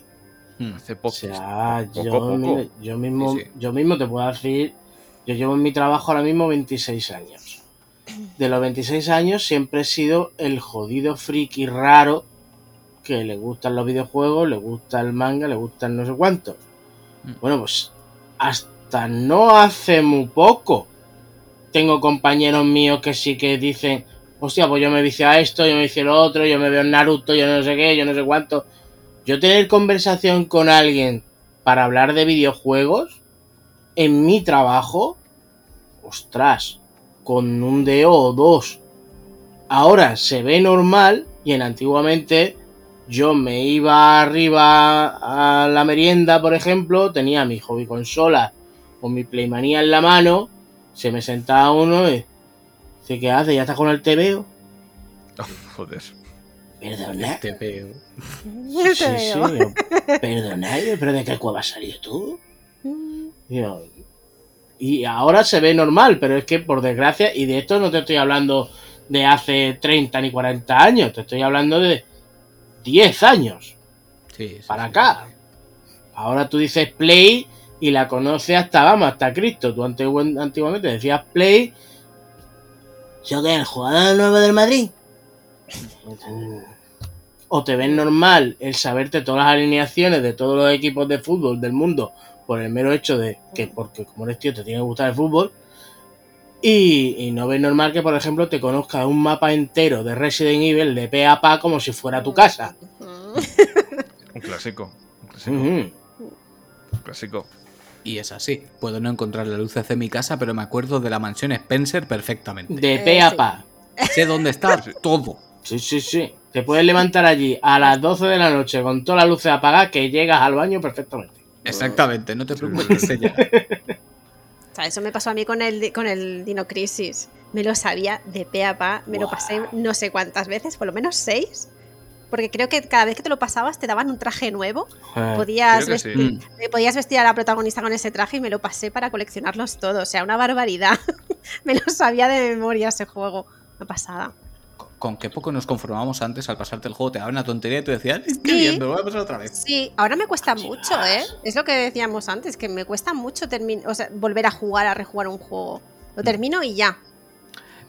Mm. hace O poco. sea, poco, yo, poco. yo mismo, Sí, sí. yo mismo te puedo decir, yo llevo en mi trabajo ahora mismo 26 años. De los 26 años siempre he sido el jodido friki raro que le gustan los videojuegos, le gusta el manga, le gustan no sé cuántos. Mm. Bueno, pues hasta no hace muy poco tengo compañeros míos que sí que dicen, hostia, pues yo me vicio a esto, yo me vicio a lo otro, yo me veo en Naruto, yo no sé qué, yo no sé cuánto. Yo tener conversación con alguien para hablar de videojuegos en mi trabajo, ostras, con un dedo o dos. Ahora se ve normal y en antiguamente yo me iba arriba a la merienda, por ejemplo, tenía mi hobby consola o mi playmanía en la mano, se me sentaba uno y dice, ¿qué hace? ¿Ya está con el TVO? Joder. Perdona. Te veo. Te Sí, sí, yo, Perdona, pero ¿de qué cueva has salido tú? Yo, y ahora se ve normal, pero es que por desgracia, y de esto no te estoy hablando de hace 30 ni 40 años, te estoy hablando de 10 años Sí, sí, para acá. Ahora tú dices Play y la conoce hasta, vamos, hasta Cristo. Tú antigu- antiguamente decías Play. ¿Yo qué? ¿El jugador nuevo del Madrid? O te ven normal el saberte todas las alineaciones de todos los equipos de fútbol del mundo por el mero hecho de que, porque como eres tío, te tiene que gustar el fútbol. Y, y no ves normal que, por ejemplo, te conozcas un mapa entero de Resident Evil de pe a pa como si fuera tu casa. Un clásico. Un clásico. Ujú. un clásico. Y es así. Puedo no encontrar la luz de mi casa, pero me acuerdo de la mansión Spencer perfectamente. De Eh, pe a sí. pa. Sé dónde está Sí. todo. Sí, sí, sí. Te puedes levantar allí a las 12 de la noche con todas las luces apagadas que llegas al baño perfectamente. Exactamente, no te preocupes. sea, eso me pasó a mí con el, con el Dino Crisis. Me lo sabía de pe a pa, me lo pasé no sé cuántas veces, por lo menos seis. Porque creo que cada vez que te lo pasabas te daban un traje nuevo. Eh, Podías, sí. vestir, Mm. podías vestir a la protagonista con ese traje y me lo pasé para coleccionarlos todos. O sea, una barbaridad. me lo sabía de memoria ese juego. Una pasada. Con qué poco nos conformamos antes al pasarte el juego, te daba una tontería y tú decías, "Ay, qué Sí. bien, me lo voy a pasar otra vez. Sí, ahora me cuesta mucho, ¿eh? Es lo que decíamos antes, que me cuesta mucho o sea, volver a jugar, a rejugar un juego. Mm. Lo termino y ya.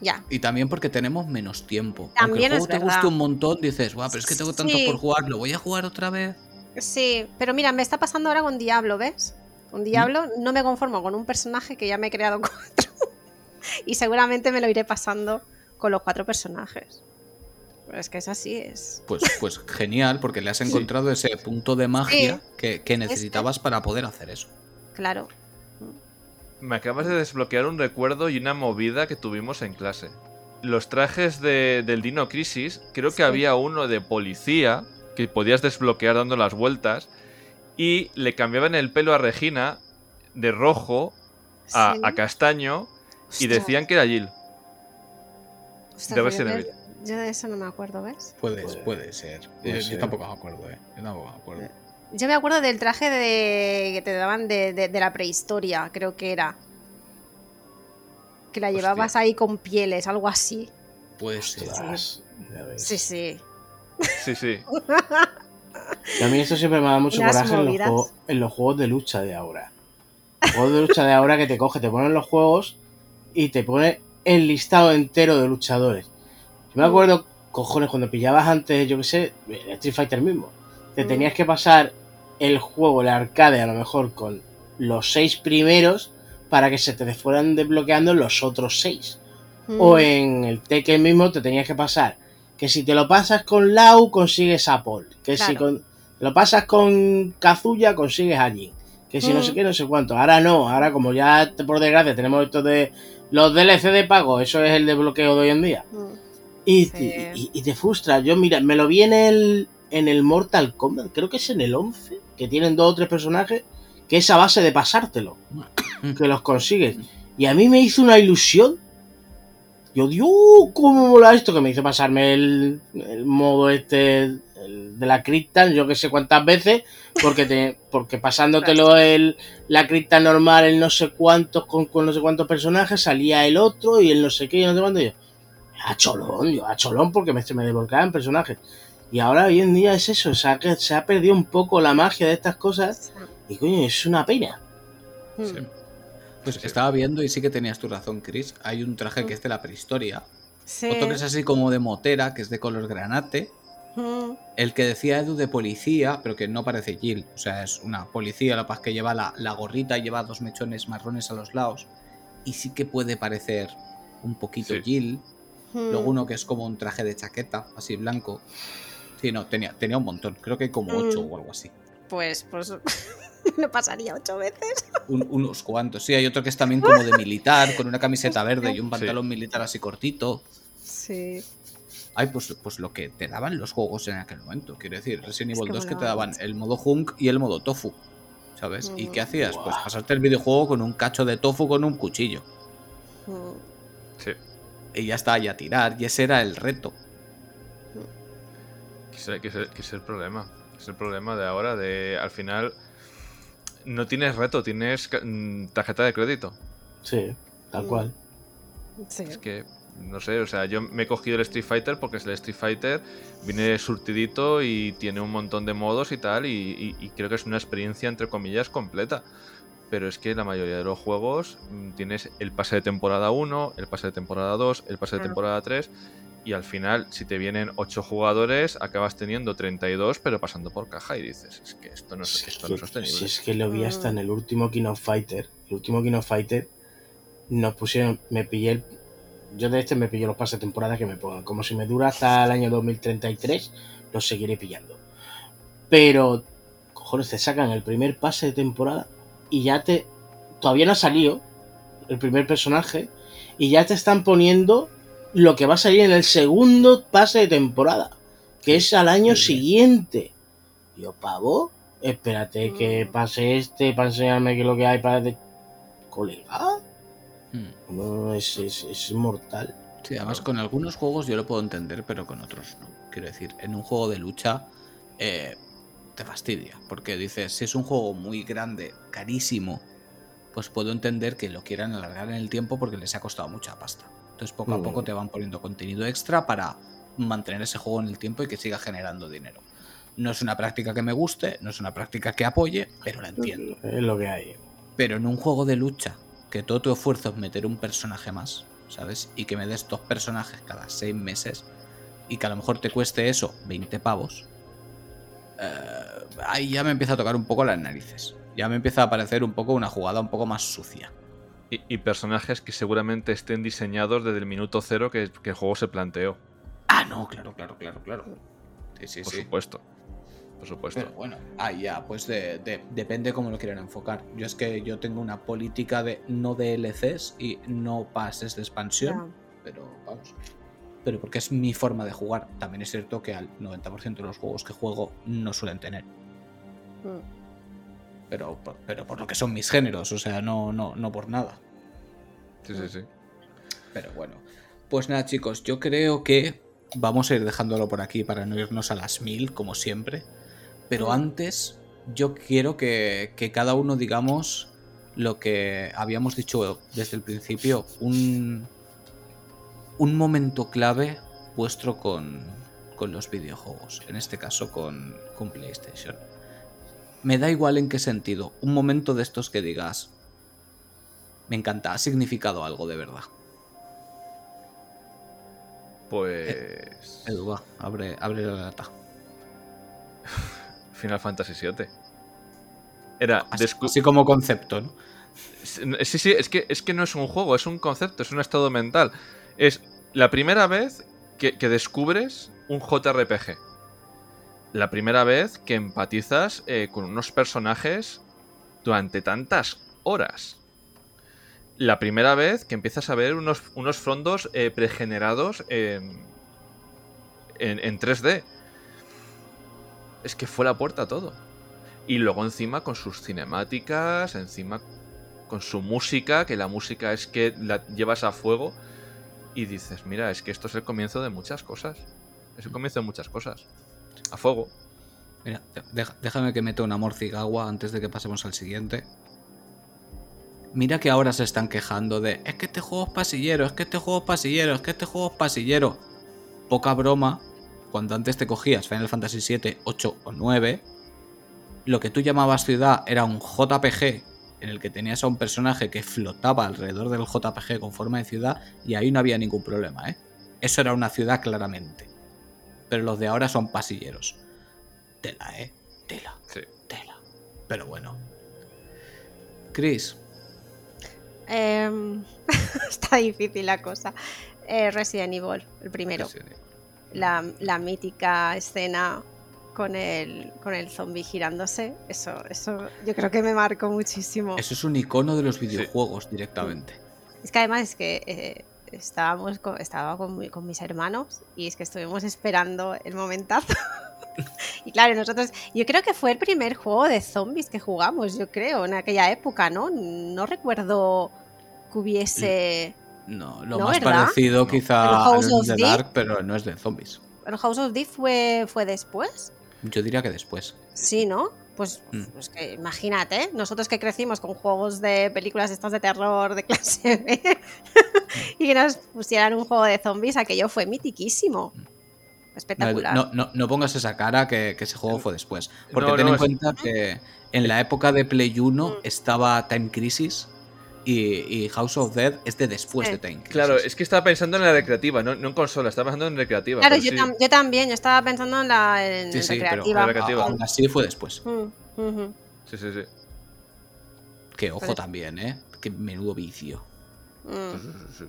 Ya. Y también porque tenemos menos tiempo. También Aunque el es juego te verdad. guste un montón, dices, guau, pero es que tengo tanto Sí. por jugar, ¿lo voy a jugar otra vez? Sí, pero mira, me está pasando ahora con Diablo, ¿ves? ¿Mm? Con Diablo no me conformo con un personaje que ya me he creado cuatro. y seguramente me lo iré pasando con los cuatro personajes. Pero es que es así, es. Pues, pues genial, porque le has encontrado ese punto de magia Sí. que, que necesitabas para poder hacer eso. Claro. Me acabas de desbloquear un recuerdo y una movida que tuvimos en clase. Los trajes de- del Dino Crisis, creo que había uno de policía que podías desbloquear dando las vueltas y le cambiaban el pelo a Regina de rojo a, Sí. a castaño y decían que era Jill. De yo de- Evil. Yo de eso no me acuerdo, ¿ves? Puede, ser. puede Yo- ser. Yo tampoco me acuerdo, ¿eh? Yo tampoco me acuerdo. Yo me acuerdo del traje de, que te daban de, de- de la prehistoria, creo que era. Que la Hostia. llevabas ahí con pieles, algo así. Puede ser. Sí, sí. Sí, sí. Y a mí eso siempre me da mucho coraje en los, juegos, en los juegos de lucha de ahora. Juegos de lucha de ahora que te coge, te ponen los juegos y te pone el listado entero de luchadores. Yo me acuerdo, cojones, cuando pillabas antes, yo qué sé, el Street Fighter mismo, te Mm. tenías que pasar el juego, el arcade, a lo mejor con los seis primeros para que se te fueran desbloqueando los otros seis. O Mm. en el Tekken mismo te tenías que pasar. Que si te lo pasas con Lau, consigues a Paul. Que si con, lo pasas con Kazuya, consigues a Jin. Que si no Mm. sé qué, no sé cuánto. Ahora no, ahora como ya por desgracia tenemos esto de los DLC de pago, eso es el desbloqueo de hoy en día. Mm. Y, Sí. y- y- y te frustra. Yo, mira, me lo vi en el, en el Mortal Kombat, creo que es en el 11, que tienen dos o tres personajes, que es a base de pasártelo, que los consigues. Y a mí me hizo una ilusión Yo, Dios, ¿cómo mola esto? Que me hizo pasarme el, el modo este el de la cripta, yo que sé cuántas veces, porque te, porque pasándotelo el, la cripta normal, el no sé cuántos, con, con no sé cuántos personajes, salía el otro y el no sé qué y no sé cuánto. Y yo, a cholón, yo a cholón porque me, me desbloqueaban personajes. Y ahora hoy en día es eso, se ha, se ha perdido un poco la magia de estas cosas y coño, es una pena. Hmm. Sí. Pues estaba viendo y sí que tenías tu razón, Chris. Hay un traje que es de la prehistoria. Sí. Otro que es así como de motera, que es de color granate. Mm, El que decía Edu de policía, pero que no parece Jill. O sea, es una policía, la paz que lleva la, la gorrita y lleva dos mechones marrones a los lados. Y sí que puede parecer un poquito Sí. Jill. mm. Luego uno que es como un traje de chaqueta, así blanco. Sí, no, tenía, tenía un montón. Creo que hay como ocho Mm. o algo así. Pues, pues no pasaría ocho veces. Un- unos cuantos. Sí, hay otro que es también como de militar, con una camiseta verde y un pantalón militar así cortito. Sí. Ay, pues, pues lo que te daban los juegos en aquel momento. Quiero decir, Resident Es Evil que 2 que te daban el modo Hunk y el modo Tofu. ¿Sabes? ¿Y qué hacías? Pues pasarte el videojuego con un cacho de tofu con un cuchillo. Mm, Sí. Y ya está, y a tirar. Y ese era el reto. Que es, que es- que es el problema. Es el problema de ahora, de al final no tienes reto, tienes mm, tarjeta de crédito. Sí, tal Mm. cual. Sí. Es que, no sé, o sea, yo me he cogido el Street Fighter porque es el Street Fighter, viene surtidito y tiene un montón de modos y tal, y, y- y creo que es una experiencia, entre comillas, completa. Pero es que la mayoría de los juegos mm, tienes el pase de temporada 1, el pase de temporada 2, el pase de temporada 3, y al final, si te vienen 8 jugadores, acabas teniendo 32, pero pasando por caja, y dices, es que esto no es, esto no es sostenible. si es que lo vi hasta Mm. en el último King of Fighter. El último King of Fighter nos pusieron, me pillé el, yo de este me pillé los pases de temporada que me pongan. Como si me dura hasta el año 2033, los seguiré pillando. Pero, cojones, te sacan el primer pase de temporada y ya te. Todavía no ha salido el primer personaje y ya te están poniendo lo que va a salir en el segundo pase de temporada, que es al año Sí, siguiente. Yo, pavo, espérate que Mm. pase este para enseñarme qué es lo que hay para. de- Colega, No, es, es, es mortal. Sí, además con algunos juegos yo lo puedo entender, pero con otros no. Quiero decir, en un juego de lucha eh, te fastidia, porque dices, si es un juego muy grande, carísimo, pues puedo entender que lo quieran alargar en el tiempo porque les ha costado mucha pasta. Entonces poco a Mm. poco te van poniendo contenido extra para mantener ese juego en el tiempo y que siga generando dinero. No es una práctica que me guste, no es una práctica que apoye, pero la entiendo. Es lo que hay. Pero en un juego de lucha, que todo tu esfuerzo es meter un personaje más, ¿sabes? Y que me des dos personajes cada seis meses y que a lo mejor te cueste eso, 20 pavos, eh, ahí ya me empieza a tocar un poco las narices. Ya me empieza a parecer un poco una jugada un poco más sucia. Y, y personajes que seguramente estén diseñados desde el minuto cero que, que el juego se planteó. Ah, no, claro, claro, claro, claro. Sí, sí, Por sí. supuesto. Por supuesto. Pero bueno, ahí ya, pues de- de- depende cómo lo quieran enfocar. Yo es que yo tengo una política de no DLCs y no pases de expansión. Pero vamos. Pero porque es mi forma de jugar. También es cierto que al 90% de los juegos que juego no suelen tener. Mm. Pero, por- pero por lo que son mis géneros, o sea, no, no, no por nada. Sí, sí, sí. Pero bueno. Pues nada, chicos, yo creo que vamos a ir dejándolo por aquí para no irnos a las mil, como siempre. Pero antes, yo quiero que, que cada uno digamos lo que habíamos dicho desde el principio, un, un momento clave vuestro con, con los videojuegos, en este caso con, con PlayStation. Me da igual en qué sentido, un momento de estos que digas, me encanta, ha significado algo de verdad. Pues. Edu, va, abre, abre la lata. Final Fantasy VII. Era. Así, así como concepto, ¿no? Sí, sí, es que, es que no es un juego, es un concepto, es un estado mental. Es la primera vez que, que descubres un JRPG. La primera vez que empatizas eh, con unos personajes durante tantas horas. La primera vez que empiezas a ver unos, unos fondos eh, pregenerados en, en, en 3D. Es que fue la puerta todo. Y luego encima con sus cinemáticas, encima con su música, que la música es que la llevas a fuego. y dices, mira, es que esto es el comienzo de muchas cosas. Es el comienzo de muchas cosas. A fuego. Mira, déjame que meta una morcigagua antes de que pasemos al siguiente. Mira que ahora se están quejando de es que este juego es pasillero, es que este juego es pasillero, es que este juego es pasillero. Poca broma, cuando antes te cogías Final Fantasy 7, 8 o 9, lo que tú llamabas ciudad era un JPG en el que tenías a un personaje que flotaba alrededor del JPG con forma de ciudad y ahí no había ningún problema, ¿eh? Eso era una ciudad claramente. Pero los de ahora son pasilleros. Tela, ¿eh? Tela, Sí. tela. Pero bueno. Chris, Em, está difícil la cosa. Eh, Resident Evil, el primero. sí, La, la mítica escena con el, con el zombie girándose. Eso, eso yo creo que me marcó muchísimo. eso es un icono de los videojuegos directamente. Es que además es que eh, estábamos con, estaba con, mi- con mis hermanos y es que estuvimos esperando el momentazo. y claro, nosotros, yo creo que fue el primer juego de zombies que jugamos, yo creo, en aquella época, ¿no? No recuerdo que hubiese... No, lo No, más ¿verdad? parecido ¿El quizá House in of the Deep? Dark, pero no es de zombies. ¿El House of Death fue, fue después? Yo diría que después. Sí, ¿no? Pues, Mm. pues que imagínate, nosotros que crecimos con juegos de películas estas de terror de clase B y que nos pusieran un juego de zombies, aquello fue mitiquísimo. No, Espectacular. no, no- no pongas esa cara que, que ese juego fue después. Porque No, ten en es- cuenta que en la época de Play 1 Mm. estaba Time Crisis y, y House of Dead es de después de Time Crisis. Claro, es que estaba pensando en la recreativa, no, no en consola, estaba pensando en recreativa. Claro, pero yo, sí. tam- yo también, yo estaba pensando en la en Sí, sí, pero recreativa. la recreativa. aún así fue después. Mm. Sí, sí, sí. Que ojo Pero- también, ¿eh? Que menudo vicio. Mm. Sí, sí, sí, sí.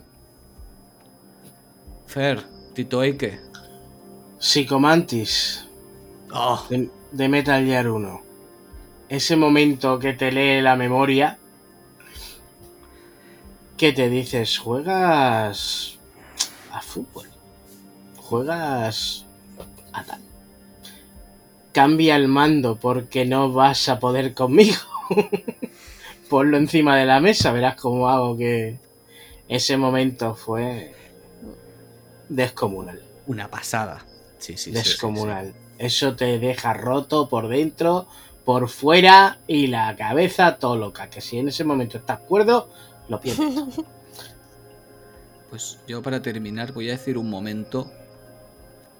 Fer, Tito Eike. Psicomantis Oh, de, de Metal Gear 1. Ese momento que te lee la memoria. Que te dices, juegas a fútbol. Juegas a tal. Cambia el mando porque no vas a poder conmigo. Ponlo encima de la mesa, verás cómo hago que ese momento fue descomunal. una pasada. Sí, sí, sí, sí, descomunal. Eso te deja roto por dentro, por fuera y la cabeza todo loca. Que si en ese momento estás cuerdo, lo pierdes. Pues yo para terminar voy a decir un momento,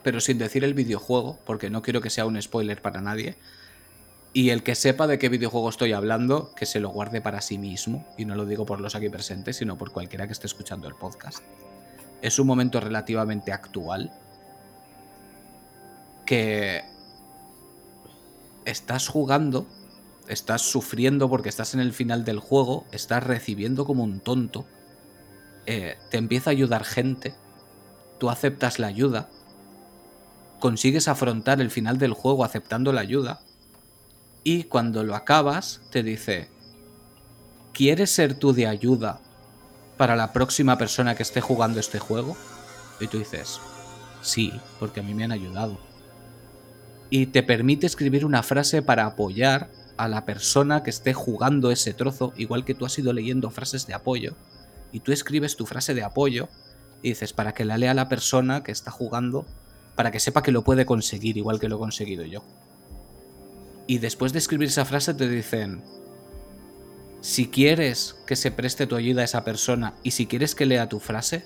pero sin decir el videojuego, porque no quiero que sea un spoiler para nadie. Y el que sepa de qué videojuego estoy hablando, que se lo guarde para sí mismo. Y no lo digo por los aquí presentes, sino por cualquiera que esté escuchando el podcast. Es un momento relativamente actual que estás jugando, estás sufriendo porque estás en el final del juego, estás recibiendo como un tonto, eh, te empieza a ayudar gente, tú aceptas la ayuda, consigues afrontar el final del juego aceptando la ayuda, y cuando lo acabas te dice, ¿quieres ser tú de ayuda para la próxima persona que esté jugando este juego? Y tú dices, sí, porque a mí me han ayudado y te permite escribir una frase para apoyar a la persona que esté jugando ese trozo, igual que tú has ido leyendo frases de apoyo, y tú escribes tu frase de apoyo y dices para que la lea la persona que está jugando, para que sepa que lo puede conseguir igual que lo he conseguido yo. Y después de escribir esa frase te dicen, si quieres que se preste tu ayuda a esa persona y si quieres que lea tu frase,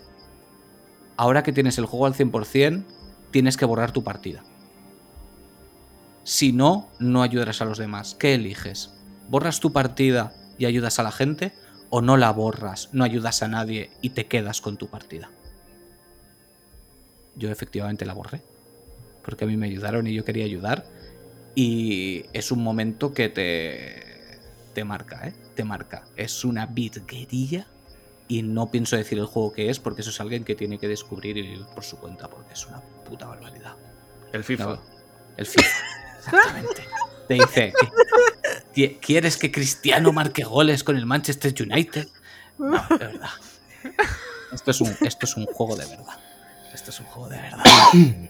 ahora que tienes el juego al 100%, tienes que borrar tu partida. Si no, no ayudarás a los demás. ¿Qué eliges? ¿Borras tu partida y ayudas a la gente? ¿O no la borras, no ayudas a nadie y te quedas con tu partida? Yo efectivamente la borré. Porque a mí me ayudaron y yo quería ayudar. Y es un momento que te, te marca, ¿eh? Te marca. Es una virguería. Y no pienso decir el juego que es porque eso es alguien que tiene que descubrir por su cuenta porque es una puta barbaridad. El FIFA. No, el FIFA. Exactamente. Te dice, "¿Qui- ¿quieres que Cristiano marque goles con el Manchester United? No, de verdad. Esto es un, esto es un juego de verdad. Esto es un juego de verdad.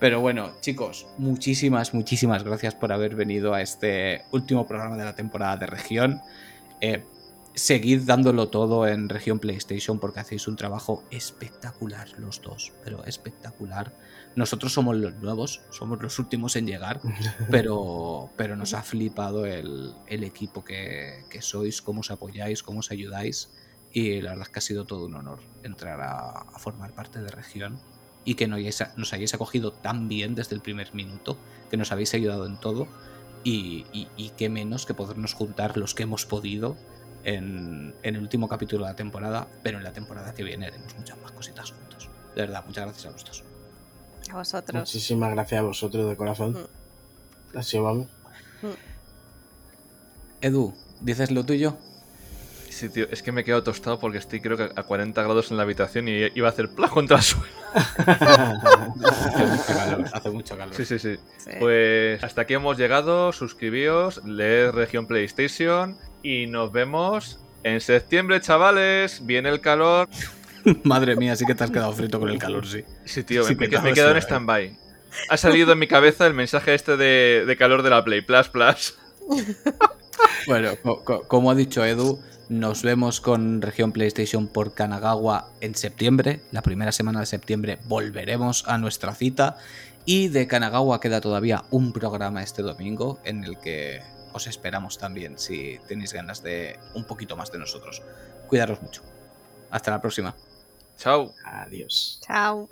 Pero bueno, chicos, muchísimas, muchísimas gracias por haber venido a este último programa de la temporada de región. Eh, seguid dándolo todo en región PlayStation porque hacéis un trabajo espectacular los dos, pero espectacular. Nosotros somos los nuevos, somos los últimos en llegar, pero, pero nos ha flipado el, el equipo que, que sois, cómo os apoyáis, cómo os ayudáis y la verdad es que ha sido todo un honor entrar a, a formar parte de región y que nos hayáis, nos hayáis acogido tan bien desde el primer minuto, que nos habéis ayudado en todo y, y, y qué menos que podernos juntar los que hemos podido en, en, el último capítulo de la temporada, pero en la temporada que viene haremos muchas más cositas juntos. De verdad, muchas gracias a vosotros. A vosotros. Muchísimas gracias a vosotros de corazón. Mm. Así vamos. Edu, ¿dices lo tuyo? Sí, tío, es que me he quedado tostado porque estoy creo que a 40 grados en la habitación y iba a hacer plas contra el suelo. hace mucho calor, hace mucho calor. Sí, sí, sí, sí, Pues hasta aquí hemos llegado. Suscribíos, leed Región PlayStation y nos vemos en septiembre, chavales. Viene el calor. Madre mía, sí que te has quedado frito con el calor, sí. Sí, tío, sí me, me, me he quedado en stand-by. Ha salido en mi cabeza el mensaje este de, de calor de la Play, plus, plus. Bueno, co co como ha dicho Edu, nos vemos con región PlayStation por Kanagawa en septiembre. La primera semana de septiembre volveremos a nuestra cita. Y de Kanagawa queda todavía un programa este domingo en el que os esperamos también si tenéis ganas de un poquito más de nosotros. Cuidaros mucho. Hasta la próxima. Chao. Adiós. Chao.